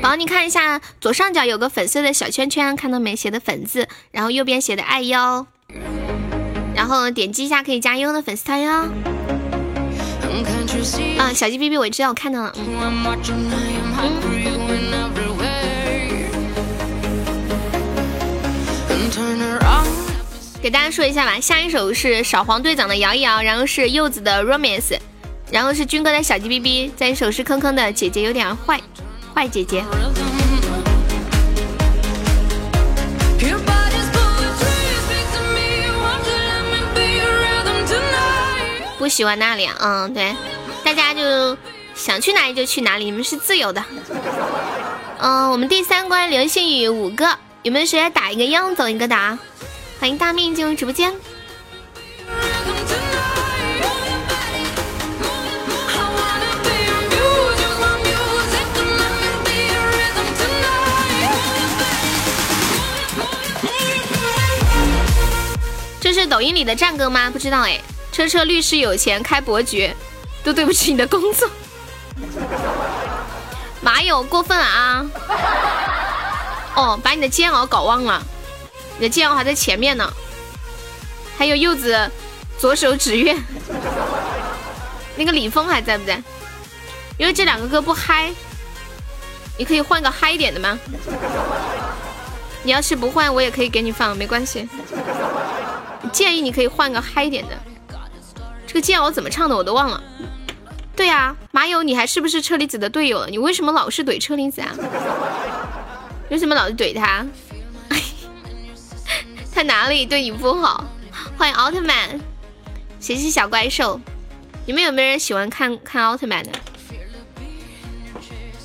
宝宝，你看一下左上角有个粉色的小圈圈，看到没？写的粉字，然后右边写的爱哟，然后点击一下可以加优的粉丝团哟。啊，小鸡哔哔，我知道，我看到了。给大家说一下吧，下一首是小黄队长的摇一摇，然后是柚子的 romance，然后是军哥的小鸡哔哔，再一首是坑坑的姐姐有点坏，坏姐姐。不喜欢那里，嗯，对，就想去哪里就去哪里，你们是自由的。嗯，我们第三关流星雨五个，有没有谁来打一个样走一个打？欢迎大命进入直播间。这是抖音里的战歌吗？不知道哎。车车律师有钱开伯爵，都对不起你的工作。马友过分了啊！哦，把你的煎熬搞忘了，你的煎熬还在前面呢。还有柚子，左手指月，那个李峰还在不在？因为这两个歌不嗨，你可以换个嗨一点的吗？你要是不换，我也可以给你放，没关系。建议你可以换个嗨一点的。这个煎熬怎么唱的我都忘了。对呀，马友，你还是不是车厘子的队友了？你为什么老是怼车厘子啊？为什么老是怼他？<laughs> 他哪里对你不好？欢迎奥特曼，谁是小怪兽？你们有没有人喜欢看看奥特曼的？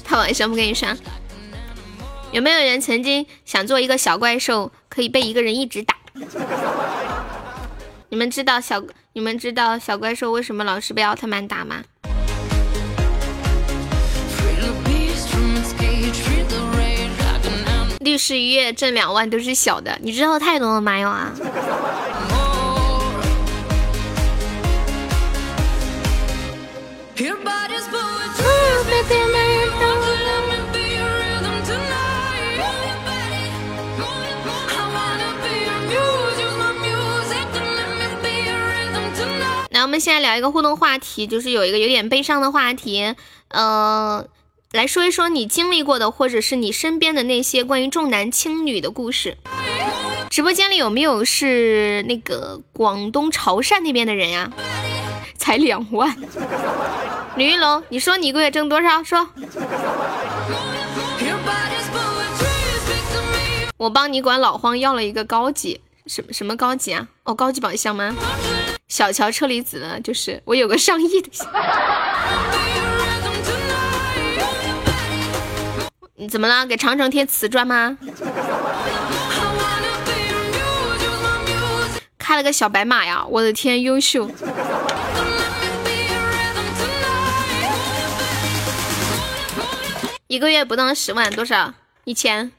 他晚上不跟你上。有没有人曾经想做一个小怪兽，可以被一个人一直打？你们知道小你们知道小怪兽为什么老是被奥特曼打吗？律师一月挣两万都是小的，你知道太多了吗？有啊。我们现在聊一个互动话题，就是有一个有点悲伤的话题，呃，来说一说你经历过的，或者是你身边的那些关于重男轻女的故事。直播间里有没有是那个广东潮汕那边的人呀？才两万，李云龙，你说你一个月挣多少？说，我帮你管老荒要了一个高级，什么什么高级啊？哦，高级宝箱吗？小乔车厘子呢？就是我有个上亿的。你怎么了？给长城贴瓷砖吗？开了个小白马呀！我的天，优秀。一个月不到十万，多少？一千。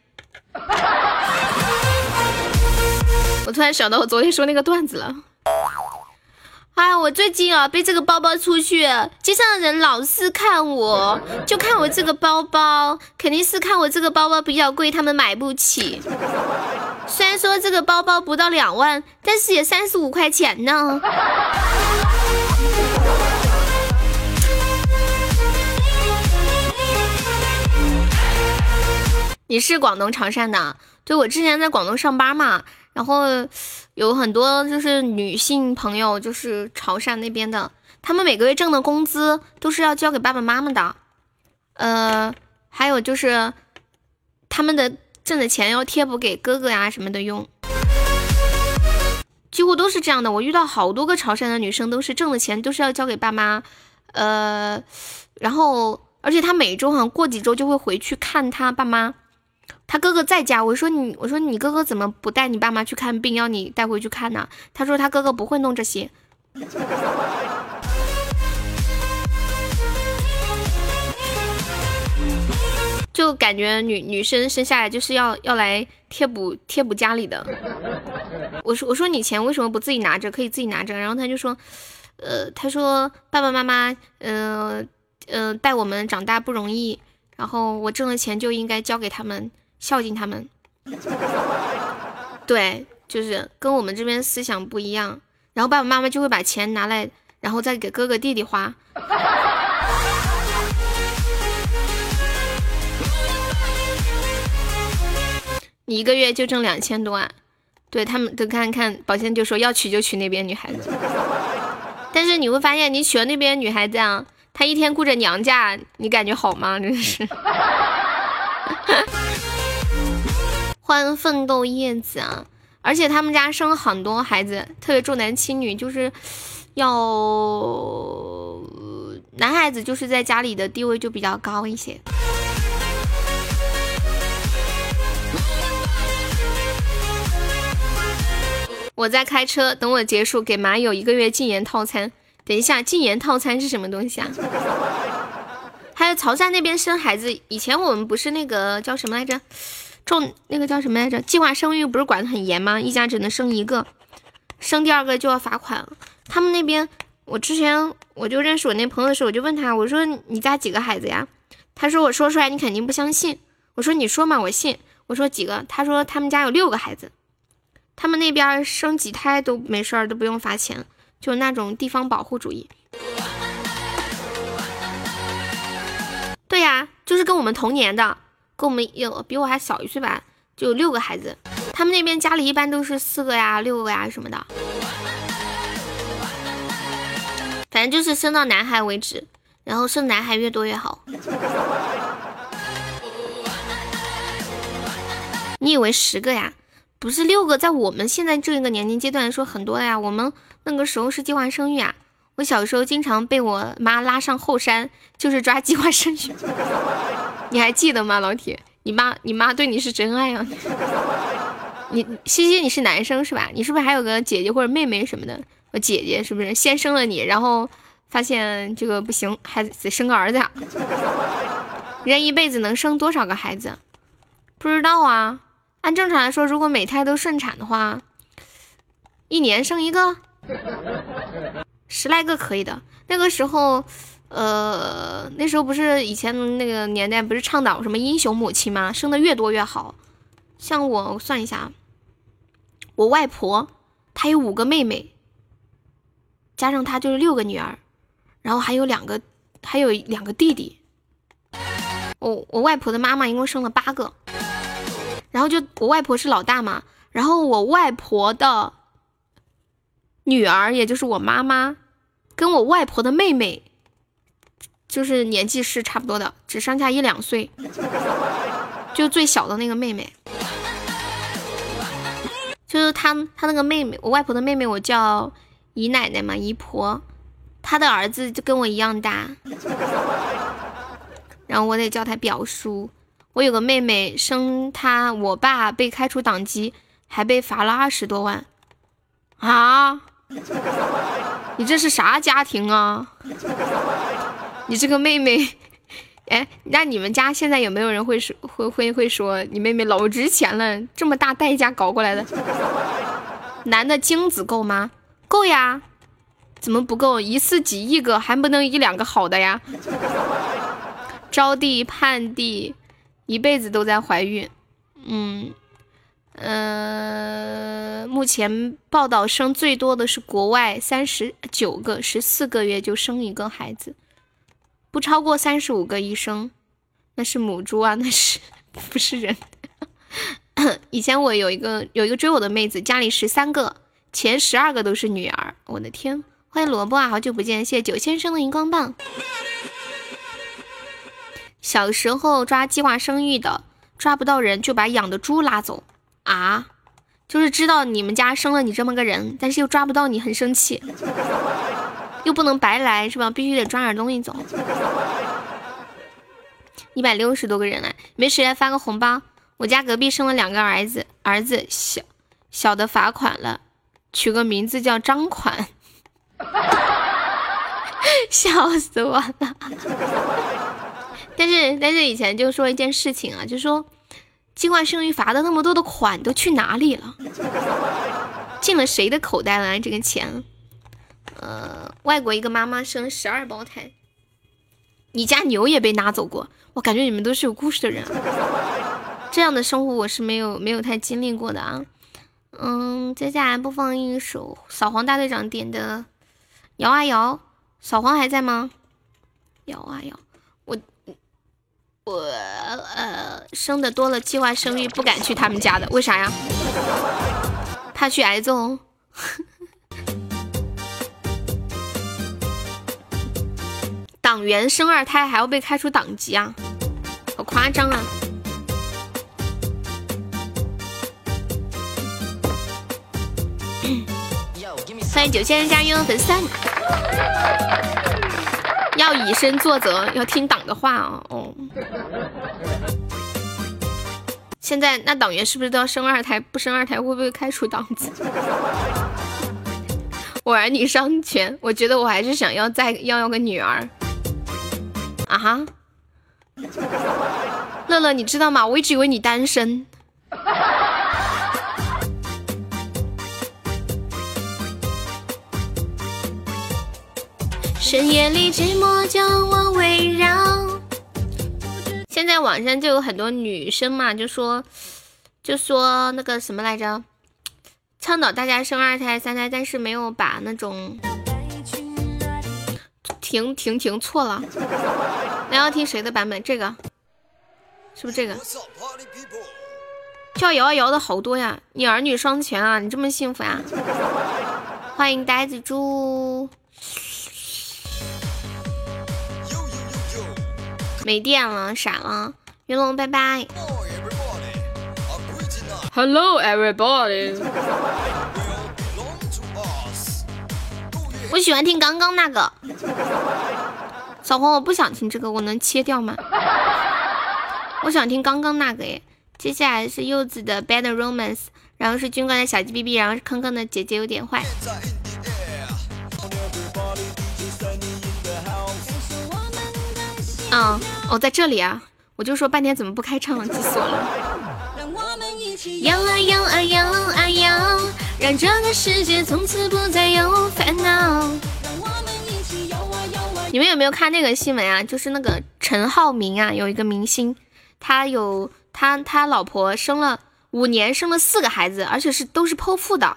我突然想到我昨天说那个段子了。哎，我最近啊背这个包包出去，街上的人老是看我，就看我这个包包，肯定是看我这个包包比较贵，他们买不起。虽然说这个包包不到两万，但是也三十五块钱呢。你是广东潮汕的？对，我之前在广东上班嘛，然后。有很多就是女性朋友，就是潮汕那边的，他们每个月挣的工资都是要交给爸爸妈妈的，呃，还有就是他们的挣的钱要贴补给哥哥呀什么的用，几乎都是这样的。我遇到好多个潮汕的女生，都是挣的钱都是要交给爸妈，呃，然后而且她每周好像过几周就会回去看她爸妈。他哥哥在家，我说你，我说你哥哥怎么不带你爸妈去看病，要你带回去看呢？他说他哥哥不会弄这些，<laughs> 就感觉女女生生下来就是要要来贴补贴补家里的。我说我说你钱为什么不自己拿着，可以自己拿着。然后他就说，呃，他说爸爸妈妈，嗯嗯，带我们长大不容易，然后我挣了钱就应该交给他们。孝敬他们，<laughs> 对，就是跟我们这边思想不一样。然后爸爸妈妈就会把钱拿来，然后再给哥哥弟弟花。<laughs> 你一个月就挣两千多万，对他们都看看，宝仙就说要娶就娶那边女孩子。<laughs> 但是你会发现，你娶了那边女孩子啊，她一天顾着娘家，你感觉好吗？真是。欢奋斗叶子啊！而且他们家生了很多孩子，特别重男轻女，就是要男孩子就是在家里的地位就比较高一些。我在开车，等我结束给马友一个月禁言套餐。等一下，禁言套餐是什么东西啊？还有潮汕那边生孩子，以前我们不是那个叫什么来着？重那个叫什么来着？计划生育不是管的很严吗？一家只能生一个，生第二个就要罚款。他们那边，我之前我就认识我那朋友的时候，我就问他，我说你家几个孩子呀？他说我说出来你肯定不相信。我说你说嘛，我信。我说几个？他说他们家有六个孩子。他们那边生几胎都没事儿，都不用罚钱，就那种地方保护主义。就是跟我们同年的。跟我们有比我还小一岁吧，就有六个孩子。他们那边家里一般都是四个呀、六个呀什么的，反正就是生到男孩为止，然后生男孩越多越好。你以为十个呀？不是六个，在我们现在这一个年龄阶段说很多呀。我们那个时候是计划生育啊。我小时候经常被我妈拉上后山，就是抓计划生育。<laughs> 你还记得吗，老铁？你妈，你妈对你是真爱啊！<laughs> 你西西，你是男生是吧？你是不是还有个姐姐或者妹妹什么的？我姐姐是不是先生了你，然后发现这个不行，还得生个儿子呀？<laughs> 人一辈子能生多少个孩子？不知道啊。按正常来说，如果每胎都顺产的话，一年生一个，十来个可以的。那个时候。呃，那时候不是以前那个年代不是倡导什么英雄母亲吗？生的越多越好。像我算一下，我外婆她有五个妹妹，加上她就是六个女儿，然后还有两个还有两个弟弟。我我外婆的妈妈一共生了八个，然后就我外婆是老大嘛，然后我外婆的女儿也就是我妈妈，跟我外婆的妹妹。就是年纪是差不多的，只上下一两岁，就最小的那个妹妹，就是她她那个妹妹，我外婆的妹妹，我叫姨奶奶嘛，姨婆，她的儿子就跟我一样大，然后我得叫他表叔。我有个妹妹，生她我爸被开除党籍，还被罚了二十多万，啊，<laughs> 你这是啥家庭啊？你这个妹妹，哎，那你们家现在有没有人会说会会会说你妹妹老值钱了？这么大代价搞过来的，男的精子够吗？够呀，怎么不够？一次几亿个，还不能一两个好的呀？招娣、盼娣，一辈子都在怀孕。嗯，呃，目前报道生最多的是国外，三十九个，十四个月就生一个孩子。不超过三十五个一生，那是母猪啊，那是 <laughs> 不是人？<coughs> 以前我有一个有一个追我的妹子，家里十三个，前十二个都是女儿。我的天，欢迎萝卜啊，好久不见，谢谢九先生的荧光棒。小时候抓计划生育的，抓不到人就把养的猪拉走啊，就是知道你们家生了你这么个人，但是又抓不到你，很生气。又不能白来是吧？必须得抓点东西走。一百六十多个人来，没谁来发个红包？我家隔壁生了两个儿子，儿子小小的罚款了，取个名字叫张款，<laughs> 笑死我了。<laughs> 但是但是以前就说一件事情啊，就说计划生育罚的那么多的款都去哪里了？进了谁的口袋了？这个钱？呃，外国一个妈妈生十二胞胎，你家牛也被拿走过，我感觉你们都是有故事的人，这样的生活我是没有没有太经历过的啊。嗯，接下来播放一首扫黄大队长点的《摇啊摇》，扫黄还在吗？摇啊摇，我我呃生的多了，计划生育不敢去他们家的，为啥呀？怕去挨揍。<laughs> 党员生二胎还要被开除党籍啊，好夸张啊！<coughs> 欢迎九千人加入粉丝，要以身作则，要听党的话啊！哦，现在那党员是不是都要生二胎？不生二胎会不会开除党籍？<laughs> 我儿女双全，我觉得我还是想要再要要个女儿。啊哈，乐乐，你知道吗？我一直以为你单身。深夜里寂寞将我围绕。现在网上就有很多女生嘛，就说就说那个什么来着，倡导大家生二胎、三胎，但是没有把那种。停停停，错了！那要听谁的版本？这个是不是这个？叫摇啊摇的好多呀！你儿女双全啊，你这么幸福呀！欢迎呆子猪。没电了，闪了。云龙，拜拜。Hello everybody。我喜欢听刚刚那个，小红，我不想听这个，我能切掉吗？我想听刚刚那个耶。接下来是柚子的 Bad Romance，然后是军官的小鸡哔哔，然后是坑坑的姐姐有点坏。嗯，哦，在这里啊，我就说半天怎么不开唱，急死我了。摇啊摇啊摇啊摇。让这个世界从此不再有烦恼。你们有没有看那个新闻啊？就是那个陈浩民啊，有一个明星，他有他他老婆生了五年，生了四个孩子，而且是都是剖腹的，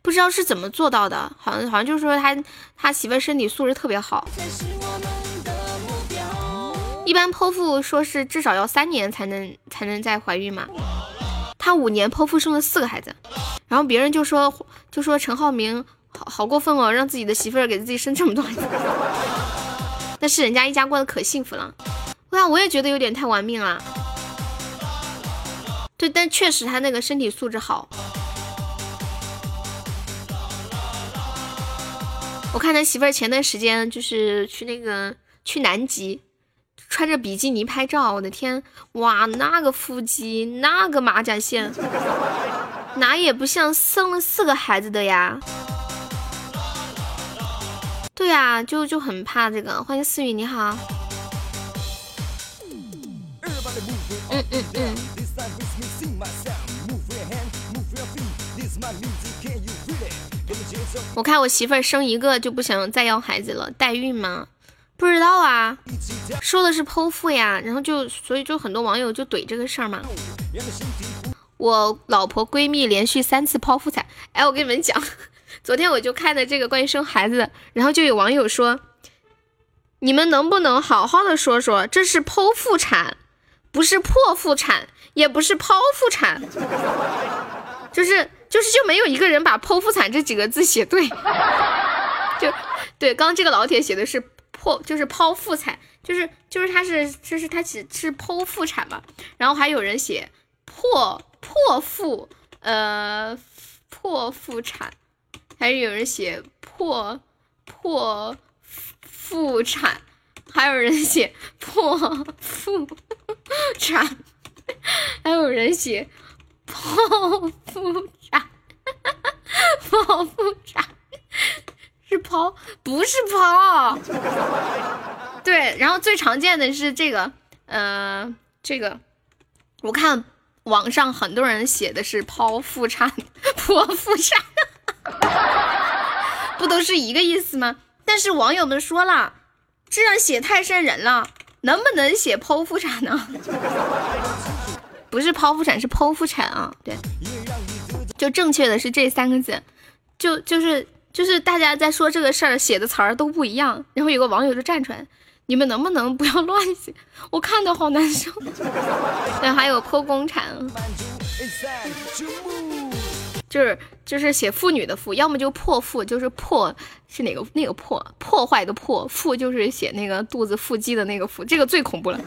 不知道是怎么做到的。好像好像就是说他他媳妇身体素质特别好。一般剖腹说是至少要三年才能才能再怀孕嘛。他五年剖腹生了四个孩子，然后别人就说就说陈浩民好好过分哦，让自己的媳妇儿给自己生这么多孩子。<laughs> 但是人家一家过得可幸福了，哇，我也觉得有点太玩命了。对，但确实他那个身体素质好。我看他媳妇儿前段时间就是去那个去南极。穿着比基尼拍照，我的天，哇，那个腹肌，那个马甲线，哪也不像生了四个孩子的呀。对呀，就就很怕这个。欢迎思雨，你好。嗯嗯嗯。我看我媳妇儿生一个就不想再要孩子了，代孕吗？不知道啊，说的是剖腹呀，然后就所以就很多网友就怼这个事儿嘛。我老婆闺蜜连续三次剖腹产，哎，我跟你们讲，<laughs> 昨天我就看的这个关于生孩子，然后就有网友说，你们能不能好好的说说，这是剖腹产，不是破腹产，也不是剖腹产，就是就是就没有一个人把剖腹产这几个字写对，<laughs> 就对，刚这个老铁写的是。剖就是剖腹产，就是就是他是就是他只是剖腹产嘛，然后还有人写破破腹呃破腹产，还是有人写破破腹产，还有人写破腹产，还有人写剖腹产，<laughs> 剖腹产。是抛，不是抛。<laughs> 对，然后最常见的是这个，呃，这个，我看网上很多人写的是剖腹产、剖腹产，<laughs> 不都是一个意思吗？但是网友们说了，这样写太瘆人了，能不能写剖腹产呢？<laughs> 不是剖腹产，是剖腹产啊。对，就正确的是这三个字，就就是。就是大家在说这个事儿，写的词儿都不一样，然后有个网友就站出来，你们能不能不要乱写？我看的好难受。<laughs> 对，还有剖宫产，就是就是写妇女的妇，要么就破腹，就是破是哪个那个破破坏的破腹，就是写那个肚子腹肌的那个腹，这个最恐怖了，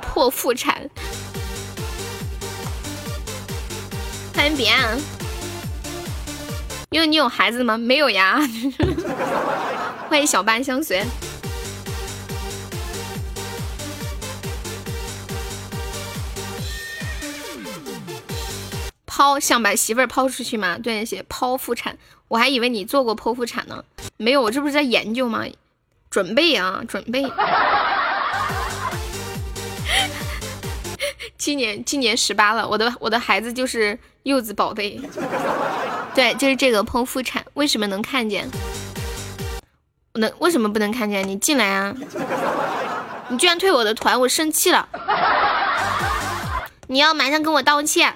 破腹产。欢迎彼岸，因为你有孩子吗？没有呀。<laughs> 欢迎小班相随。抛想把媳妇儿抛出去吗？对，写剖腹产，我还以为你做过剖腹产呢。没有，我这不是在研究吗？准备啊，准备。今年今年十八了，我的我的孩子就是柚子宝贝。<laughs> 对，就是这个剖腹产，为什么能看见？能为什么不能看见？你进来啊！你居然退我的团，我生气了。你要马上跟我道歉。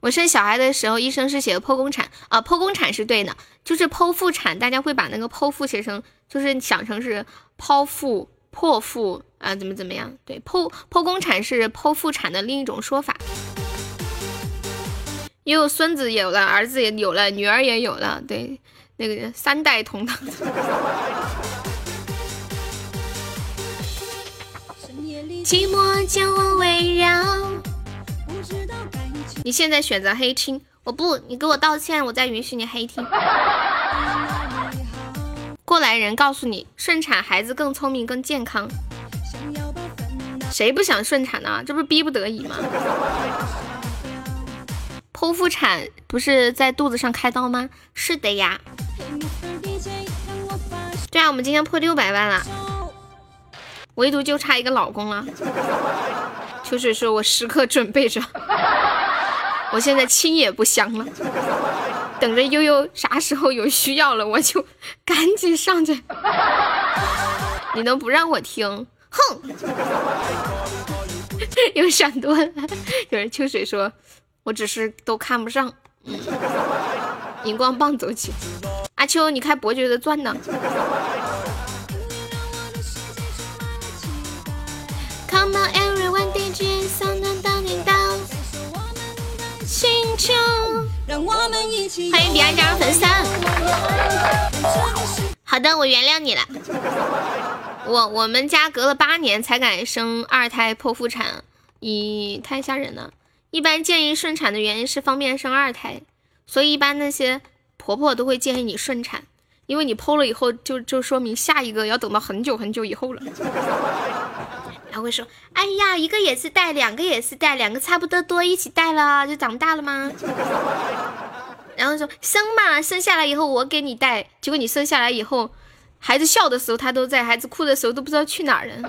我生小孩的时候，医生是写的剖宫产啊，剖宫产是对的，就是剖腹产，大家会把那个剖腹写成，就是想成是剖腹、破腹啊，怎么怎么样？对，剖剖宫产是剖腹产的另一种说法。因为孙子有了，儿子也有了，女儿也有了，对，那个三代同堂。寂寞将我围绕。你现在选择黑听，我不，你给我道歉，我再允许你黑听。过来人告诉你，顺产孩子更聪明更健康。谁不想顺产呢？这不是逼不得已吗？剖腹产不是在肚子上开刀吗？是的呀。对啊，我们今天破六百万了，唯独就差一个老公了。秋水说：“我时刻准备着。”我现在亲也不香了，等着悠悠啥时候有需要了，我就赶紧上去。<laughs> 你能不让我听？哼！<laughs> 又闪多了。有人秋水说：“我只是都看不上。”荧光棒走起。阿秋，你开伯爵的钻呢欢迎彼岸加入粉丝。好的，我原谅你了。我我们家隔了八年才敢生二胎剖腹产，咦，太吓人了。一般建议顺产的原因是方便生二胎，所以一般那些婆婆都会建议你顺产，因为你剖了以后，就就说明下一个要等到很久很久以后了。他会说：“哎呀，一个也是带，两个也是带，两个差不多多，一起带了就长大了吗？” <laughs> 然后说：“生嘛，生下来以后我给你带。”结果你生下来以后，孩子笑的时候他都在，孩子哭的时候都不知道去哪儿了。<laughs>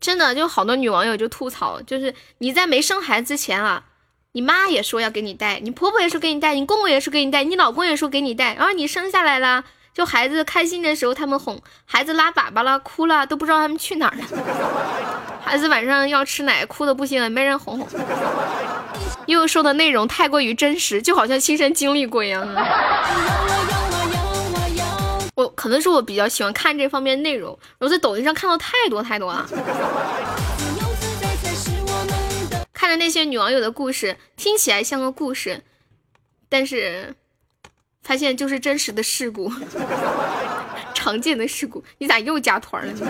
真的，就好多女网友就吐槽，就是你在没生孩子之前啊，你妈也说要给你带，你婆婆也说给你带，你公公也说给你带，你老公也说给你带，然后你生下来了。就孩子开心的时候，他们哄；孩子拉粑粑了、哭了，都不知道他们去哪儿了。<laughs> 孩子晚上要吃奶，哭的不行，没人哄哄。又说的内容太过于真实，就好像亲身经历过一样。我可能是我比较喜欢看这方面内容，我在抖音上看到太多太多了。看着那些女网友的故事，听起来像个故事，但是。发现就是真实的事故，<laughs> 常见的事故。你咋又加团了呢？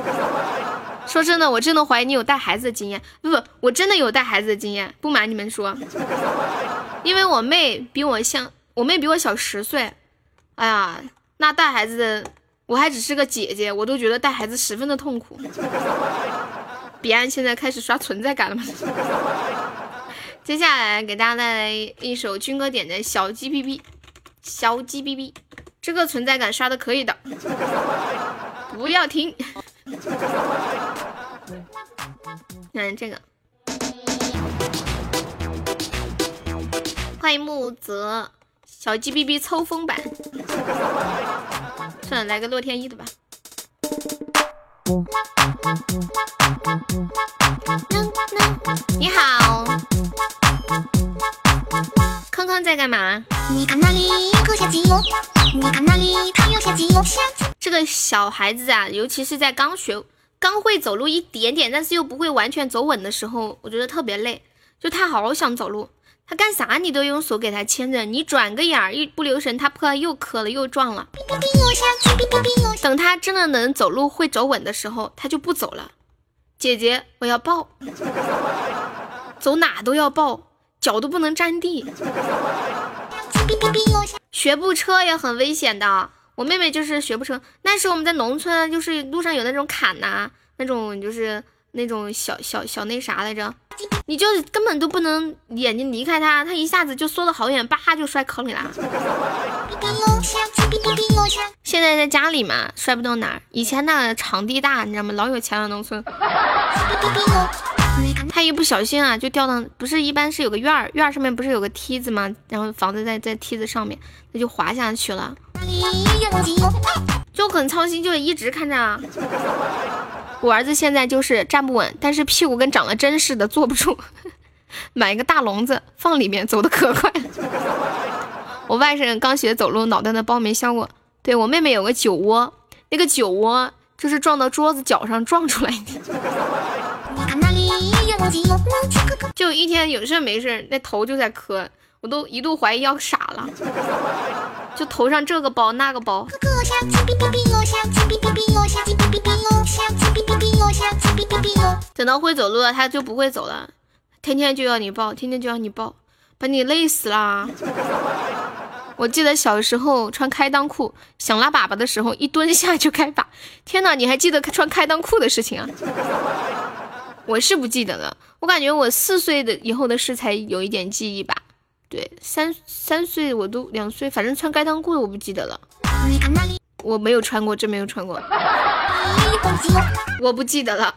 说真的，我真的怀疑你有带孩子的经验。不不，我真的有带孩子的经验，不瞒你们说，因为我妹比我像，我妹比我小十岁。哎呀，那带孩子的，我还只是个姐姐，我都觉得带孩子十分的痛苦。彼岸现在开始刷存在感了吗？接下来给大家带来一首军哥点的小鸡哔哔。小鸡哔哔，这个存在感刷的可以的，不要停。看这个，欢迎木泽，小鸡哔哔抽风版，算了，来个洛天依的吧。你好。康康在干嘛？这个小孩子啊，尤其是在刚学刚会走路一点点，但是又不会完全走稳的时候，我觉得特别累。就他好想走路，他干啥你都用手给他牵着，你转个眼儿一不留神，他破又磕了又撞了。<laughs> 等他真的能走路会走稳的时候，他就不走了。姐姐，我要抱，走哪都要抱，脚都不能沾地。学步车也很危险的。我妹妹就是学步车，那时候我们在农村，就是路上有那种坎呐，那种就是那种小小小那啥来着，你就根本都不能眼睛离开它，它一下子就缩得好远，叭就摔坑里啦。现在在家里嘛，摔不到哪儿。以前那场地大，你知道吗？老有钱了农村。他一不小心啊，就掉到不是一般是有个院儿，院儿上面不是有个梯子吗？然后房子在在梯子上面，他就滑下去了，就很操心，就一直看着啊。我儿子现在就是站不稳，但是屁股跟长了针似的，坐不住。<laughs> 买一个大笼子放里面，走的可快。我外甥刚学走路，脑袋的包没消过。对我妹妹有个酒窝，那个酒窝就是撞到桌子脚上撞出来的。就一天有事没事，那头就在磕，我都一度怀疑要傻了。就头上这个包那个包。等到会走路了，他就不会走了，天天就要你抱，天天就要你抱，把你累死啦。我记得小时候穿开裆裤，想拉粑粑的时候，一蹲下就开粑。天哪，你还记得穿开裆裤的事情啊？我是不记得了，我感觉我四岁的以后的事才有一点记忆吧。对，三三岁我都两岁，反正穿开裆裤的我不记得了。我没有穿过，真没有穿过。我不记得了。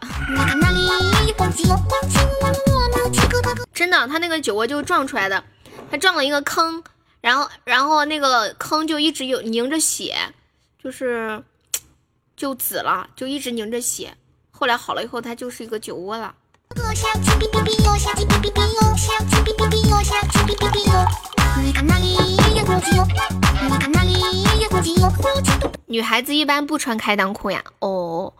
真的，他那个酒窝就撞出来的，他撞了一个坑，然后然后那个坑就一直有凝着血，就是就紫了，就一直凝着血。后来好了以后，它就是一个酒窝了。女孩子一般不穿开裆裤呀。哦，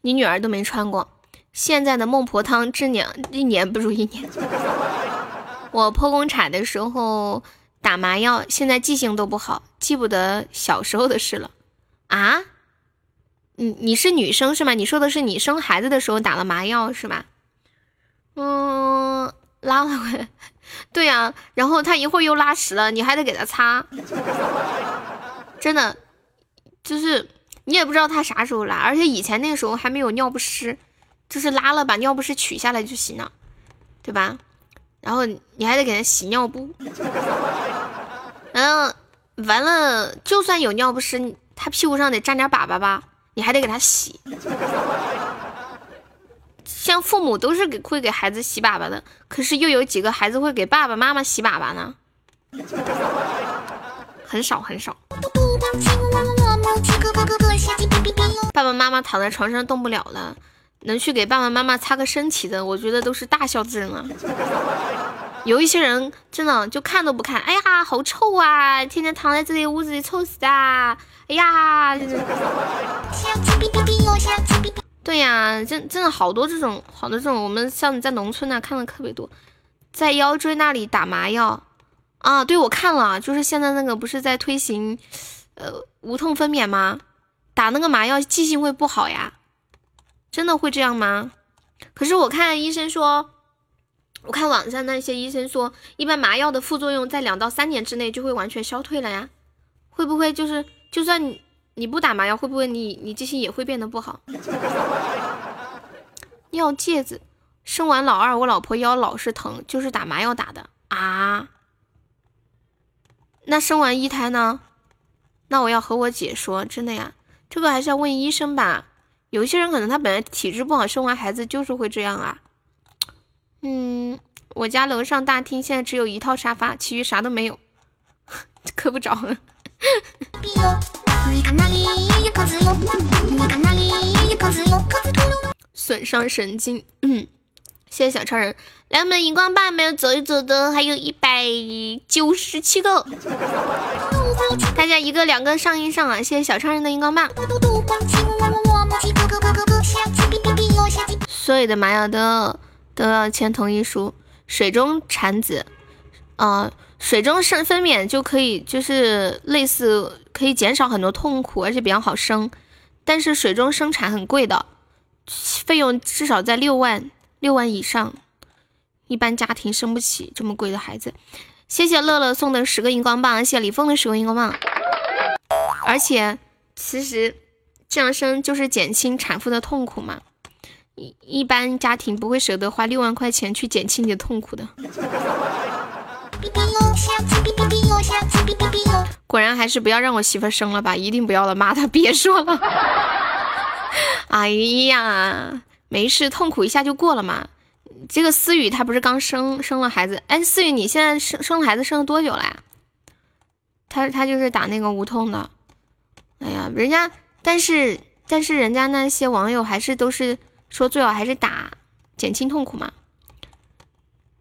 你女儿都没穿过。现在的孟婆汤治娘一年不如一年。<laughs> 我剖宫产的时候打麻药，现在记性都不好，记不得小时候的事了。啊？你你是女生是吗？你说的是你生孩子的时候打了麻药是吧？嗯，拉了回，对呀，然后他一会儿又拉屎了，你还得给他擦，真的，就是你也不知道他啥时候拉，而且以前那个时候还没有尿不湿，就是拉了把尿不湿取下来就行了，对吧？然后你还得给他洗尿布，然后完了，就算有尿不湿，他屁股上得沾点粑粑吧？你还得给他洗，像父母都是给会给孩子洗粑粑的，可是又有几个孩子会给爸爸妈妈洗粑粑呢？很少很少。爸爸妈妈躺在床上动不了了，能去给爸爸妈妈擦个身体的，我觉得都是大孝之人了。有一些人真的就看都不看，哎呀，好臭啊！天天躺在这里屋子里臭死啊！哎呀，对呀，真真的好多这种，好多这种，我们像在农村呢看的特别多，在腰椎那里打麻药啊，对我看了，就是现在那个不是在推行，呃，无痛分娩吗？打那个麻药记性会不好呀？真的会这样吗？可是我看医生说，我看网上那些医生说，一般麻药的副作用在两到三年之内就会完全消退了呀，会不会就是？就算你你不打麻药，会不会你你记性也会变得不好？<laughs> 尿介子，生完老二，我老婆腰老是疼，就是打麻药打的啊。那生完一胎呢？那我要和我姐说，真的呀，这个还是要问医生吧。有些人可能他本来体质不好，生完孩子就是会这样啊。嗯，我家楼上大厅现在只有一套沙发，其余啥都没有，<laughs> 磕不着。损伤神经，嗯，谢谢小超人，来我们荧光棒没有走一走的，还有一百九十七个，大家一个两个上一上啊！谢谢小超人的荧光棒。所有的麻药都都要签同意书。水中产子，呃，水中生分娩就可以，就是类似可以减少很多痛苦，而且比较好生。但是水中生产很贵的，费用至少在六万六万以上，一般家庭生不起这么贵的孩子。谢谢乐乐送的十个荧光棒，谢谢李峰的十个荧光棒。而且其实这样生就是减轻产妇的痛苦嘛。一一般家庭不会舍得花六万块钱去减轻你的痛苦的。果然还是不要让我媳妇生了吧，一定不要了，妈她别说了。<laughs> 哎呀，没事，痛苦一下就过了嘛。这个思雨她不是刚生生了孩子？哎，思雨你现在生生了孩子生了多久了呀？她她就是打那个无痛的。哎呀，人家但是但是人家那些网友还是都是。说最好还是打，减轻痛苦嘛。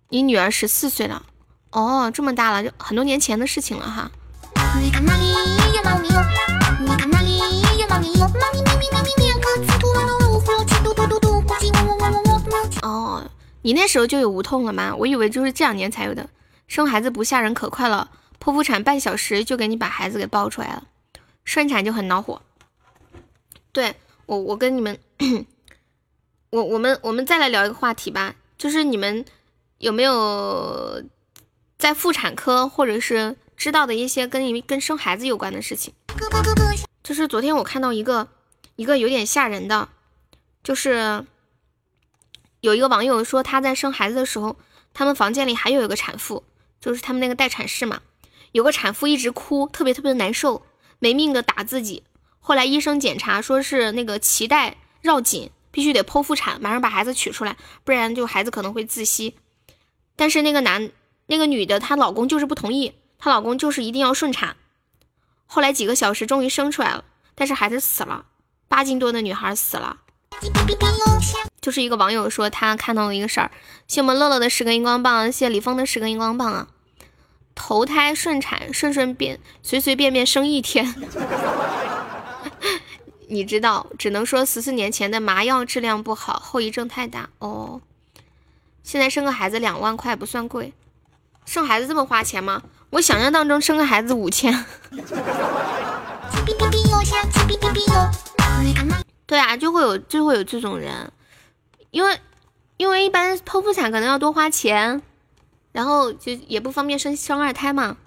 你女儿十四岁了，哦，这么大了，就很多年前的事情了哈。哦，你那时候就有无痛了吗？我以为就是这两年才有的。生孩子不吓人可快了，剖腹产半小时就给你把孩子给抱出来了，顺产就很恼火。对我，我跟你们。我我们我们再来聊一个话题吧，就是你们有没有在妇产科或者是知道的一些跟你跟生孩子有关的事情？就是昨天我看到一个一个有点吓人的，就是有一个网友说他在生孩子的时候，他们房间里还有一个产妇，就是他们那个待产室嘛，有个产妇一直哭，特别特别难受，没命的打自己。后来医生检查说是那个脐带绕紧。必须得剖腹产，马上把孩子取出来，不然就孩子可能会窒息。但是那个男，那个女的，她老公就是不同意，她老公就是一定要顺产。后来几个小时终于生出来了，但是孩子死了，八斤多的女孩死了。就是一个网友说他看到了一个事儿，谢我们乐乐的十个荧光棒，谢李峰的十个荧光棒啊。投胎顺产，顺顺便随随便便生一天。<laughs> 你知道，只能说十四年前的麻药质量不好，后遗症太大哦。现在生个孩子两万块不算贵，生孩子这么花钱吗？我想象当中生个孩子五千。<laughs> 对啊，就会有就会有这种人，因为因为一般剖腹产可能要多花钱，然后就也不方便生生二胎嘛，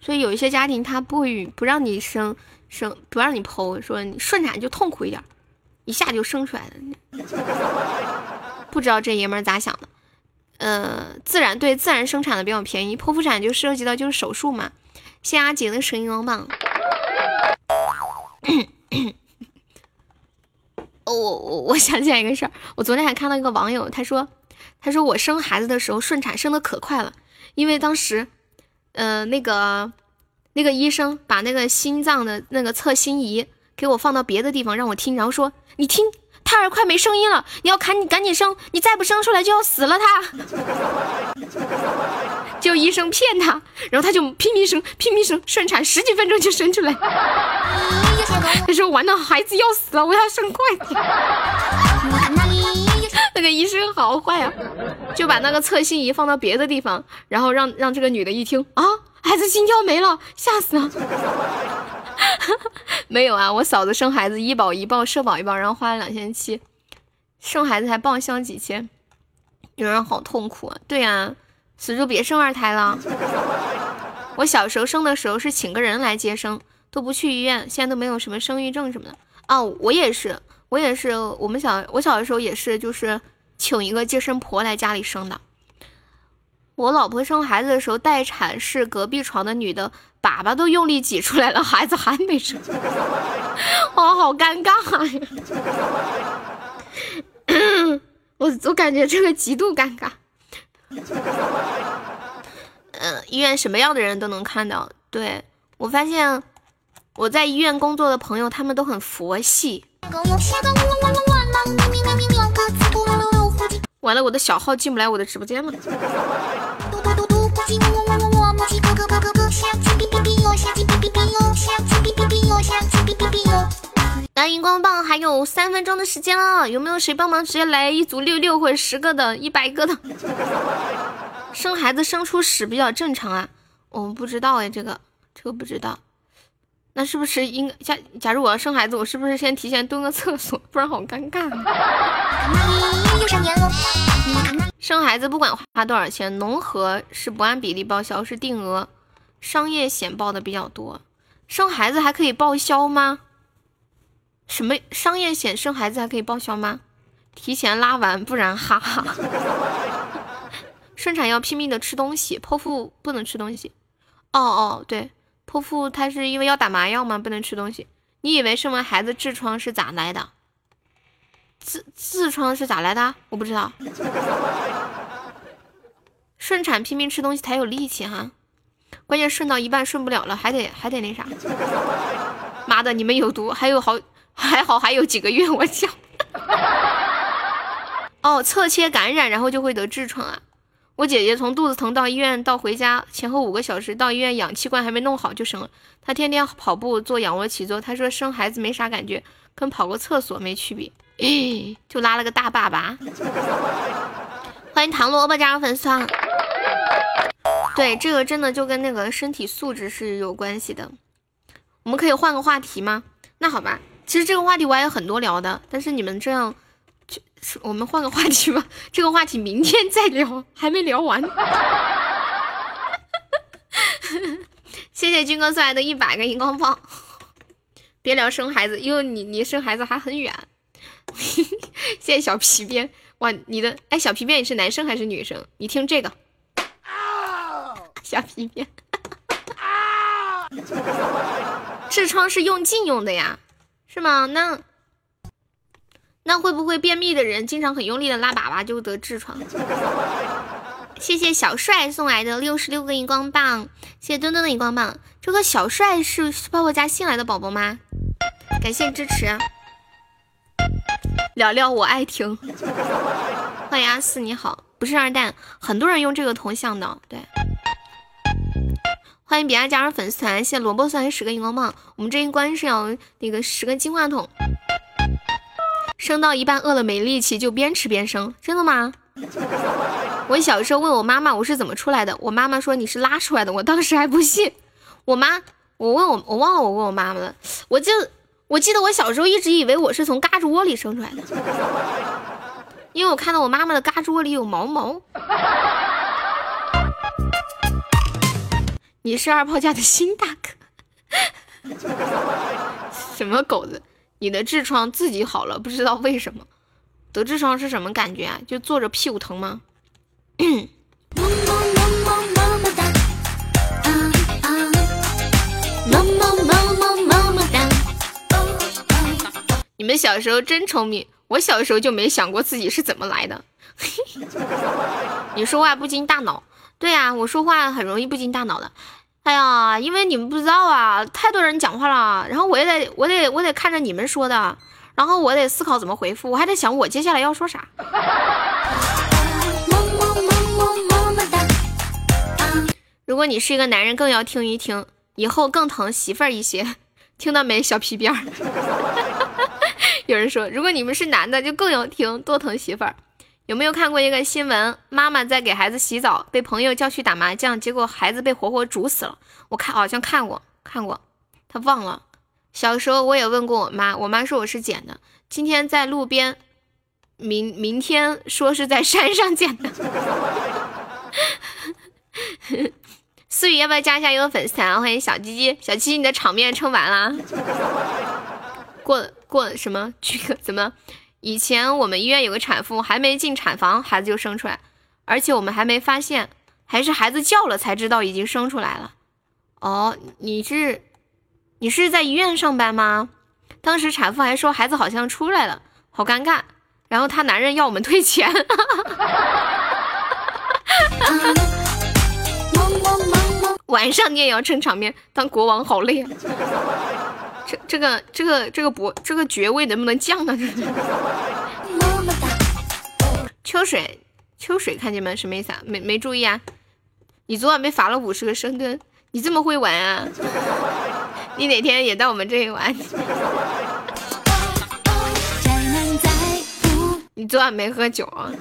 所以有一些家庭他不允不让你生。生不让你剖，说你顺产就痛苦一点，一下就生出来了。<laughs> 不知道这爷们儿咋想的？呃，自然对自然生产的比较便宜，剖腹产就涉及到就是手术嘛。谢阿杰的声音光棒。<coughs> 我我我想起来一个事儿，我昨天还看到一个网友，他说他说我生孩子的时候顺产生的可快了，因为当时，呃那个。那个医生把那个心脏的那个测心仪给我放到别的地方让我听，然后说：“你听，胎儿快没声音了，你要赶紧赶紧生，你再不生出来就要死了。”他，<laughs> 就医生骗他，然后他就拼命生，拼命生，顺产十几分钟就生出来。<laughs> 他说：“完了，孩子要死了，我要生快点。<laughs> ”那个医生好坏啊，就把那个测心仪放到别的地方，然后让让这个女的一听啊。孩子心跳没了，吓死了！<laughs> 没有啊，我嫂子生孩子医保一报，社保一报，然后花了两千七，生孩子还报销几千，女人好痛苦啊！对呀，死就别生二胎了。<laughs> 我小时候生的时候是请个人来接生，都不去医院，现在都没有什么生育证什么的。哦，我也是，我也是，我们小我小的时候也是，就是请一个接生婆来家里生的。我老婆生孩子的时候待产室隔壁床的女的粑粑都用力挤出来了，孩子还没生，<laughs> 我好尴尬呀！<coughs> 我我感觉这个极度尴尬。嗯，<coughs> 医院什么样的人都能看到。对我发现我在医院工作的朋友，他们都很佛系。完了，我的小号进不来我的直播间了。来荧光棒还有三分钟的时间了，有没有谁帮忙直接来一组六六或者十个的、一百个的？生孩子生出屎比较正常啊？我不知道哎，这个这个不知道。那是不是应该假假如我要生孩子，我是不是先提前蹲个厕所，不然好尴尬。生孩子不管花多少钱，农合是不按比例报销，是定额，商业险报的比较多。生孩子还可以报销吗？什么商业险生孩子还可以报销吗？提前拉完，不然哈哈。<laughs> 顺产要拼命的吃东西，剖腹不能吃东西。哦哦，对，剖腹他是因为要打麻药吗？不能吃东西。你以为生完孩子痔疮是咋来的？痔痔疮是咋来的？我不知道。<laughs> 顺产拼命吃东西才有力气哈，关键顺到一半顺不了了，还得还得那啥。妈的，你们有毒，还有好还好还有几个月我讲。哦，侧切感染然后就会得痔疮啊。我姐姐从肚子疼到医院到回家前后五个小时，到医院氧气罐还没弄好就生了。她天天跑步做仰卧起坐，她说生孩子没啥感觉，跟跑个厕所没区别，<coughs> 就拉了个大粑粑。<laughs> 欢迎糖萝卜加入粉丝团。对，这个真的就跟那个身体素质是有关系的。我们可以换个话题吗？那好吧，其实这个话题我还有很多聊的，但是你们这样。我们换个话题吧，这个话题明天再聊，还没聊完。<laughs> 谢谢军哥送来的一百个荧光棒。别聊生孩子，因为你离生孩子还很远。<laughs> 谢谢小皮鞭，哇，你的哎，小皮鞭你是男生还是女生？你听这个，小皮鞭。痔疮是用劲用的呀，是吗？那。那会不会便秘的人经常很用力的拉粑粑就得痔疮？谢谢小帅送来的六十六个荧光棒，谢谢墩墩的荧光棒。这个小帅是泡泡家新来的宝宝吗？感谢支持。聊聊我爱听。欢迎阿四你好，不是二蛋，很多人用这个头像的。对，欢迎彼岸加入粉丝团，谢谢萝卜送来十个荧光棒。我们这一关是要那个十个金话筒。生到一半饿了没力气，就边吃边生，真的吗？我小时候问我妈妈我是怎么出来的，我妈妈说你是拉出来的，我当时还不信。<laughs> 我妈，我问我，我忘了我问我妈妈了。我就我记得我小时候一直以为我是从嘎吱窝里生出来的，因为我看到我妈妈的嘎吱窝里有毛毛。你是二炮家的新大哥？<laughs> 什么狗子？你的痔疮自己好了，不知道为什么得痔疮是什么感觉啊？就坐着屁股疼吗？你们小时候真聪明，我小时候就没想过自己是怎么来的。<laughs> 你说话不经大脑，对呀，我说话很容易不经大脑的。哎呀，因为你们不知道啊，太多人讲话了，然后我也得，我得，我得看着你们说的，然后我得思考怎么回复，我还得想我接下来要说啥。<laughs> 如果你是一个男人，更要听一听，以后更疼媳妇儿一些，听到没，小皮鞭儿？<laughs> 有人说，如果你们是男的，就更要听，多疼媳妇儿。有没有看过一个新闻？妈妈在给孩子洗澡，被朋友叫去打麻将，结果孩子被活活煮死了。我看好像看过，看过，他忘了。小时候我也问过我妈，我妈说我是捡的。今天在路边，明明天说是在山上捡的。<laughs> 思雨要不要加一下有粉丝团？欢迎小鸡鸡，小鸡鸡，你的场面撑完了。过过什么？这个怎么？以前我们医院有个产妇，还没进产房，孩子就生出来，而且我们还没发现，还是孩子叫了才知道已经生出来了。哦，你是你是在医院上班吗？当时产妇还说孩子好像出来了，好尴尬。然后她男人要我们退钱。<laughs> 晚上你也要撑场面，当国王好累。这这个这个这个博这个爵位能不能降呢？这是。秋水秋水看见没？什么意思啊？没没注意啊？你昨晚被罚了五十个深蹲，你这么会玩啊？<laughs> 你哪天也到我们这里玩？<laughs> 你昨晚没喝酒啊？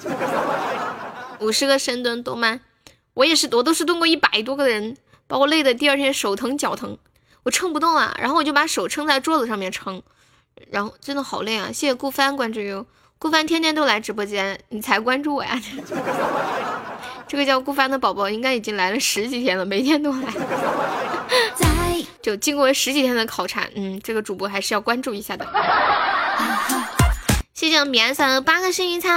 五十个深蹲多吗？我也是，我都是蹲过一百多个人，把我累的第二天手疼脚疼，我撑不动啊，然后我就把手撑在桌子上面撑，然后真的好累啊！谢谢顾帆关注哟，顾帆天天都来直播间，你才关注我呀？<laughs> 这个叫顾帆的宝宝应该已经来了十几天了，每天都来，就经过十几天的考察，嗯，这个主播还是要关注一下的。谢谢我米安的八个幸运草，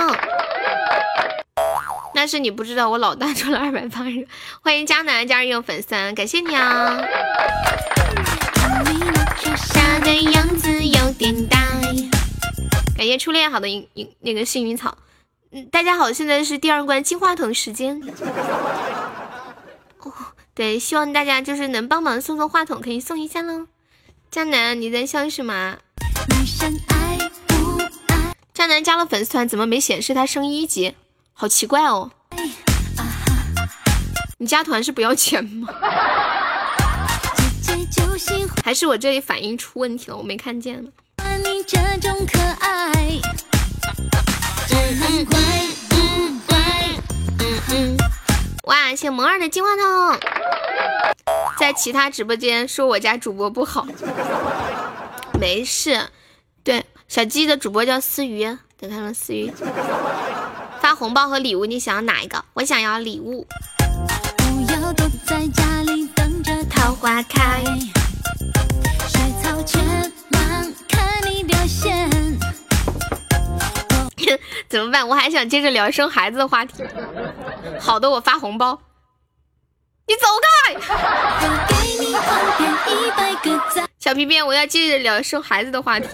那是你不知道，我老大抽了二百八十，欢迎江南加入粉丝，感谢你啊！树下的样子有点呆感谢初恋好的银银那个幸运草，嗯，大家好，现在是第二关金话筒时间。哦，对，希望大家就是能帮忙送送话筒，可以送一下喽。江南，你在笑什么？江南加了粉丝团，怎么没显示他升一级？好奇怪哦！你加团是不要钱吗？还是我这里反应出问题了？我没看见呢。哇，谢谢萌二的金话筒。在其他直播间说我家主播不好，没事。对。小鸡的主播叫思雨，等他们思雨发红包和礼物，你想要哪一个？我想要礼物。桃花开，水草千浪，看你表现 <laughs> 怎么办？我还想接着聊生孩子的话题。好的，我发红包。<laughs> 你走开！小皮鞭，我要接着聊生孩子的话题。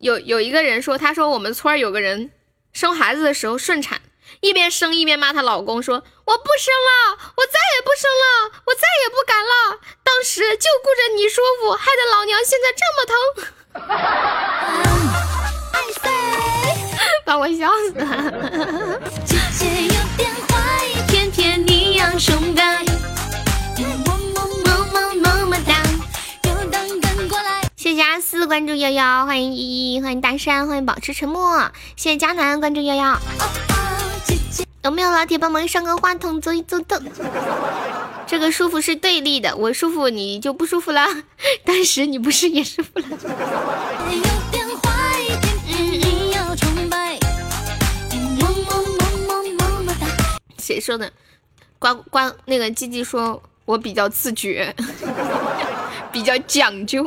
有有一个人说，他说我们村有个人生孩子的时候顺产，一边生一边骂她老公，说我不生了，我再也不生了，我再也不敢了。当时就顾着你舒服，害得老娘现在这么疼，<laughs> 把我笑死了。谢谢阿四关注幺幺，欢迎依依，欢迎大山，欢迎保持沉默。谢谢佳楠关注幺幺，有没有老铁帮忙上个话筒走一走的？这个舒服是对立的，我舒服你就不舒服了，<laughs> 但是你不是也舒服了？谁说的？呱呱，那个鸡鸡说我比较自觉。比较讲究，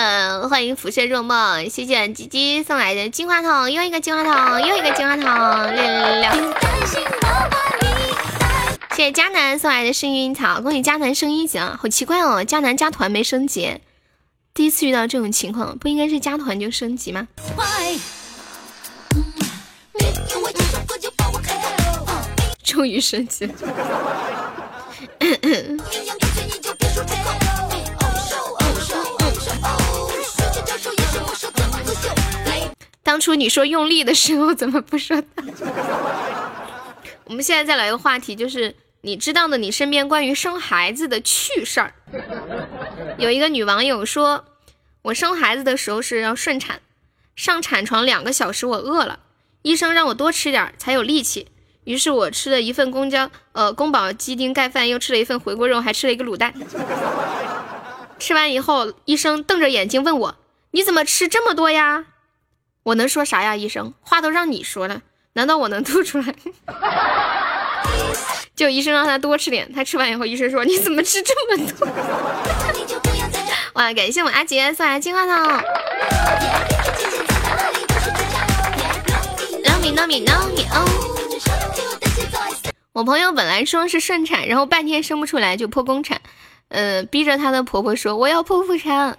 嗯，欢迎浮生若梦，谢谢鸡鸡送来的金话筒，又一个金话筒，又一个金话筒，六六六。谢谢佳楠送来的幸运草，恭喜佳楠升一级啊！好奇怪哦，佳楠加团没升级，第一次遇到这种情况，不应该是加团就升级吗？终于升级了。<laughs> 当初你说用力的时候怎么不说的？<laughs> 我们现在再来一个话题，就是你知道的你身边关于生孩子的趣事儿。有一个女网友说，我生孩子的时候是要顺产，上产床两个小时，我饿了，医生让我多吃点才有力气，于是我吃了一份公交呃宫保鸡丁盖饭，又吃了一份回锅肉，还吃了一个卤蛋。吃完以后，医生瞪着眼睛问我：“你怎么吃这么多呀？”我能说啥呀？医生话都让你说了，难道我能 <laughs> 吐出来？<laughs> 就医生让他多吃点，他吃完以后，医生说你怎么吃这么多？<laughs> 哇，感谢我阿杰送来金话筒。我朋友本来说是顺产，然后半天生不出来就剖宫产，呃，逼着她的婆婆说我要剖腹产。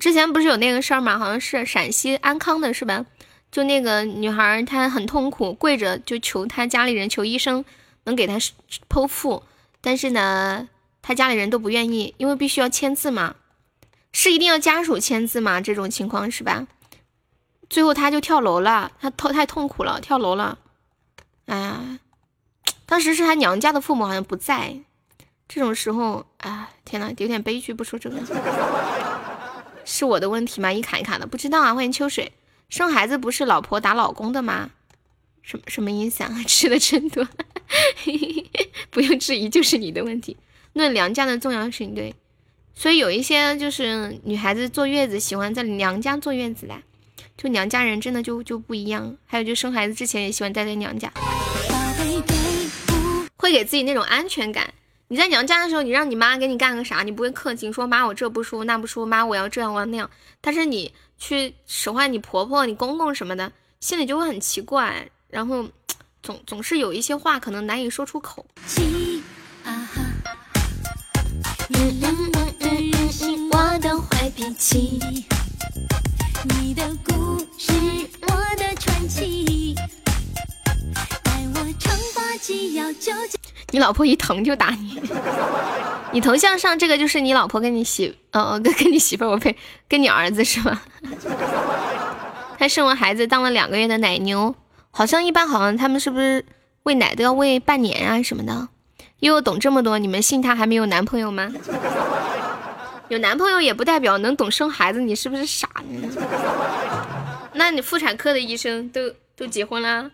之前不是有那个事儿吗？好像是陕西安康的，是吧？就那个女孩，她很痛苦，跪着就求她家里人，求医生能给她剖腹，但是呢，她家里人都不愿意，因为必须要签字嘛，是一定要家属签字吗？这种情况是吧？最后她就跳楼了，她痛太痛苦了，跳楼了。哎呀，当时是她娘家的父母好像不在，这种时候，哎，天呐，有点悲剧，不说这个。是我的问题吗？一卡一卡的，不知道啊。欢迎秋水，生孩子不是老婆打老公的吗？什么什么影响？<laughs> 吃的真多，<laughs> 不用质疑，就是你的问题。论娘家的重要性，对，所以有一些就是女孩子坐月子喜欢在娘家坐月子的，就娘家人真的就就不一样。还有就生孩子之前也喜欢待在娘家，会给自己那种安全感。你在娘家的时候，你让你妈给你干个啥，你不会客气说妈我这不舒服那不舒服，妈我要这样我要那样。但是你去使唤你婆婆、你公公什么的，心里就会很奇怪。然后总总是有一些话可能难以说出口。你老婆一疼就打你，<laughs> 你头像上这个就是你老婆跟你媳，呃，跟跟你媳妇儿，我呸，跟你儿子是吧？他生完孩子当了两个月的奶牛。好像一般，好像他们是不是喂奶都要喂半年啊什么的？因为我懂这么多，你们信他还没有男朋友吗？有男朋友也不代表能懂生孩子，你是不是傻呢？那你妇产科的医生都都结婚了？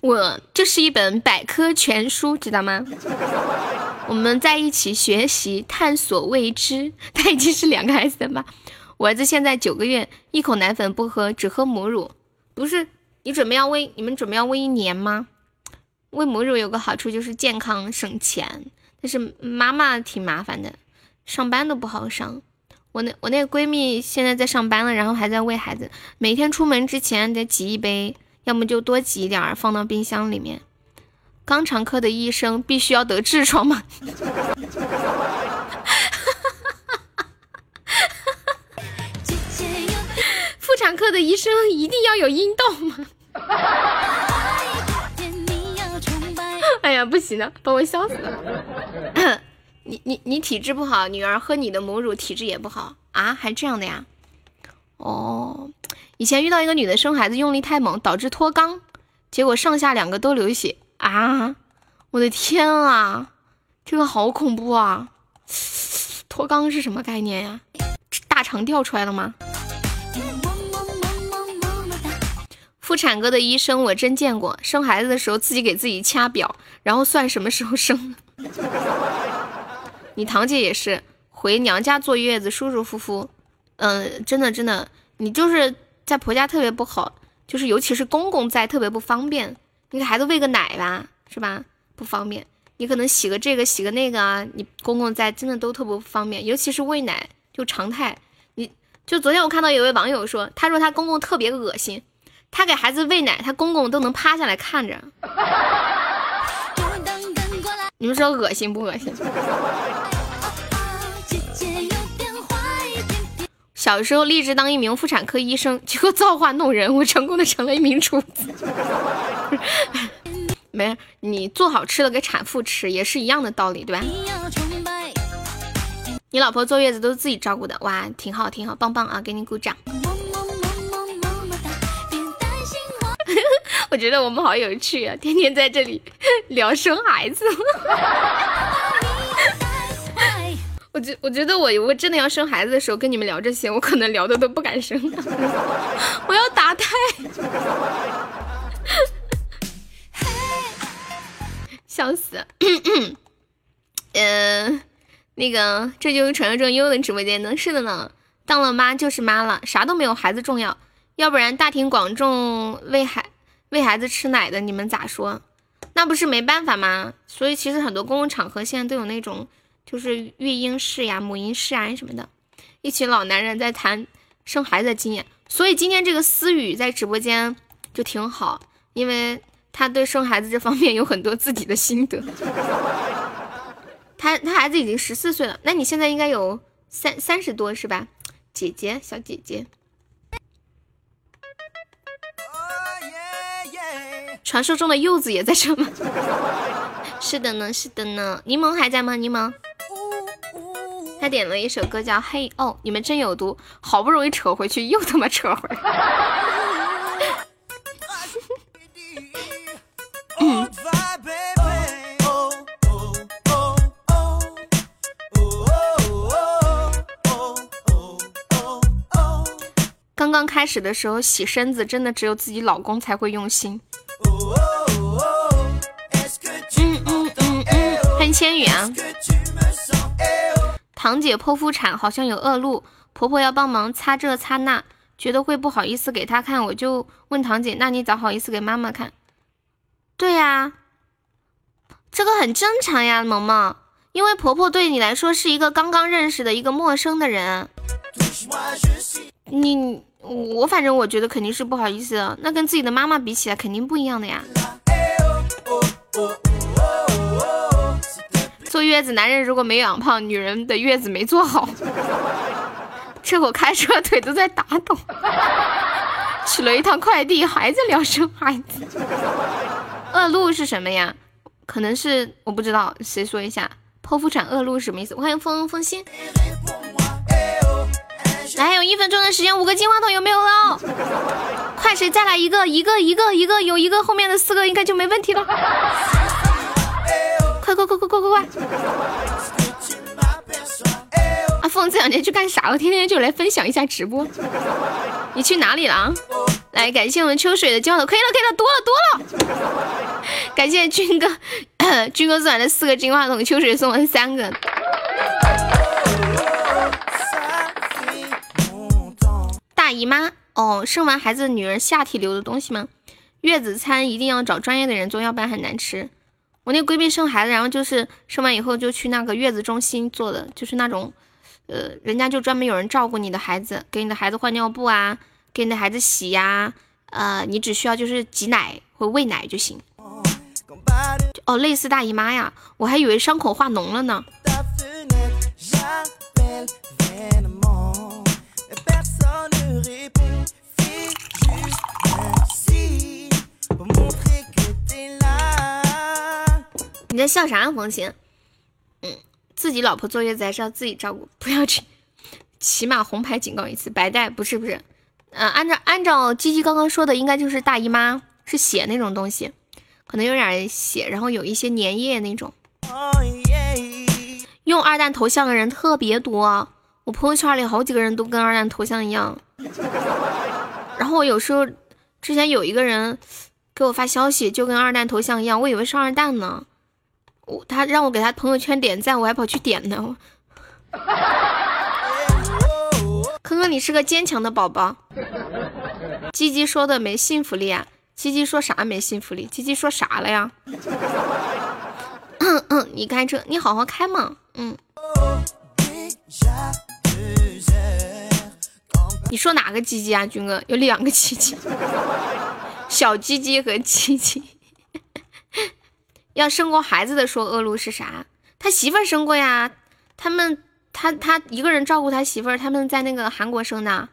我这是一本百科全书，知道吗？我们在一起学习，探索未知。<laughs> 他已经是两个孩子了吧？我儿子现在九个月，一口奶粉不喝，只喝母乳。不是你准备要喂，你们准备要喂一年吗？喂母乳有个好处就是健康省钱，但是妈妈挺麻烦的，上班都不好上。我那我那个闺蜜现在在上班了，然后还在喂孩子，每天出门之前得挤一杯，要么就多挤一点放到冰箱里面。肛肠科的医生必须要得痔疮吗？哈哈哈妇产科的医生一定要有阴道吗？<laughs> 哎呀，不行了，把我笑死了。你你你体质不好，女儿喝你的母乳体质也不好啊？还这样的呀？哦，以前遇到一个女的生孩子用力太猛，导致脱肛，结果上下两个都流血啊！我的天啊，这个好恐怖啊！脱肛是什么概念呀？大肠掉出来了吗？妇产科的医生我真见过，生孩子的时候自己给自己掐表，然后算什么时候生。你堂姐也是回娘家坐月子，舒舒服服。嗯，真的真的，你就是在婆家特别不好，就是尤其是公公在特别不方便。你给孩子喂个奶吧，是吧？不方便。你可能洗个这个洗个那个啊，你公公在真的都特别不方便，尤其是喂奶就常态。你就昨天我看到有位网友说，他说他公公特别恶心。他给孩子喂奶，他公公都能趴下来看着。<laughs> 你们说恶心不恶心？小时候立志当一名妇产科医生，结果造化弄人，我成功的成了一名厨子。没，你做好吃的给产妇吃，也是一样的道理，对吧？你老婆坐月子都是自己照顾的，哇，挺好，挺好，棒棒啊，给你鼓掌。<laughs> 我觉得我们好有趣啊，天天在这里 <laughs> 聊生孩子。我觉我觉得我我真的要生孩子的时候跟你们聊这些，我可能聊的都不敢生了。<laughs> 我要打胎。笑死。嗯，那个这就是传说中悠悠的直播间呢，是的呢，当了妈就是妈了，啥都没有孩子重要，要不然大庭广众喂孩。喂孩子吃奶的，你们咋说？那不是没办法吗？所以其实很多公共场合现在都有那种，就是育婴室呀、母婴室啊什么的，一群老男人在谈生孩子的经验。所以今天这个思雨在直播间就挺好，因为他对生孩子这方面有很多自己的心得。他他孩子已经十四岁了，那你现在应该有三三十多是吧？姐姐，小姐姐。传说中的柚子也在这吗？<laughs> 是的呢，是的呢。柠檬还在吗？柠檬，他点了一首歌叫《嘿哦》，你们真有毒，好不容易扯回去，又他妈扯回来。刚刚开始的时候洗身子，真的只有自己老公才会用心。嗯嗯嗯嗯，欢迎千羽啊！堂姐剖腹产好像有恶露，婆婆要帮忙擦这擦那，觉得会不好意思给她看，我就问堂姐：“那你咋好意思给妈妈看？”对呀，这个很正常呀，萌萌，因为婆婆对你来说是一个刚刚认识的一个陌生的人，你我反正我觉得肯定是不好意思的，那跟自己的妈妈比起来肯定不一样的呀。坐月子，男人如果没养胖，女人的月子没做好。<laughs> 这会开车腿都在打抖。取了一趟快递，还在聊生孩子。恶露是什么呀？可能是我不知道，谁说一下？剖腹产恶露什么意思？欢迎风风心。来，还有一分钟的时间，五个金话筒有没有了？快，谁再来一个？一个一个一个，有一个后面的四个应该就没问题了。快快快快快快快！阿凤这两天去干啥了？天天就来分享一下直播。你去哪里了？来，感谢我们秋水的交流，可以了可以了，多了多了。感谢军哥，<coughs> 军哥送来的四个金话筒，秋水送了三个。大姨妈哦，生完孩子的女人下体流的东西吗？月子餐一定要找专业的人做，要不然很难吃。我那闺蜜生孩子，然后就是生完以后就去那个月子中心做的，就是那种，呃，人家就专门有人照顾你的孩子，给你的孩子换尿布啊，给你的孩子洗呀，呃，你只需要就是挤奶或喂奶就行。哦，类似大姨妈呀，我还以为伤口化脓了呢。你在笑啥，冯鑫？嗯，自己老婆坐月子还是要自己照顾，不要去，起码红牌警告一次，白带不是不是，嗯，按照按照鸡鸡刚刚说的，应该就是大姨妈，是血那种东西，可能有点血，然后有一些粘液那种。用二蛋头像的人特别多，我朋友圈里好几个人都跟二蛋头像一样。然后我有时候之前有一个人给我发消息，就跟二蛋头像一样，我以为是二蛋呢。我他让我给他朋友圈点赞，我还跑去点呢。<laughs> 可可，你是个坚强的宝宝。鸡鸡说的没信服力啊？鸡鸡说啥没信服力？鸡鸡说啥了呀？嗯嗯，你开车，你好好开嘛。嗯。你说哪个鸡鸡啊，军哥？有两个鸡鸡，<laughs> 小鸡鸡和鸡鸡。要生过孩子的说恶露是啥？他媳妇儿生过呀，他们他他一个人照顾他媳妇儿，他们在那个韩国生的，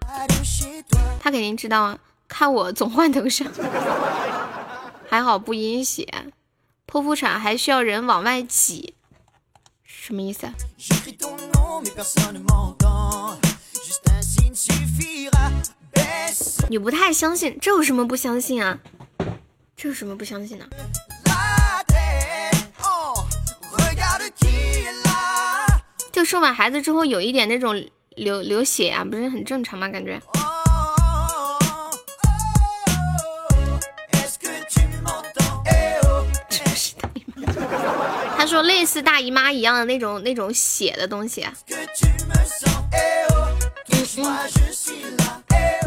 他肯定知道啊。看我总换头像，<laughs> 还好不阴血。剖腹产还需要人往外挤，什么意思？你不太相信，这有什么不相信啊？这有什么不相信的？就生完孩子之后有一点那种流流血啊，不是很正常吗？感觉。他说类似大姨妈一样的那种那种血的东西。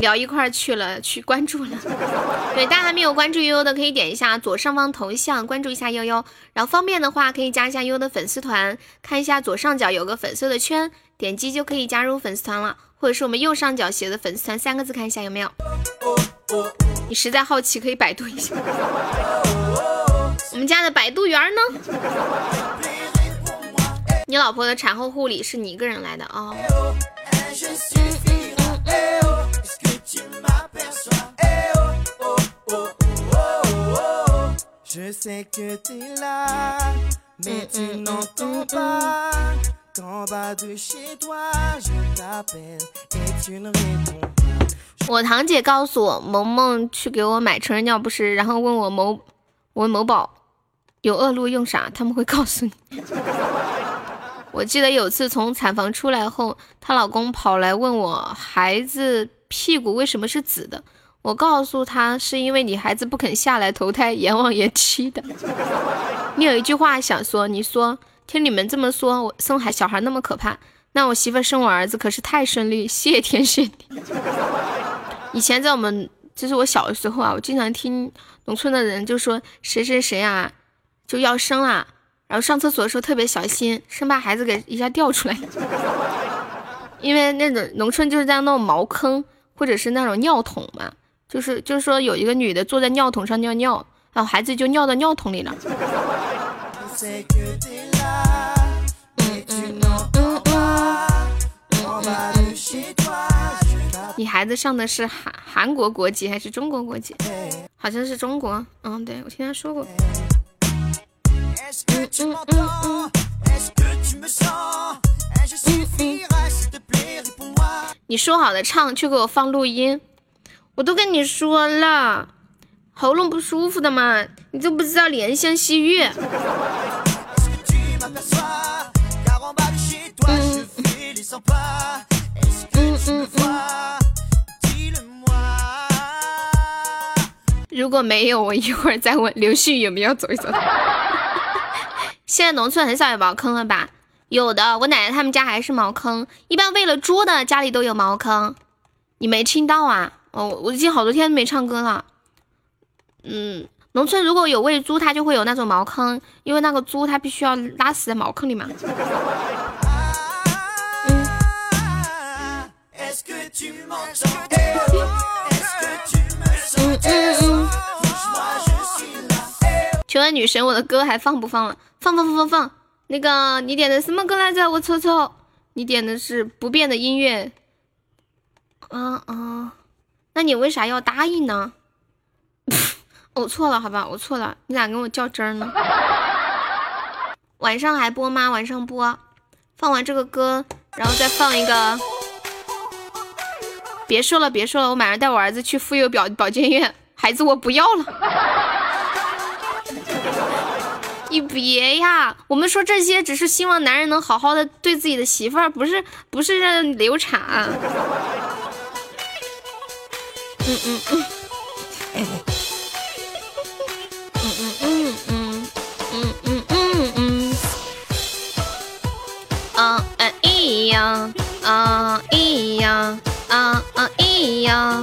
聊一块去了，去关注了。<laughs> 对，大家还没有关注悠悠的，可以点一下左上方头像，关注一下悠悠。然后方便的话，可以加一下悠悠的粉丝团，看一下左上角有个粉色的圈，点击就可以加入粉丝团了。或者是我们右上角写的粉丝团三个字，看一下有没有。你实在好奇，可以百度一下。我们家的百度员呢？你老婆的产后护理是你一个人来的啊？我堂姐告诉我，萌萌去给我买成人尿不湿，然后问我某我某宝有恶露用啥，他们会告诉你。<laughs> 我记得有次从产房出来后，她老公跑来问我孩子。屁股为什么是紫的？我告诉他，是因为你孩子不肯下来投胎，阎王爷气的。你有一句话想说，你说听你们这么说，我生孩小孩那么可怕，那我媳妇生我儿子可是太顺利，谢天谢地。以前在我们，就是我小的时候啊，我经常听农村的人就说谁谁谁啊就要生了，然后上厕所的时候特别小心，生怕孩子给一下掉出来，因为那种农村就是在那种茅坑或者是那种尿桶嘛。就是就是说，有一个女的坐在尿桶上尿尿，然后孩子就尿到尿桶里了。你孩子上的是韩韩国国籍还是中国国籍？好像是中国。嗯，对，我听他说过。你说好的唱，却给我放录音。我都跟你说了，喉咙不舒服的嘛，你就不知道怜香惜玉。如果没有，我一会儿再问刘旭有没有走一走。<laughs> 现在农村很少有茅坑了吧？有的，我奶奶他们家还是茅坑，一般喂了猪的家里都有茅坑，你没听到啊？哦，我已经好多天没唱歌了。嗯，农村如果有喂猪，它就会有那种茅坑，因为那个猪它必须要拉屎在茅坑里嘛。嗯。求问女神，我的歌还放不放了？放放放放放。那个，你点的什么歌来着？我瞅瞅，你点的是不变的音乐。嗯嗯。那你为啥要答应呢？我 <laughs> 错了，好吧，我错了，你咋跟我较真儿呢？晚上还播吗？晚上播，放完这个歌，然后再放一个。别说了，别说了，我马上带我儿子去妇幼保保健院，孩子我不要了。你别呀，我们说这些只是希望男人能好好的对自己的媳妇儿，不是不是让流产。嗯嗯嗯，嗯嗯嗯嗯嗯。嗯嗯嗯，啊哎呀啊咿呀啊啊咿呀，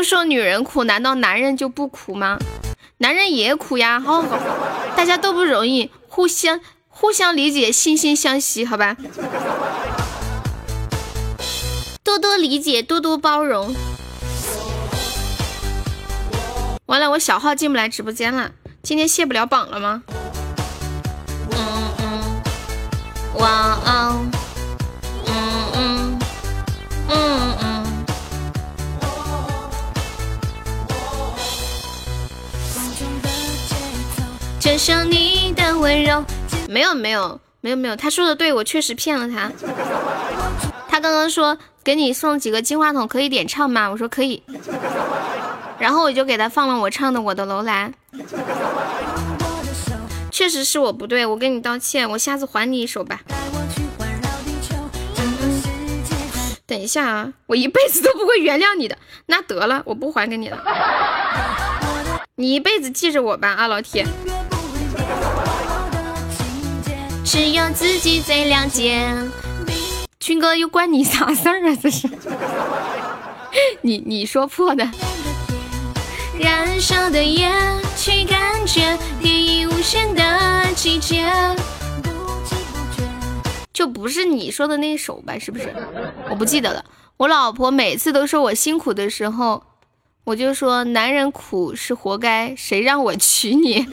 都说女人苦，难道男人就不苦吗？男人也苦呀，好好，大家都不容易，互相互相理解，惺惺相惜，好吧。多多理解，多多包容。完了，我小号进不来直播间了，今天卸不了榜了吗？嗯嗯，哇哦，受你的温柔。没有没有没有没有，他说的对，我确实骗了他。他刚刚说。给你送几个金话筒，可以点唱吗？我说可以，然后我就给他放了我唱的《我的楼兰》。确实是我不对，我跟你道歉，我下次还你一首吧。等一下啊，我一辈子都不会原谅你的。那得了，我不还给你了。你一辈子记着我吧，啊，老铁。只有自己最了解。军哥又关你啥事儿啊？这是 <laughs> 你你说破的。燃烧的夜，去感觉第一无限的季节。就不是你说的那首吧？是不是？我不记得了。我老婆每次都说我辛苦的时候，我就说男人苦是活该，谁让我娶你？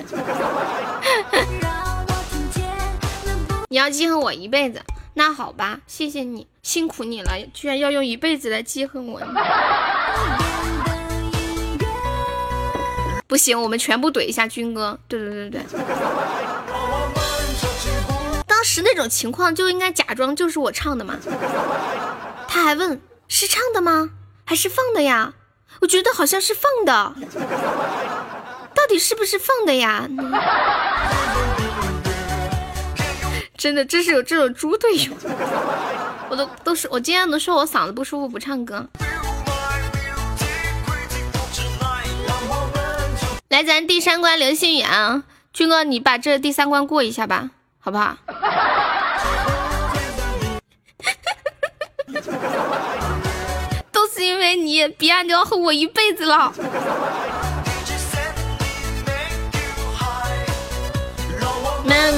你要记恨我一辈子。那好吧，谢谢你，辛苦你了，居然要用一辈子来记恨我。不行，我们全部怼一下军哥。对对对对。当时那种情况就应该假装就是我唱的嘛。他还问是唱的吗？还是放的呀？我觉得好像是放的。到底是不是放的呀？真的，这是有这种猪队友，<laughs> 我都都是我今天都说我嗓子不舒服不唱歌。来，咱第三关流星雨啊，军哥，你把这第三关过一下吧，好不好？<laughs> 都是因为你，彼岸都要恨我一辈子了。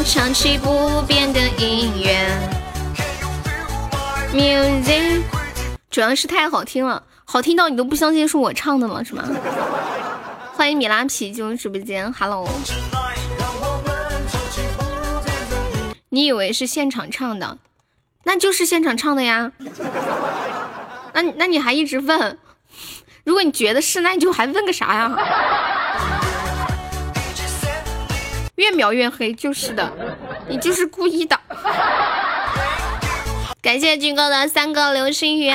唱起不变的音乐，music，主要是太好听了，好听到你都不相信是我唱的了，是吗？欢迎米拉皮进入直播间，Hello。你以为是现场唱的，那就是现场唱的呀。那那你还一直问，如果你觉得是，那你就还问个啥呀？越描越黑，就是的，你就是故意的。感谢军哥的三个流星雨，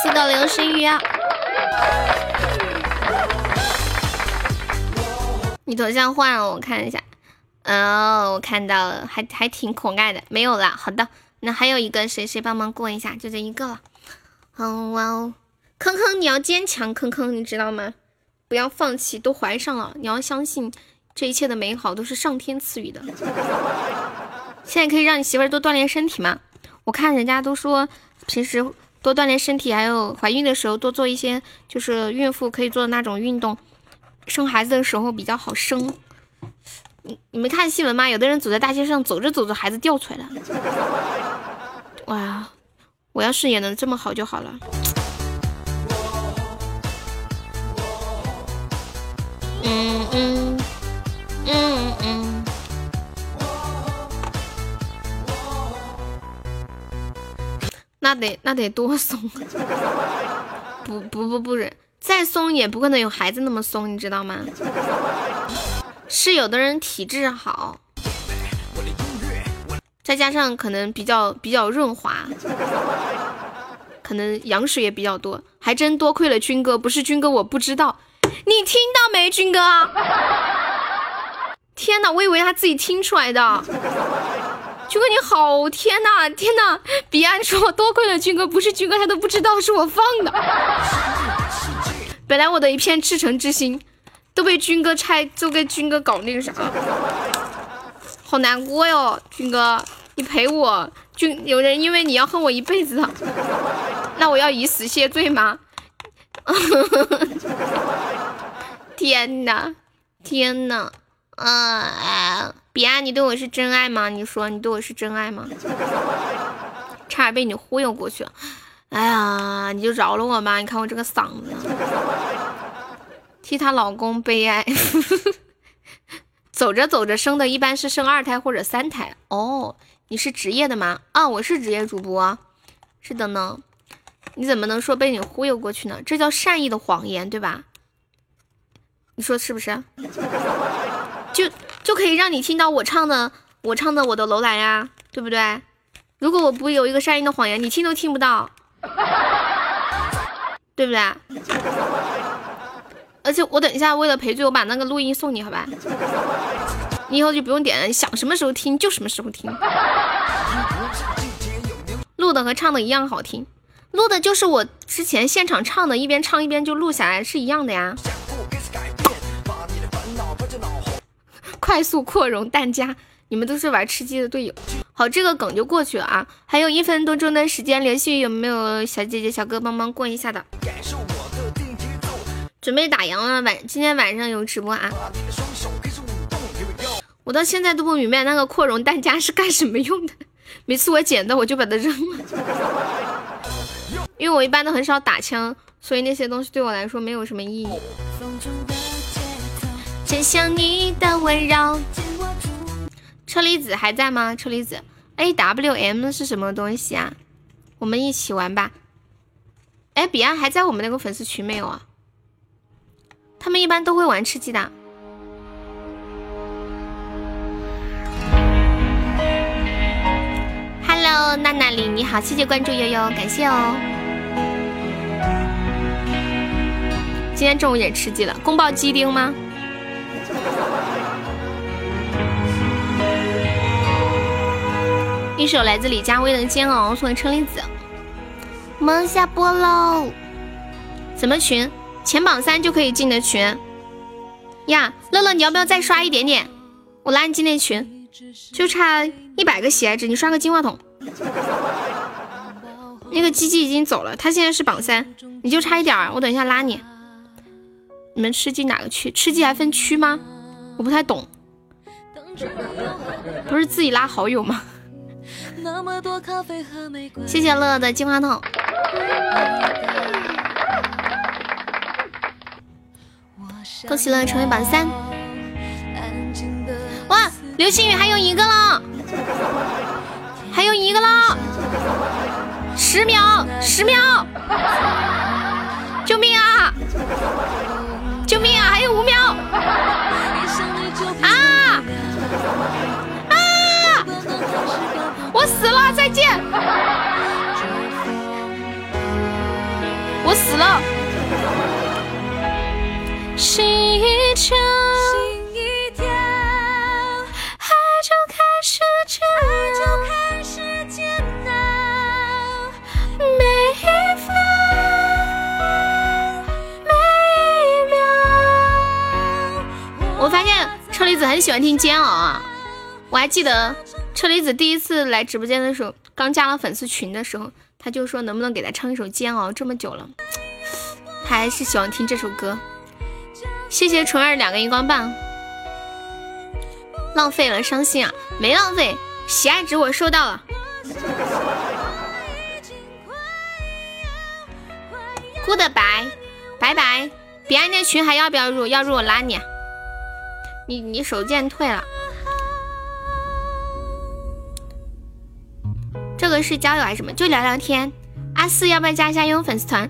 四个流星雨。你头像换了，我看一下。哦，我看到了，还还挺可爱的。没有了，好的，那还有一个谁谁帮忙过一下，就这一个了。哦哇哦，坑坑你要坚强，坑坑你知道吗？不要放弃，都怀上了，你要相信。这一切的美好都是上天赐予的。现在可以让你媳妇儿多锻炼身体吗？我看人家都说平时多锻炼身体，还有怀孕的时候多做一些就是孕妇可以做的那种运动，生孩子的时候比较好生。你你没看新闻吗？有的人走在大街上，走着走着孩子掉出来了。哇，我要是也能这么好就好了。嗯嗯。嗯嗯，那得那得多松，<laughs> 不不不不是，再松也不可能有孩子那么松，你知道吗？是有的人体质好，再加上可能比较比较润滑，可能羊水也比较多，还真多亏了军哥，不是军哥我不知道，你听到没，军哥？天哪，我以为他自己听出来的。<laughs> 军哥你好，天哪，天哪！彼岸说多亏了军哥，不是军哥他都不知道是我放的。本来我的一片赤诚之心都被军哥拆，就被军哥搞那个啥，好难过哟。军哥，你陪我。军有人因为你要恨我一辈子的，那我要以死谢罪吗？<laughs> 天哪，天哪！啊，彼岸，你对我是真爱吗？你说你对我是真爱吗？<laughs> 差点被你忽悠过去了。哎呀，你就饶了我吧！你看我这个嗓子，替她老公悲哀。<laughs> 走着走着生的一般是生二胎或者三胎哦。你是职业的吗？啊，我是职业主播。是的呢。你怎么能说被你忽悠过去呢？这叫善意的谎言，对吧？你说是不是？就就可以让你听到我唱的，我唱的我的楼兰呀，对不对？如果我不有一个善意的谎言，你听都听不到，对不对？而且我等一下为了赔罪，我把那个录音送你，好吧？你以后就不用点了，你想什么时候听就什么时候听。录的和唱的一样好听，录的就是我之前现场唱的，一边唱一边就录下来，是一样的呀。快速扩容弹夹，你们都是玩吃鸡的队友。好，这个梗就过去了啊。还有一分多钟的时间，连续有没有小姐姐、小哥帮忙过一下的？准备打烊了，晚今天晚上有直播啊。我到现在都不明白那个扩容弹夹是干什么用的，<laughs> 每次我捡到我就把它扔了。因为我一般都很少打枪，所以那些东西对我来说没有什么意义。真想你的温柔。车厘子还在吗？车厘子，A W M 是什么东西啊？我们一起玩吧。哎，彼岸还在我们那个粉丝群没有啊？他们一般都会玩吃鸡的。Hello，娜娜里你好，谢谢关注悠悠，感谢哦。今天中午也吃鸡了，宫爆鸡丁吗？一首来自李佳薇的《煎熬》送给车厘子。我们下播喽。什么群？前榜三就可以进的群呀？乐乐，你要不要再刷一点点？我拉你进那群，就差一百个喜爱值，你刷个金话筒。<laughs> 那个鸡鸡已经走了，他现在是榜三，你就差一点儿，我等一下拉你。你们吃鸡哪个区？吃鸡还分区吗？我不太懂。不是自己拉好友吗？谢谢乐乐的金话筒。恭喜乐乐成为榜三。哇，流星雨还有一个了，还有一个了，十秒，十秒，救命啊！救命啊！还有五秒。死了，再见！我死了。心一跳，爱就开始煎熬，每一分每一秒。我发现车厘子很喜欢听煎熬啊！我还记得。车厘子第一次来直播间的时候，刚加了粉丝群的时候，他就说能不能给他唱一首《煎熬》。这么久了，他还是喜欢听这首歌。谢谢纯儿两个荧光棒，浪费了，伤心啊！没浪费，喜爱值我收到了。Goodbye，拜拜。彼岸那群还要不要入？要入我拉你。你你手贱退了。这个是交友还是什么？就聊聊天。阿四要不要加一下悠悠粉丝团？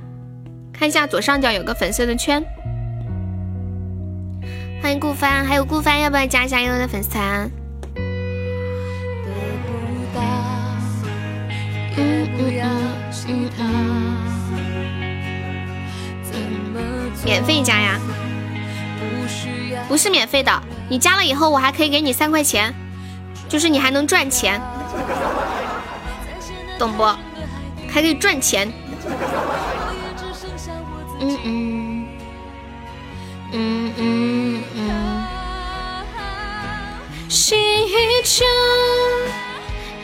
看一下左上角有个粉色的圈。欢迎顾帆，还有顾帆要不要加一下悠悠的粉丝团？免费加呀？不是免费的，你加了以后我还可以给你三块钱，就是你还能赚钱。懂不？还可以赚钱。嗯嗯嗯嗯嗯。心一跳，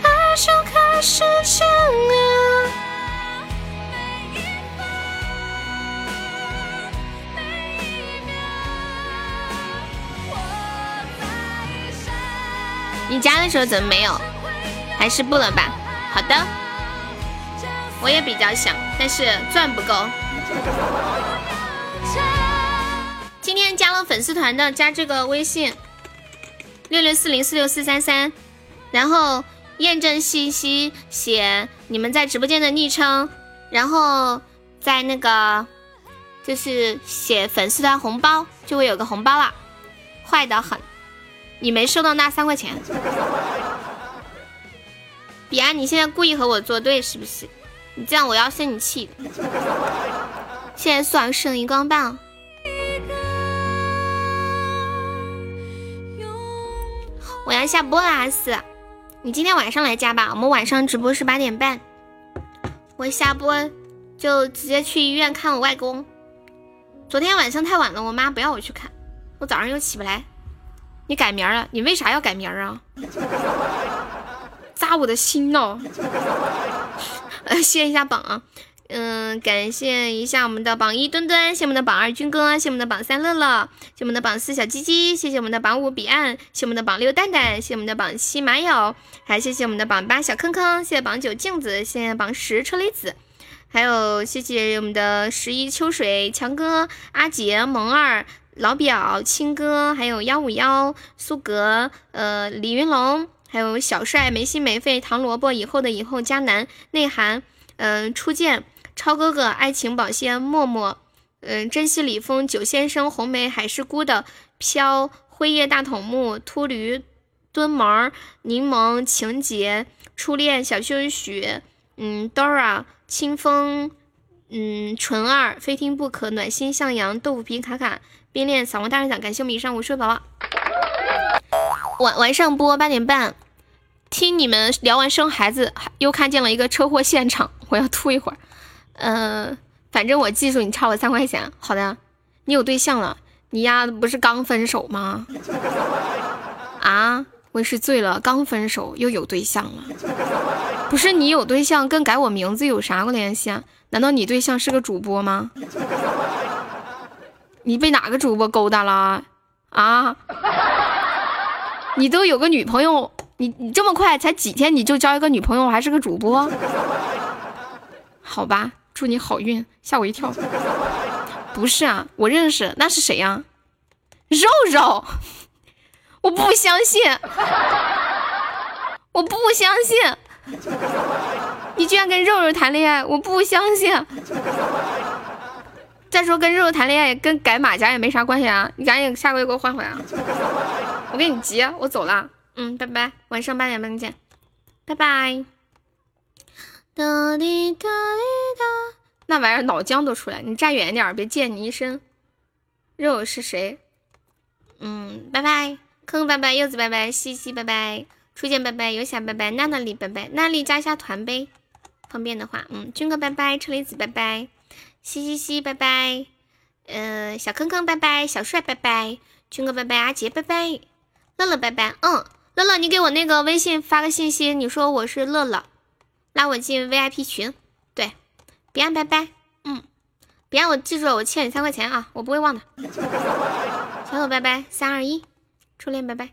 爱就开始煎熬。你加的时候怎么没有？还是不了吧？好的。我也比较想，但是钻不够。今天加了粉丝团的，加这个微信六六四零四六四三三，然后验证信息写你们在直播间的昵称，然后在那个就是写粉丝团红包，就会有个红包了。坏的很，你没收到那三块钱。彼岸，你现在故意和我作对是不是？你这样我要生你气。现在算剩荧光棒，我要下播了，阿四，你今天晚上来加吧，我们晚上直播是八点半。我下播就直接去医院看我外公。昨天晚上太晚了，我妈不要我去看，我早上又起不来。你改名了？你为啥要改名啊？扎我的心呢。呃，谢一下榜啊，嗯，感谢一下我们的榜一墩墩，谢我们的榜二军哥，谢我们的榜三乐乐，谢我们的榜四小鸡鸡，谢谢我们的榜五彼岸，谢我们的榜六蛋蛋，谢我们的榜七马友，还谢谢我们的榜八小坑坑，谢谢榜九镜子，谢谢榜十车厘子，还有谢谢我们的十一秋水强哥阿杰萌二老表青哥，还有幺五幺苏格呃李云龙。还有小帅、没心没肺、糖萝卜、以后的以后、迦南、内涵、嗯、初见、超哥哥、爱情保鲜、默默、嗯、珍惜李峰、九先生、红梅、海是孤的、飘、辉夜大筒木、秃驴、蹲毛、柠檬、情节、初恋、小秀许、嗯，Dora、清风、嗯，纯二、非听不可、暖心向阳、豆腐皮卡卡、冰恋、扫黄大人奖，感谢我们以上五十位宝宝。晚晚上播八点半，听你们聊完生孩子，又看见了一个车祸现场，我要吐一会儿。嗯、反正我记住你差我三块钱。好的，你有对象了？你丫不是刚分手吗？<laughs> 啊，我也是醉了，刚分手又有对象了。不是你有对象，跟改我名字有啥联系啊？难道你对象是个主播吗？你被哪个主播勾搭了啊？你都有个女朋友，你你这么快才几天你就交一个女朋友，还是个主播？好吧，祝你好运，吓我一跳。不是啊，我认识，那是谁呀、肉肉，我不相信，我不相信，你居然跟肉肉谈恋爱，我不相信。再说跟肉肉谈恋爱跟改马甲也没啥关系啊，你赶紧下个月给我换回来啊！我跟你急，我走了，嗯，拜拜，晚上八点半见，拜拜。哒滴哒滴哒，那玩意儿脑浆都出来，你站远点，别溅你一身。肉是谁？嗯，拜拜，坑坑拜拜，柚子拜拜，西西拜拜，初见拜拜，游侠拜拜，娜娜里拜拜，娜丽加一下团呗，方便的话，嗯，军哥拜拜，车厘子拜拜，西西西拜拜，呃，小坑坑拜拜，小帅拜拜，军哥拜拜，阿杰拜拜，乐乐拜拜，嗯，乐乐你给我那个微信发个信息，你说我是乐乐，拉我进 VIP 群，对，彼岸拜拜，嗯，彼岸我记住了，我欠你三块钱啊，我不会忘的。<laughs> 小狗拜拜，三二一，初恋拜拜。